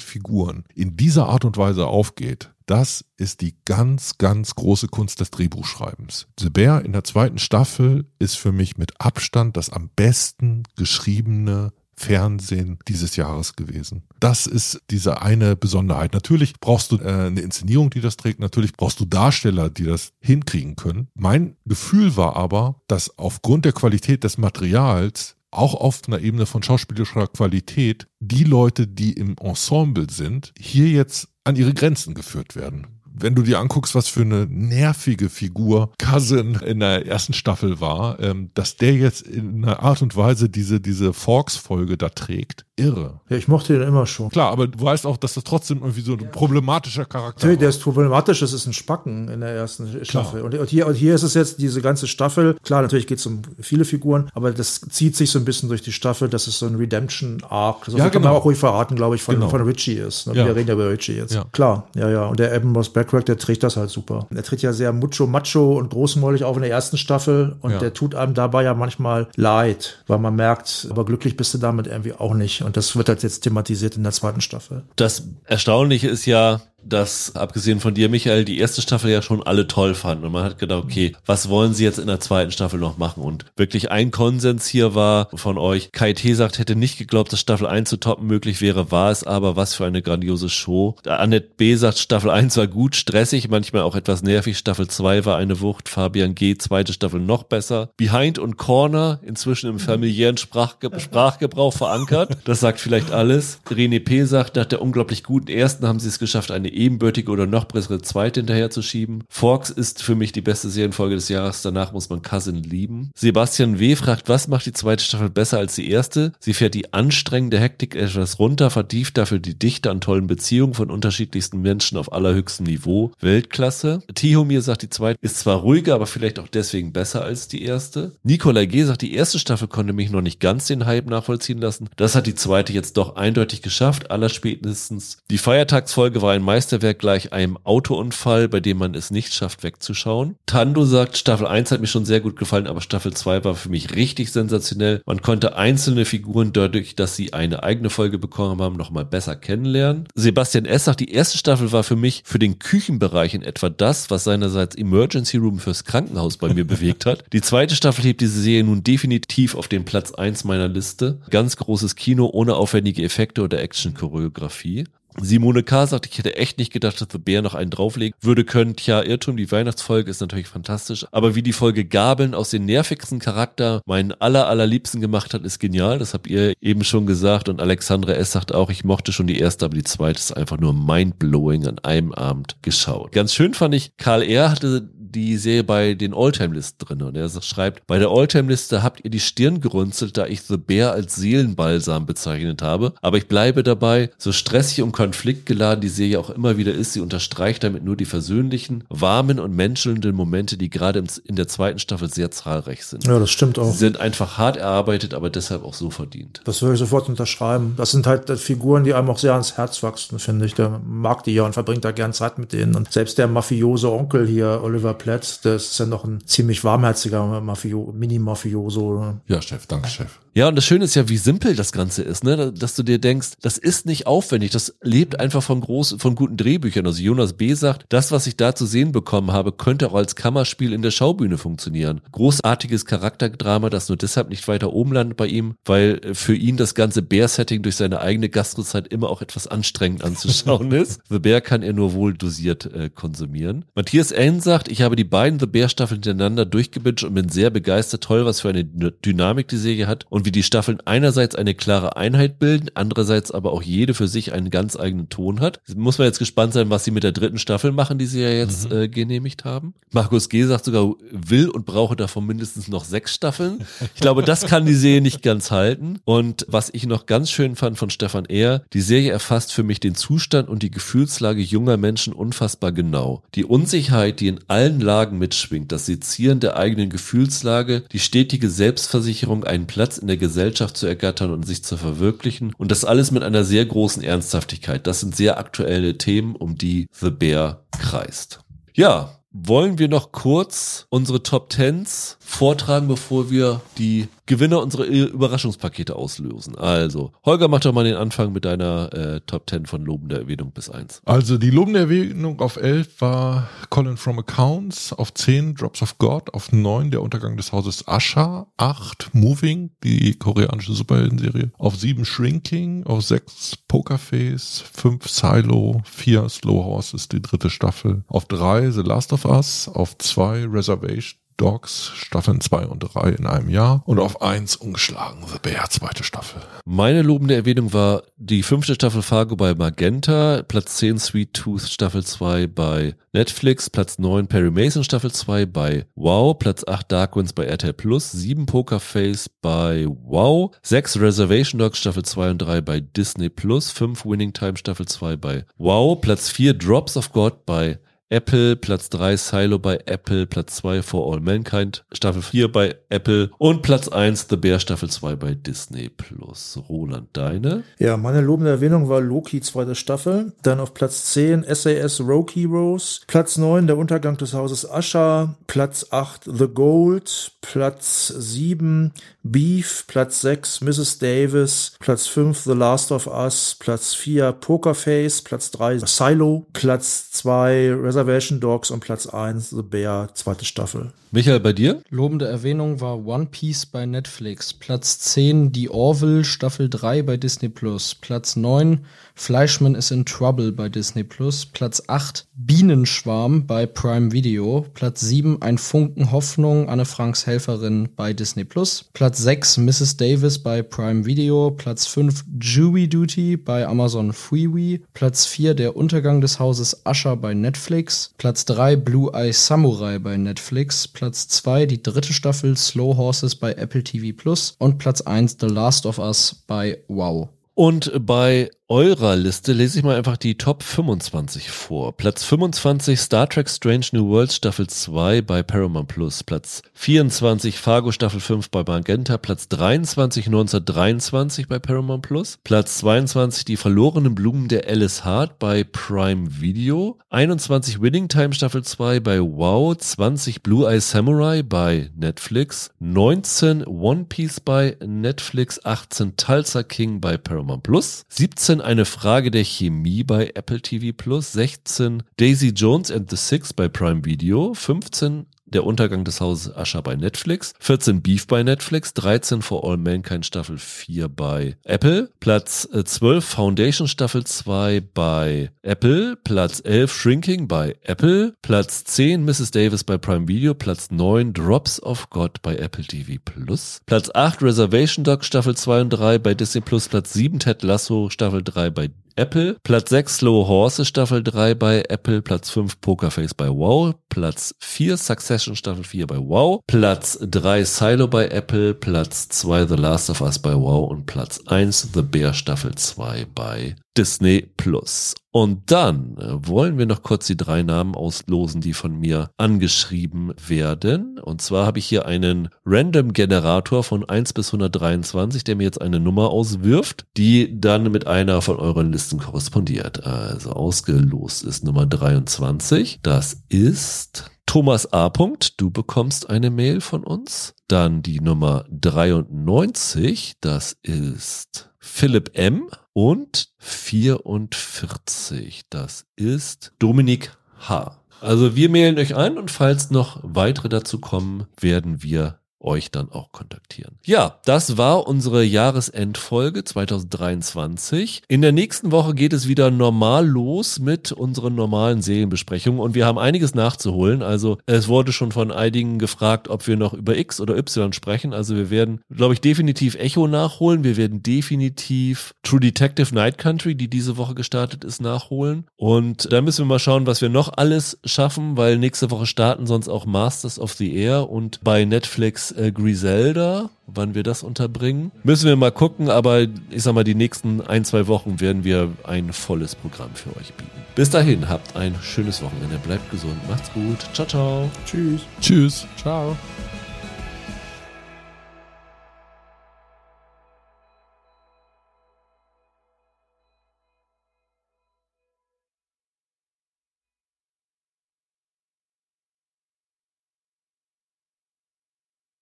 Figuren in dieser Art und Weise aufgeht, das ist die ganz, ganz große Kunst des Drehbuchschreibens. The Bear in der zweiten Staffel ist für mich mit Abstand das am besten geschriebene Fernsehen dieses Jahres gewesen. Das ist diese eine Besonderheit. Natürlich brauchst du äh, eine Inszenierung, die das trägt. Natürlich brauchst du Darsteller, die das hinkriegen können. Mein Gefühl war aber, dass aufgrund der Qualität des Materials auch auf einer Ebene von schauspielerischer Qualität die Leute, die im Ensemble sind, hier jetzt an ihre Grenzen geführt werden wenn du dir anguckst, was für eine nervige Figur Cousin in der ersten Staffel war, ähm, dass der jetzt in einer Art und Weise diese, diese Forks-Folge da trägt, irre. Ja, ich mochte den immer schon. Klar, aber du weißt auch, dass das trotzdem irgendwie so ein problematischer Charakter ist. Der ist problematisch, das ist ein Spacken in der ersten Staffel. Und, und, hier, und hier ist es jetzt diese ganze Staffel, klar, natürlich geht es um viele Figuren, aber das zieht sich so ein bisschen durch die Staffel, das ist so ein Redemption-Arc. So ja, genau. kann man genau. auch ruhig verraten, glaube ich, von, genau. von Richie ist. Ne? Ja. Wir reden ja über Richie jetzt. Ja. Klar, ja, ja. Und der Eben Moss Backrack, der trägt das halt super. Er tritt ja sehr mucho, macho und großmäulig auf in der ersten Staffel und ja. der tut einem dabei ja manchmal leid, weil man merkt, aber glücklich bist du damit irgendwie auch nicht. Und das wird halt jetzt thematisiert in der zweiten Staffel. Das Erstaunliche ist ja, dass, abgesehen von dir, Michael, die erste Staffel ja schon alle toll fanden. Und man hat gedacht, okay, was wollen sie jetzt in der zweiten Staffel noch machen? Und wirklich ein Konsens hier war von euch, Kai T. sagt, hätte nicht geglaubt, dass Staffel 1 zu toppen möglich wäre, war es aber, was für eine grandiose Show. Annette B. sagt, Staffel 1 war gut, stressig, manchmal auch etwas nervig. Staffel 2 war eine Wucht. Fabian G. zweite Staffel noch besser. Behind und Corner, inzwischen im familiären Sprachge Sprachgebrauch verankert. Das sagt vielleicht alles. René P. sagt, nach der unglaublich guten ersten haben sie es geschafft, eine ebenbürtige oder noch bessere zweite hinterher zu schieben. Forks ist für mich die beste Serienfolge des Jahres. Danach muss man Cousin lieben. Sebastian W. fragt, was macht die zweite Staffel besser als die erste? Sie fährt die anstrengende Hektik etwas runter, vertieft dafür die Dichte an tollen Beziehungen von unterschiedlichsten Menschen auf allerhöchstem Niveau. Weltklasse. Tihomir sagt, die zweite ist zwar ruhiger, aber vielleicht auch deswegen besser als die erste. Nikolai G. sagt, die erste Staffel konnte mich noch nicht ganz den Hype nachvollziehen lassen. Das hat die zweite jetzt doch eindeutig geschafft. Allerspätestens die Feiertagsfolge war ein Meister Meisterwerk gleich einem Autounfall, bei dem man es nicht schafft, wegzuschauen. Tando sagt, Staffel 1 hat mir schon sehr gut gefallen, aber Staffel 2 war für mich richtig sensationell. Man konnte einzelne Figuren dadurch, dass sie eine eigene Folge bekommen haben, nochmal besser kennenlernen. Sebastian S. sagt, die erste Staffel war für mich für den Küchenbereich in etwa das, was seinerseits Emergency Room fürs Krankenhaus bei mir bewegt hat. Die zweite Staffel hebt diese Serie nun definitiv auf den Platz 1 meiner Liste. Ganz großes Kino ohne aufwendige Effekte oder Action-Choreografie. Simone K. sagt, ich hätte echt nicht gedacht, dass The Bär noch einen drauflegen würde können. Tja, Irrtum, die Weihnachtsfolge ist natürlich fantastisch. Aber wie die Folge Gabeln aus den nervigsten Charakter meinen aller, allerliebsten gemacht hat, ist genial. Das habt ihr eben schon gesagt. Und Alexandra S. sagt auch, ich mochte schon die erste, aber die zweite ist einfach nur mindblowing an einem Abend geschaut. Ganz schön fand ich, Karl R. hatte die Serie bei den Alltime-Listen drin. Und er schreibt, bei der Alltime-Liste habt ihr die Stirn gerunzelt, da ich The Bear als Seelenbalsam bezeichnet habe. Aber ich bleibe dabei, so stressig und konfliktgeladen die Serie auch immer wieder ist, sie unterstreicht damit nur die versöhnlichen, warmen und menschelnden Momente, die gerade in der zweiten Staffel sehr zahlreich sind. Ja, das stimmt auch. Sie sind einfach hart erarbeitet, aber deshalb auch so verdient. Das würde ich sofort unterschreiben. Das sind halt Figuren, die einem auch sehr ans Herz wachsen, finde ich. Der mag die ja und verbringt da gern Zeit mit denen. Und selbst der mafiose Onkel hier, Oliver Platt, das ist ja noch ein ziemlich warmherziger Mafio, Mini-Mafioso. Ja, Chef, danke, Chef. Ja, und das Schöne ist ja, wie simpel das Ganze ist, ne? Dass du dir denkst, das ist nicht aufwendig, das lebt einfach von großen, von guten Drehbüchern. Also Jonas B. sagt, das, was ich da zu sehen bekommen habe, könnte auch als Kammerspiel in der Schaubühne funktionieren. Großartiges Charakterdrama, das nur deshalb nicht weiter oben landet bei ihm, weil für ihn das ganze Bear-Setting durch seine eigene Gastrozeit immer auch etwas anstrengend anzuschauen ist. The Bear kann er nur wohl dosiert äh, konsumieren. Matthias N. sagt, ich habe die beiden The Bear-Staffeln hintereinander durchgebinged und bin sehr begeistert. Toll, was für eine Dynamik die Serie hat und wie die Staffeln einerseits eine klare Einheit bilden, andererseits aber auch jede für sich einen ganz eigenen Ton hat. Muss man jetzt gespannt sein, was sie mit der dritten Staffel machen, die sie ja jetzt mhm. äh, genehmigt haben. Markus G. sagt sogar, will und brauche davon mindestens noch sechs Staffeln. Ich glaube, das kann die Serie nicht ganz halten. Und was ich noch ganz schön fand von Stefan Ehr, die Serie erfasst für mich den Zustand und die Gefühlslage junger Menschen unfassbar genau. Die Unsicherheit, die in allen Lagen mitschwingt, das Sezieren der eigenen Gefühlslage, die stetige Selbstversicherung, einen Platz in der Gesellschaft zu ergattern und sich zu verwirklichen und das alles mit einer sehr großen Ernsthaftigkeit. Das sind sehr aktuelle Themen, um die The Bear kreist. Ja, wollen wir noch kurz unsere Top Tens vortragen, bevor wir die Gewinner unserer Überraschungspakete auslösen. Also, Holger, mach doch mal den Anfang mit deiner äh, Top 10 von lobender Erwähnung bis 1. Also, die lobende Erwähnung auf 11 war Colin from Accounts, auf 10 Drops of God, auf 9 der Untergang des Hauses Asha, 8 Moving, die koreanische Superhelden-Serie, auf 7 Shrinking, auf 6 Pokerface, 5 Silo, 4 Slow Horses, die dritte Staffel, auf 3 The Last of Us, auf 2 Reservation, Dogs, Staffeln 2 und 3 in einem Jahr und auf 1 ungeschlagen The Bear, zweite Staffel. Meine lobende Erwähnung war die fünfte Staffel Fargo bei Magenta, Platz 10 Sweet Tooth Staffel 2 bei Netflix, Platz 9 Perry Mason Staffel 2 bei Wow, Platz 8 Dark Winds bei RTL Plus, 7 Pokerface bei Wow, 6 Reservation Dogs Staffel 2 und 3 bei Disney Plus, 5 Winning Time Staffel 2 bei Wow, Platz 4 Drops of God bei Apple, Platz 3 Silo bei Apple, Platz 2 For All Mankind, Staffel 4 bei Apple und Platz 1 The Bear Staffel 2 bei Disney Plus. Roland, deine? Ja, meine lobende Erwähnung war Loki, zweite Staffel. Dann auf Platz 10 SAS Rogue Heroes, Platz 9 Der Untergang des Hauses Ascher, Platz 8 The Gold, Platz 7 Beef, Platz 6 Mrs. Davis, Platz 5 The Last of Us, Platz 4 Pokerface, Platz 3 Silo, Platz 2 Reservation Dogs und Platz 1 The Bear, zweite Staffel. Michael, bei dir? Lobende Erwähnung war One Piece bei Netflix. Platz 10 Die Orville Staffel 3 bei Disney Plus. Platz 9 Fleischman is in Trouble bei Disney Plus. Platz 8 Bienenschwarm bei Prime Video. Platz 7 Ein Funken Hoffnung Anne Franks Helferin bei Disney Plus. Platz 6 Mrs. Davis bei Prime Video. Platz 5 Jewy Duty bei Amazon Freewee. Platz 4 Der Untergang des Hauses Usher bei Netflix. Platz 3 Blue Eye Samurai bei Netflix. Platz 2 die dritte Staffel Slow Horses bei Apple TV Plus. Und Platz 1 The Last of Us bei Wow. Und bei eurer Liste lese ich mal einfach die Top 25 vor. Platz 25 Star Trek Strange New Worlds Staffel 2 bei Paramount Plus. Platz 24 Fargo Staffel 5 bei Magenta. Platz 23 1923 bei Paramount Plus. Platz 22 Die verlorenen Blumen der Alice Hart bei Prime Video. 21 Winning Time Staffel 2 bei Wow. 20 Blue Eye Samurai bei Netflix. 19 One Piece bei Netflix. 18 Tulsa King bei Paramount Plus. 17 15 eine Frage der Chemie bei Apple TV Plus, 16 Daisy Jones and the Six bei Prime Video, 15 der Untergang des Hauses Ascher bei Netflix, 14 Beef bei Netflix, 13 For All Mankind Staffel 4 bei Apple, Platz 12 äh, Foundation Staffel 2 bei Apple, Platz 11 Shrinking bei Apple, Platz 10 Mrs. Davis bei Prime Video, Platz 9 Drops of God bei Apple TV Plus, Platz 8 Reservation Dog Staffel 2 und 3 bei Disney Plus, Platz 7 Ted Lasso Staffel 3 bei Apple, Platz 6 Slow Horses Staffel 3 bei Apple, Platz 5 Pokerface bei Wow, Platz 4 Succession Staffel 4 bei Wow, Platz 3 Silo bei Apple, Platz 2 The Last of Us bei Wow. Und Platz 1 The Bear Staffel 2 bei Disney Plus. Und dann äh, wollen wir noch kurz die drei Namen auslosen, die von mir angeschrieben werden. Und zwar habe ich hier einen Random-Generator von 1 bis 123, der mir jetzt eine Nummer auswirft, die dann mit einer von euren Listen korrespondiert. Also ausgelost ist Nummer 23. Das ist Thomas A. Du bekommst eine Mail von uns. Dann die Nummer 93. Das ist Philipp M und 44. Das ist Dominik H. Also wir mailen euch ein und falls noch weitere dazu kommen, werden wir euch dann auch kontaktieren. Ja, das war unsere Jahresendfolge 2023. In der nächsten Woche geht es wieder normal los mit unseren normalen Serienbesprechungen und wir haben einiges nachzuholen. Also es wurde schon von einigen gefragt, ob wir noch über X oder Y sprechen. Also wir werden, glaube ich, definitiv Echo nachholen. Wir werden definitiv True Detective Night Country, die diese Woche gestartet ist, nachholen. Und da müssen wir mal schauen, was wir noch alles schaffen, weil nächste Woche starten sonst auch Masters of the Air und bei Netflix äh, Griselda. Wann wir das unterbringen, müssen wir mal gucken, aber ich sag mal, die nächsten ein, zwei Wochen werden wir ein volles Programm für euch bieten. Bis dahin, habt ein schönes Wochenende, bleibt gesund, macht's gut, ciao, ciao. Tschüss. Tschüss. Ciao.